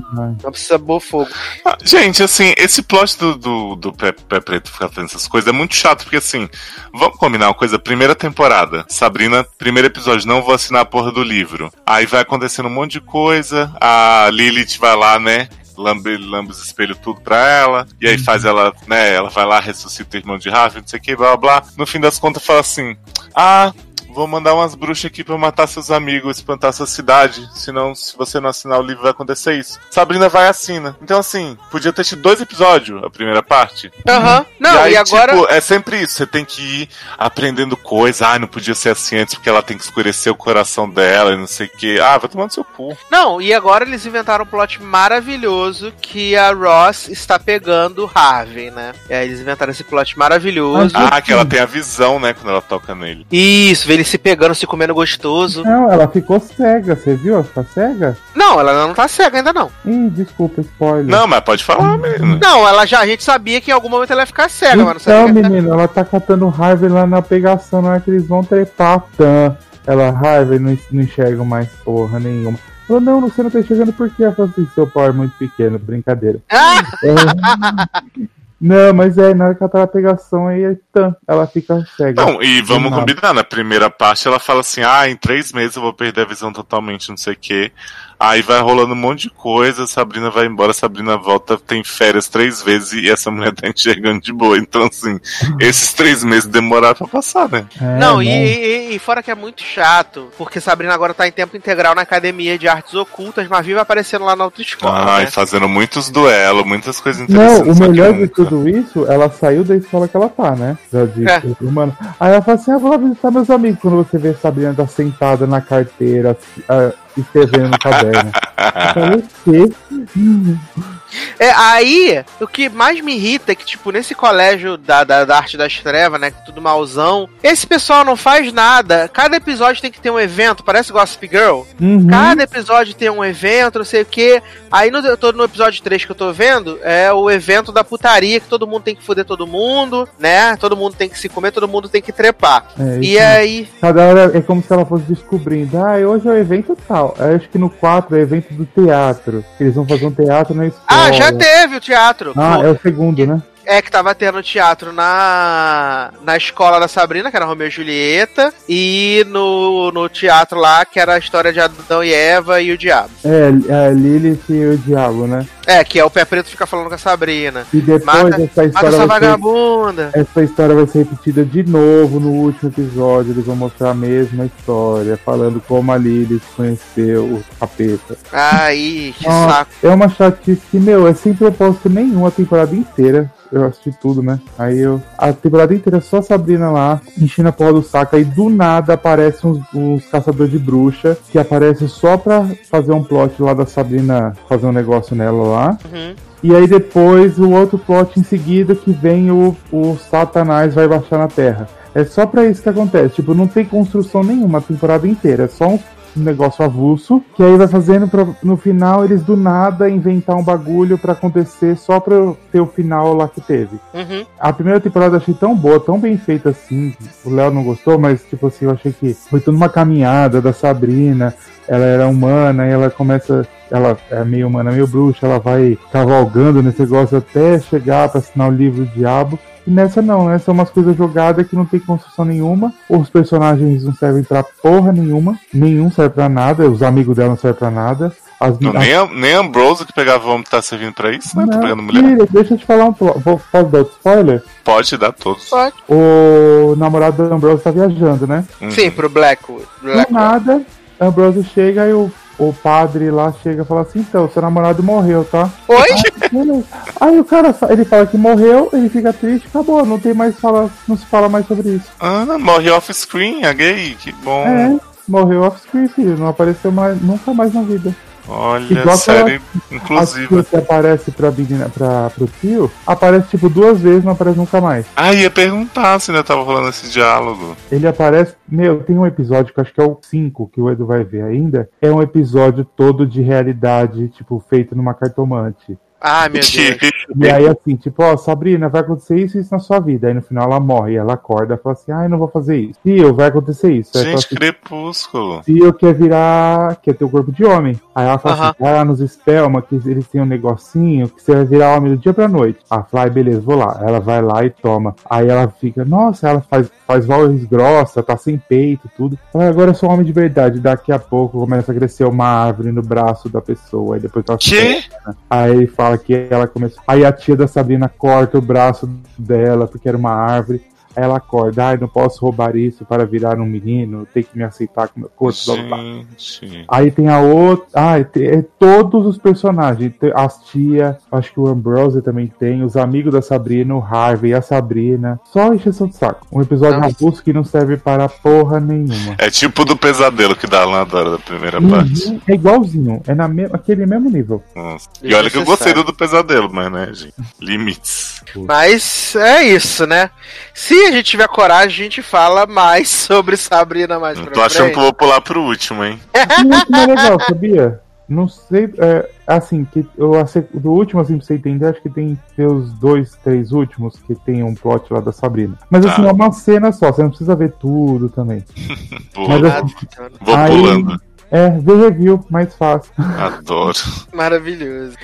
B: não precisa pôr fogo.
D: Ah, gente, assim, esse plot do, do, do pé, pé, Preto ficar fazendo essas coisas é muito chato, porque assim, vamos combinar uma coisa, primeira temporada, Sabrina, primeiro episódio, não vou assinar a porra do livro. Aí vai acontecendo um monte de coisa, a Lilith vai lá, né, lambe, lambe os espelhos tudo pra ela, e aí faz ela, né, ela vai lá, ressuscita o irmão de Rafa, não sei o que, blá blá blá. No fim das contas fala assim, ah, vou mandar umas bruxas aqui pra matar seus amigos, espantar sua cidade. Senão, se você não assinar o livro, vai acontecer isso. Sabrina vai assina. Então, assim, podia ter tido dois episódios, a primeira parte.
B: Aham. Uhum. Não, e, aí, e agora. Tipo,
D: é sempre isso. Você tem que ir aprendendo coisa. Ah, não podia ser assim antes, porque ela tem que escurecer o coração dela e não sei o quê. Ah, vai tomando seu cu.
B: Não, e agora eles inventaram um plot maravilhoso que a Ross está pegando Harvey, né? E aí eles inventaram esse plot maravilhoso.
D: Ah, que ela tem a visão, né, quando ela toca nele.
B: Isso, vê ele se pegando, se comendo gostoso.
C: Não, ela ficou cega, você viu? Ela ficou cega?
B: Não, ela não tá cega ainda não.
C: Ih, desculpa, spoiler.
D: Não, mas pode falar mesmo.
B: Não, ela já, a gente sabia que em algum momento ela ia ficar cega, então,
C: mas não sabia. Não, menino, ela tá catando Harvey lá na pegação, na hora que eles vão trepar. Tá? Ela, Harvey, não, não enxerga mais porra nenhuma. Falou, não, você não tá enxergando porque ela falou assim, seu pau é muito pequeno, brincadeira. Ah! É, não, mas é, na hora que ela tá na pegação aí, tá, ela fica cega.
D: Não, e vamos combinar, na primeira parte ela fala assim, ah, em três meses eu vou perder a visão totalmente, não sei o quê. Aí vai rolando um monte de coisa, Sabrina vai embora, Sabrina volta, tem férias três vezes e essa mulher tá enxergando de boa. Então, assim, esses três meses demoraram pra passar, né?
C: É,
B: não,
C: né?
B: e, e- e fora que é muito chato, porque Sabrina agora tá em tempo integral na academia de artes ocultas, mas vive aparecendo lá na outra escola.
D: Ai,
B: né?
D: fazendo muitos duelos, muitas coisas
C: Não,
D: interessantes.
C: o
D: só que
C: melhor de tudo isso, ela saiu da escola que ela tá, né? Da de
B: É.
C: humano. Aí ela fala assim: ah, vou lá visitar meus amigos. Quando você vê a Sabrina tá sentada na carteira, ah, escrevendo no caderno. Eu falei, o quê?
B: É, aí, o que mais me irrita é que, tipo, nesse colégio da, da, da arte das trevas, né, que tudo malzão, esse pessoal não faz nada. Cada episódio tem que ter um evento, parece Gossip Girl.
C: Uhum.
B: Cada episódio tem um evento, não sei o que. Aí no, eu tô no episódio 3 que eu tô vendo, é o evento da putaria, que todo mundo tem que foder todo mundo, né? Todo mundo tem que se comer, todo mundo tem que trepar.
C: É,
B: E aí.
C: Cada hora é como se ela fosse descobrindo. Ah, hoje é o evento tal. Aí acho que no 4 é evento do teatro. Eles vão fazer um teatro na escola.
B: Ah, já teve o teatro.
C: Ah, é o segundo, né?
B: É que tava tendo teatro na, na escola da Sabrina, que era Romeu e Julieta, e no, no teatro lá, que era a história de Adão e Eva e o Diabo.
C: É, é Lilith e o Diabo, né?
B: É, que é o Pé Preto fica falando com a Sabrina.
C: E depois
B: Mata-
C: essa
B: Mata
C: história
B: essa
C: vai ser
B: vagabunda.
C: Essa história vai ser repetida de novo no último episódio. Eles vão mostrar a mesma história, falando como a Lilith conheceu o capeta.
B: Ai, que
C: Ah,
B: saco.
C: É uma chatice que, meu, é sem propósito nenhum a temporada inteira. Eu assisti tudo, né? Aí eu. A temporada inteira é só a Sabrina lá, enchendo a porra do saco. Aí do nada aparecem uns, uns caçadores de bruxa que aparecem só pra fazer um plot lá da Sabrina fazer um negócio nela lá.
B: Uhum.
C: E aí depois o outro plot em seguida que vem o, o Satanás vai baixar na Terra. É só pra isso que acontece. Tipo, não tem construção nenhuma a temporada inteira. É só um negócio avulso. Que aí vai fazendo pra, no final eles do nada inventar um bagulho pra acontecer só pra ter o final lá que teve.
B: Uhum.
C: A primeira temporada eu achei tão boa, tão bem feita assim. O Léo não gostou, mas tipo assim, eu achei que foi toda uma caminhada da Sabrina. Ela era humana e ela começa. Ela é meio humana, meio bruxa. Ela vai cavalgando nesse negócio até chegar pra assinar o livro do diabo. E nessa não, né? São umas coisas jogadas que não tem construção nenhuma. Os personagens não servem pra porra nenhuma. Nenhum serve pra nada. Os amigos dela não servem pra nada. As,
D: Não, nem, a- nem a Ambrose que pegava vômito tá servindo pra isso, né? Tá
C: não,
D: pegando mulher.
C: filha, deixa eu te falar um. Vou, posso dar outro spoiler?
D: Pode dar todos.
B: Pode.
C: o namorado da Ambrose tá viajando, né?
D: Uhum.
B: Sim, pro Blackwood.
C: Do
B: Blackwood.
C: nada, a Ambrose chega e o, o padre lá chega e fala assim, então, seu namorado morreu, tá?
B: Oi?
C: Beleza. Aí o cara, ele fala que morreu, ele fica triste, acabou, não tem mais fala, não se fala mais sobre isso.
D: Ah, morre off-screen, a gay, que bom.
C: É, morreu off-screen, filho, não apareceu mais, nunca mais na vida.
D: Olha,
C: Igual
D: série inclusiva.
C: que aparece pra, menina, pra, pro tio, aparece tipo duas vezes, não aparece nunca mais.
D: Ah, ia perguntar se ainda tava rolando esse diálogo.
C: Ele aparece. Meu, tem um episódio que eu acho que é o 5 que o Edu vai ver ainda. É um episódio todo de realidade, tipo, feito numa cartomante.
B: Ai, meu Deus.
C: E aí, assim, tipo, ó, Sabrina, vai acontecer isso e isso na sua vida. Aí no final ela morre, ela acorda e fala assim, ai, não vou fazer isso. Tio, vai acontecer isso. Aí
D: Gente,
C: assim,
D: crepúsculo.
C: Tio quer virar. quer ter o corpo de homem. Aí ela fala assim, vai lá nos Spelma, que eles têm um negocinho que você vai virar homem do dia pra noite. Fala, ai, beleza, vou lá. Ela vai lá e toma. Aí ela fica, nossa, ela faz, faz voz grossa, tá sem peito, tudo. Ela, agora eu sou homem de verdade. Daqui a pouco começa a crescer uma árvore no braço da pessoa. Aí depois ela
D: Que?
C: Aí fala que ela começou. Aí a tia da Sabrina corta o braço dela porque era uma árvore. Ela acorda, ai, não posso roubar isso para virar um menino, tem que me aceitar com meu corpo. blá, blá.
D: Gente.
C: Aí tem a outra. Ah, tem, é todos os personagens. Tem As tia, acho que o Ambrose também tem, os amigos da Sabrina, o Harvey, a Sabrina. Só encheção de saco. Um episódio avulso que não serve para porra nenhuma.
D: É tipo do pesadelo que dá lá adora da primeira parte.
C: Uhum, é igualzinho, é na me aquele mesmo nível.
D: Nossa. E olha que eu gostei do do pesadelo, mas né, gente? Limites.
B: Mas é isso, né? Se a gente tiver coragem, a gente fala mais sobre Sabrina mais
D: Não
B: pra
D: tô achando que eu vou pular pro último, hein?
C: Muito mais legal, sabia? Não sei, é, assim, que eu, do último, assim, pra você entender, acho que tem os dois, três últimos que tem um plot lá da Sabrina. Mas assim,
D: Tá.
C: é uma cena só, você não precisa ver tudo também. Mas
B: Ah,
C: assim,
D: vou
C: aí-
D: pulando.
C: É, ver review, mais fácil.
D: Adoro.
B: Maravilhoso.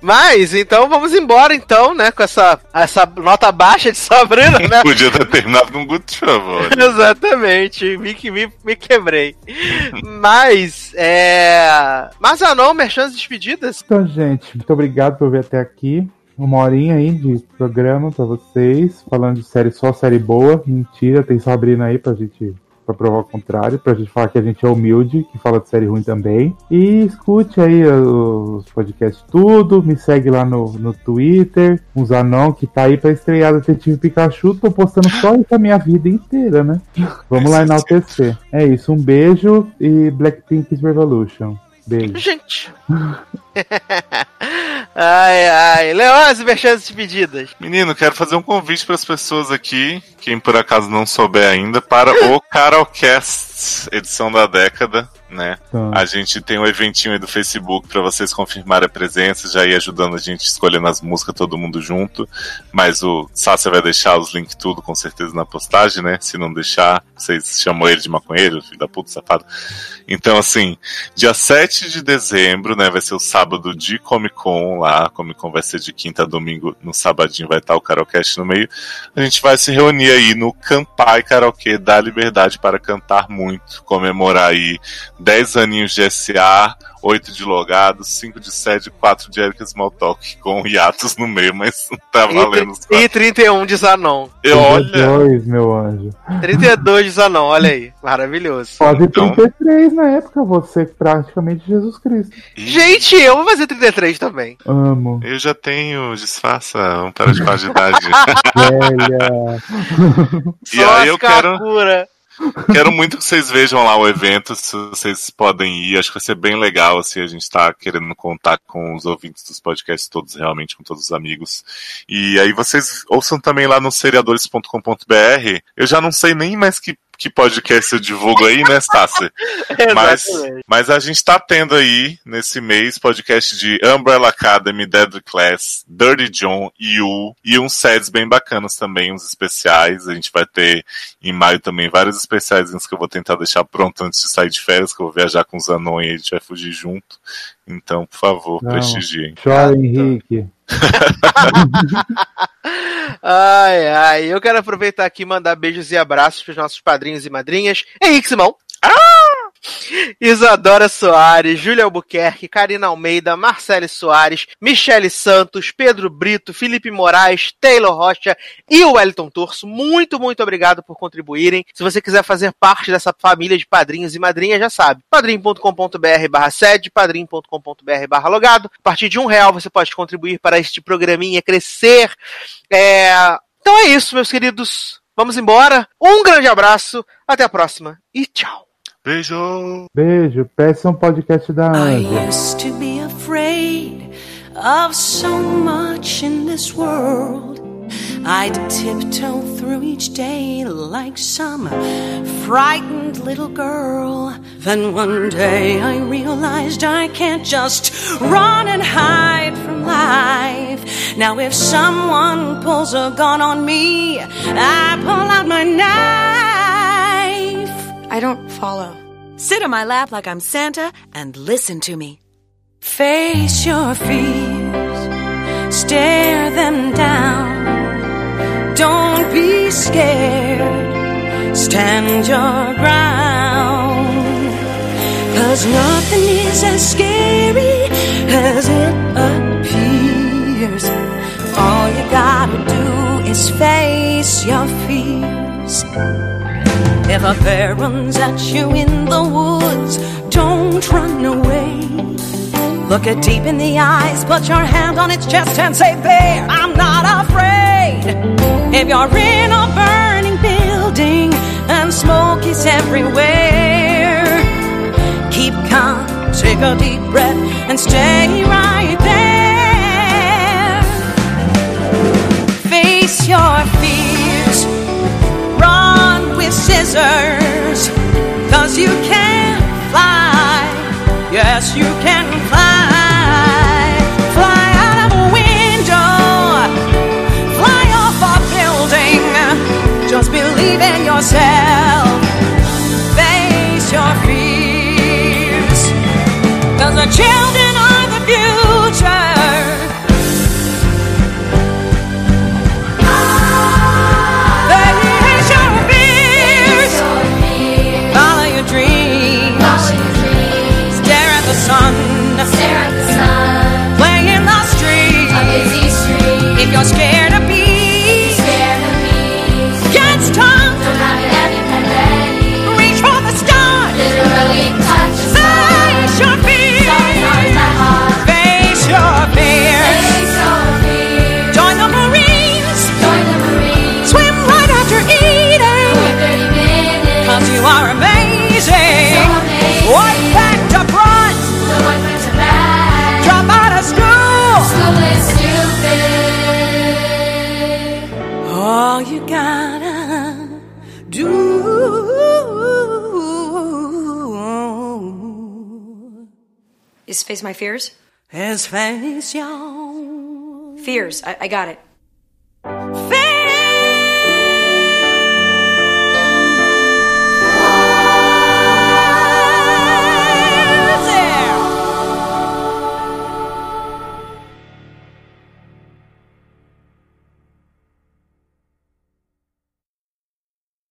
B: Mas, então vamos embora, então, né? Com essa, essa nota baixa de Sabrina, né?
D: Podia ter terminado com Good Trouble.
B: Exatamente, me, me, me quebrei. Mas, é. Mas ah não, merchan despedidas.
C: Então, gente, muito obrigado por vir até aqui. Uma horinha aí de programa pra vocês, falando de série só série boa. Mentira, tem Sabrina aí pra gente pra provar o contrário, pra gente falar que a gente é humilde, que fala de série ruim também. E escute aí os podcasts tudo, me segue lá no, no Twitter, uns anão que tá aí pra estrear Detetive Pikachu, tô postando só isso a minha vida inteira, né? Vamos lá enaltecer. É isso, um beijo e Blackpink's Revolution. Beijo.
B: Gente. ai, ai. Leões, merchan despedidas.
D: Menino, quero fazer um convite para as pessoas aqui, quem por acaso não souber ainda, para o Carolcast, edição da década né?
C: Tá.
D: A gente tem um eventinho aí do Facebook para vocês confirmarem a presença, já ir ajudando a gente escolhendo as músicas todo mundo junto. Mas o Sácia vai deixar os links tudo com certeza na postagem, né? Se não deixar, vocês chamam ele de maconheiro, filho da puta, safado. Então, assim, dia 7 de dezembro, né? Vai ser o sábado de Comic Con lá. Comic Con vai ser de quinta a domingo. No sabadinho vai estar o Carolcast no meio. A gente vai se reunir aí no Campai Karaokê da Liberdade para cantar muito, comemorar aí 10 aninhos de SA, 8 de logados, 5 de sede, 4 de Erika Smalltalk, com hiatos no meio, mas tá valendo. os
B: E, e 31 de Zanon.
D: E olha,
C: 32, meu anjo.
B: 32 de Zanon, olha aí. Maravilhoso.
C: Quase
D: Então-
C: 33 na época, você praticamente Jesus Cristo.
B: Gente, eu vou fazer 33 também.
C: Amo.
D: eu já tenho, disfarça, vamos parar de idade.
C: Velha.
D: e
B: Só
D: aí eu quero,
B: Kakura.
D: quero muito que vocês vejam lá o evento, se vocês podem ir, acho que vai ser bem legal, assim, a gente tá querendo contar com os ouvintes dos podcasts todos, realmente, com todos os amigos. E aí vocês ouçam também lá no seriadores.com.br, eu já não sei nem mais que que podcast eu divulgo aí, né, Stassi? Mas, mas a gente tá tendo aí, nesse mês, podcast de Umbrella Academy, Deadly Class, Dirty John, You, e uns sets bem bacanas também, uns especiais. A gente vai ter em maio também vários especiais que eu vou tentar deixar pronto antes de sair de férias, que eu vou viajar com os Anon e a gente vai fugir junto. Então, por favor,
C: Não.
D: prestigiem.
C: Chora, Henrique.
B: Ai, ai. Eu quero aproveitar aqui e mandar beijos e abraços pros nossos padrinhos e madrinhas. Henrique Simão. Isadora Soares, Júlia Albuquerque, Karina Almeida, Marcele Soares, Michele Santos, Pedro Brito, Felipe Moraes, Taylor Rocha e o Wellington Torso. Muito, muito obrigado por contribuírem. Se você quiser fazer parte dessa família de padrinhos e madrinhas, já sabe. padrim.com.br barra sede, padrim.com.br barra logado. A partir de um real você pode contribuir para este programinha crescer. É, Então é isso, meus queridos. Vamos embora. Um grande abraço. Até a próxima. E tchau.
D: Beijo!
C: Beijo. Peça um podcast da
E: I
C: Anja.
E: used to be afraid of so much in this world. I'd tiptoe through each day like some frightened little girl. Then one day I realized I can't just run and hide from life. Now, if someone pulls a gun on me, I pull out my knife.
F: I don't follow. Sit on my lap like I'm Santa and listen to me.
E: Face your fears, stare them down. Don't be scared, stand your ground. Cause nothing is as scary as it appears. All you gotta do is face your fears. If a bear runs at you in the woods, don't run away. Look it deep in the eyes, put your hand on its chest and say, Bear, I'm not afraid. If you're in a burning building and smoke is everywhere, keep calm, take a deep breath, and stay right there. Face your scissors, cause you can fly. Yes, you can fly. Fly out of a window, fly off a building. Just believe in yourself.
F: Face my fears?
E: His face, young.
F: Fears. I, I got it.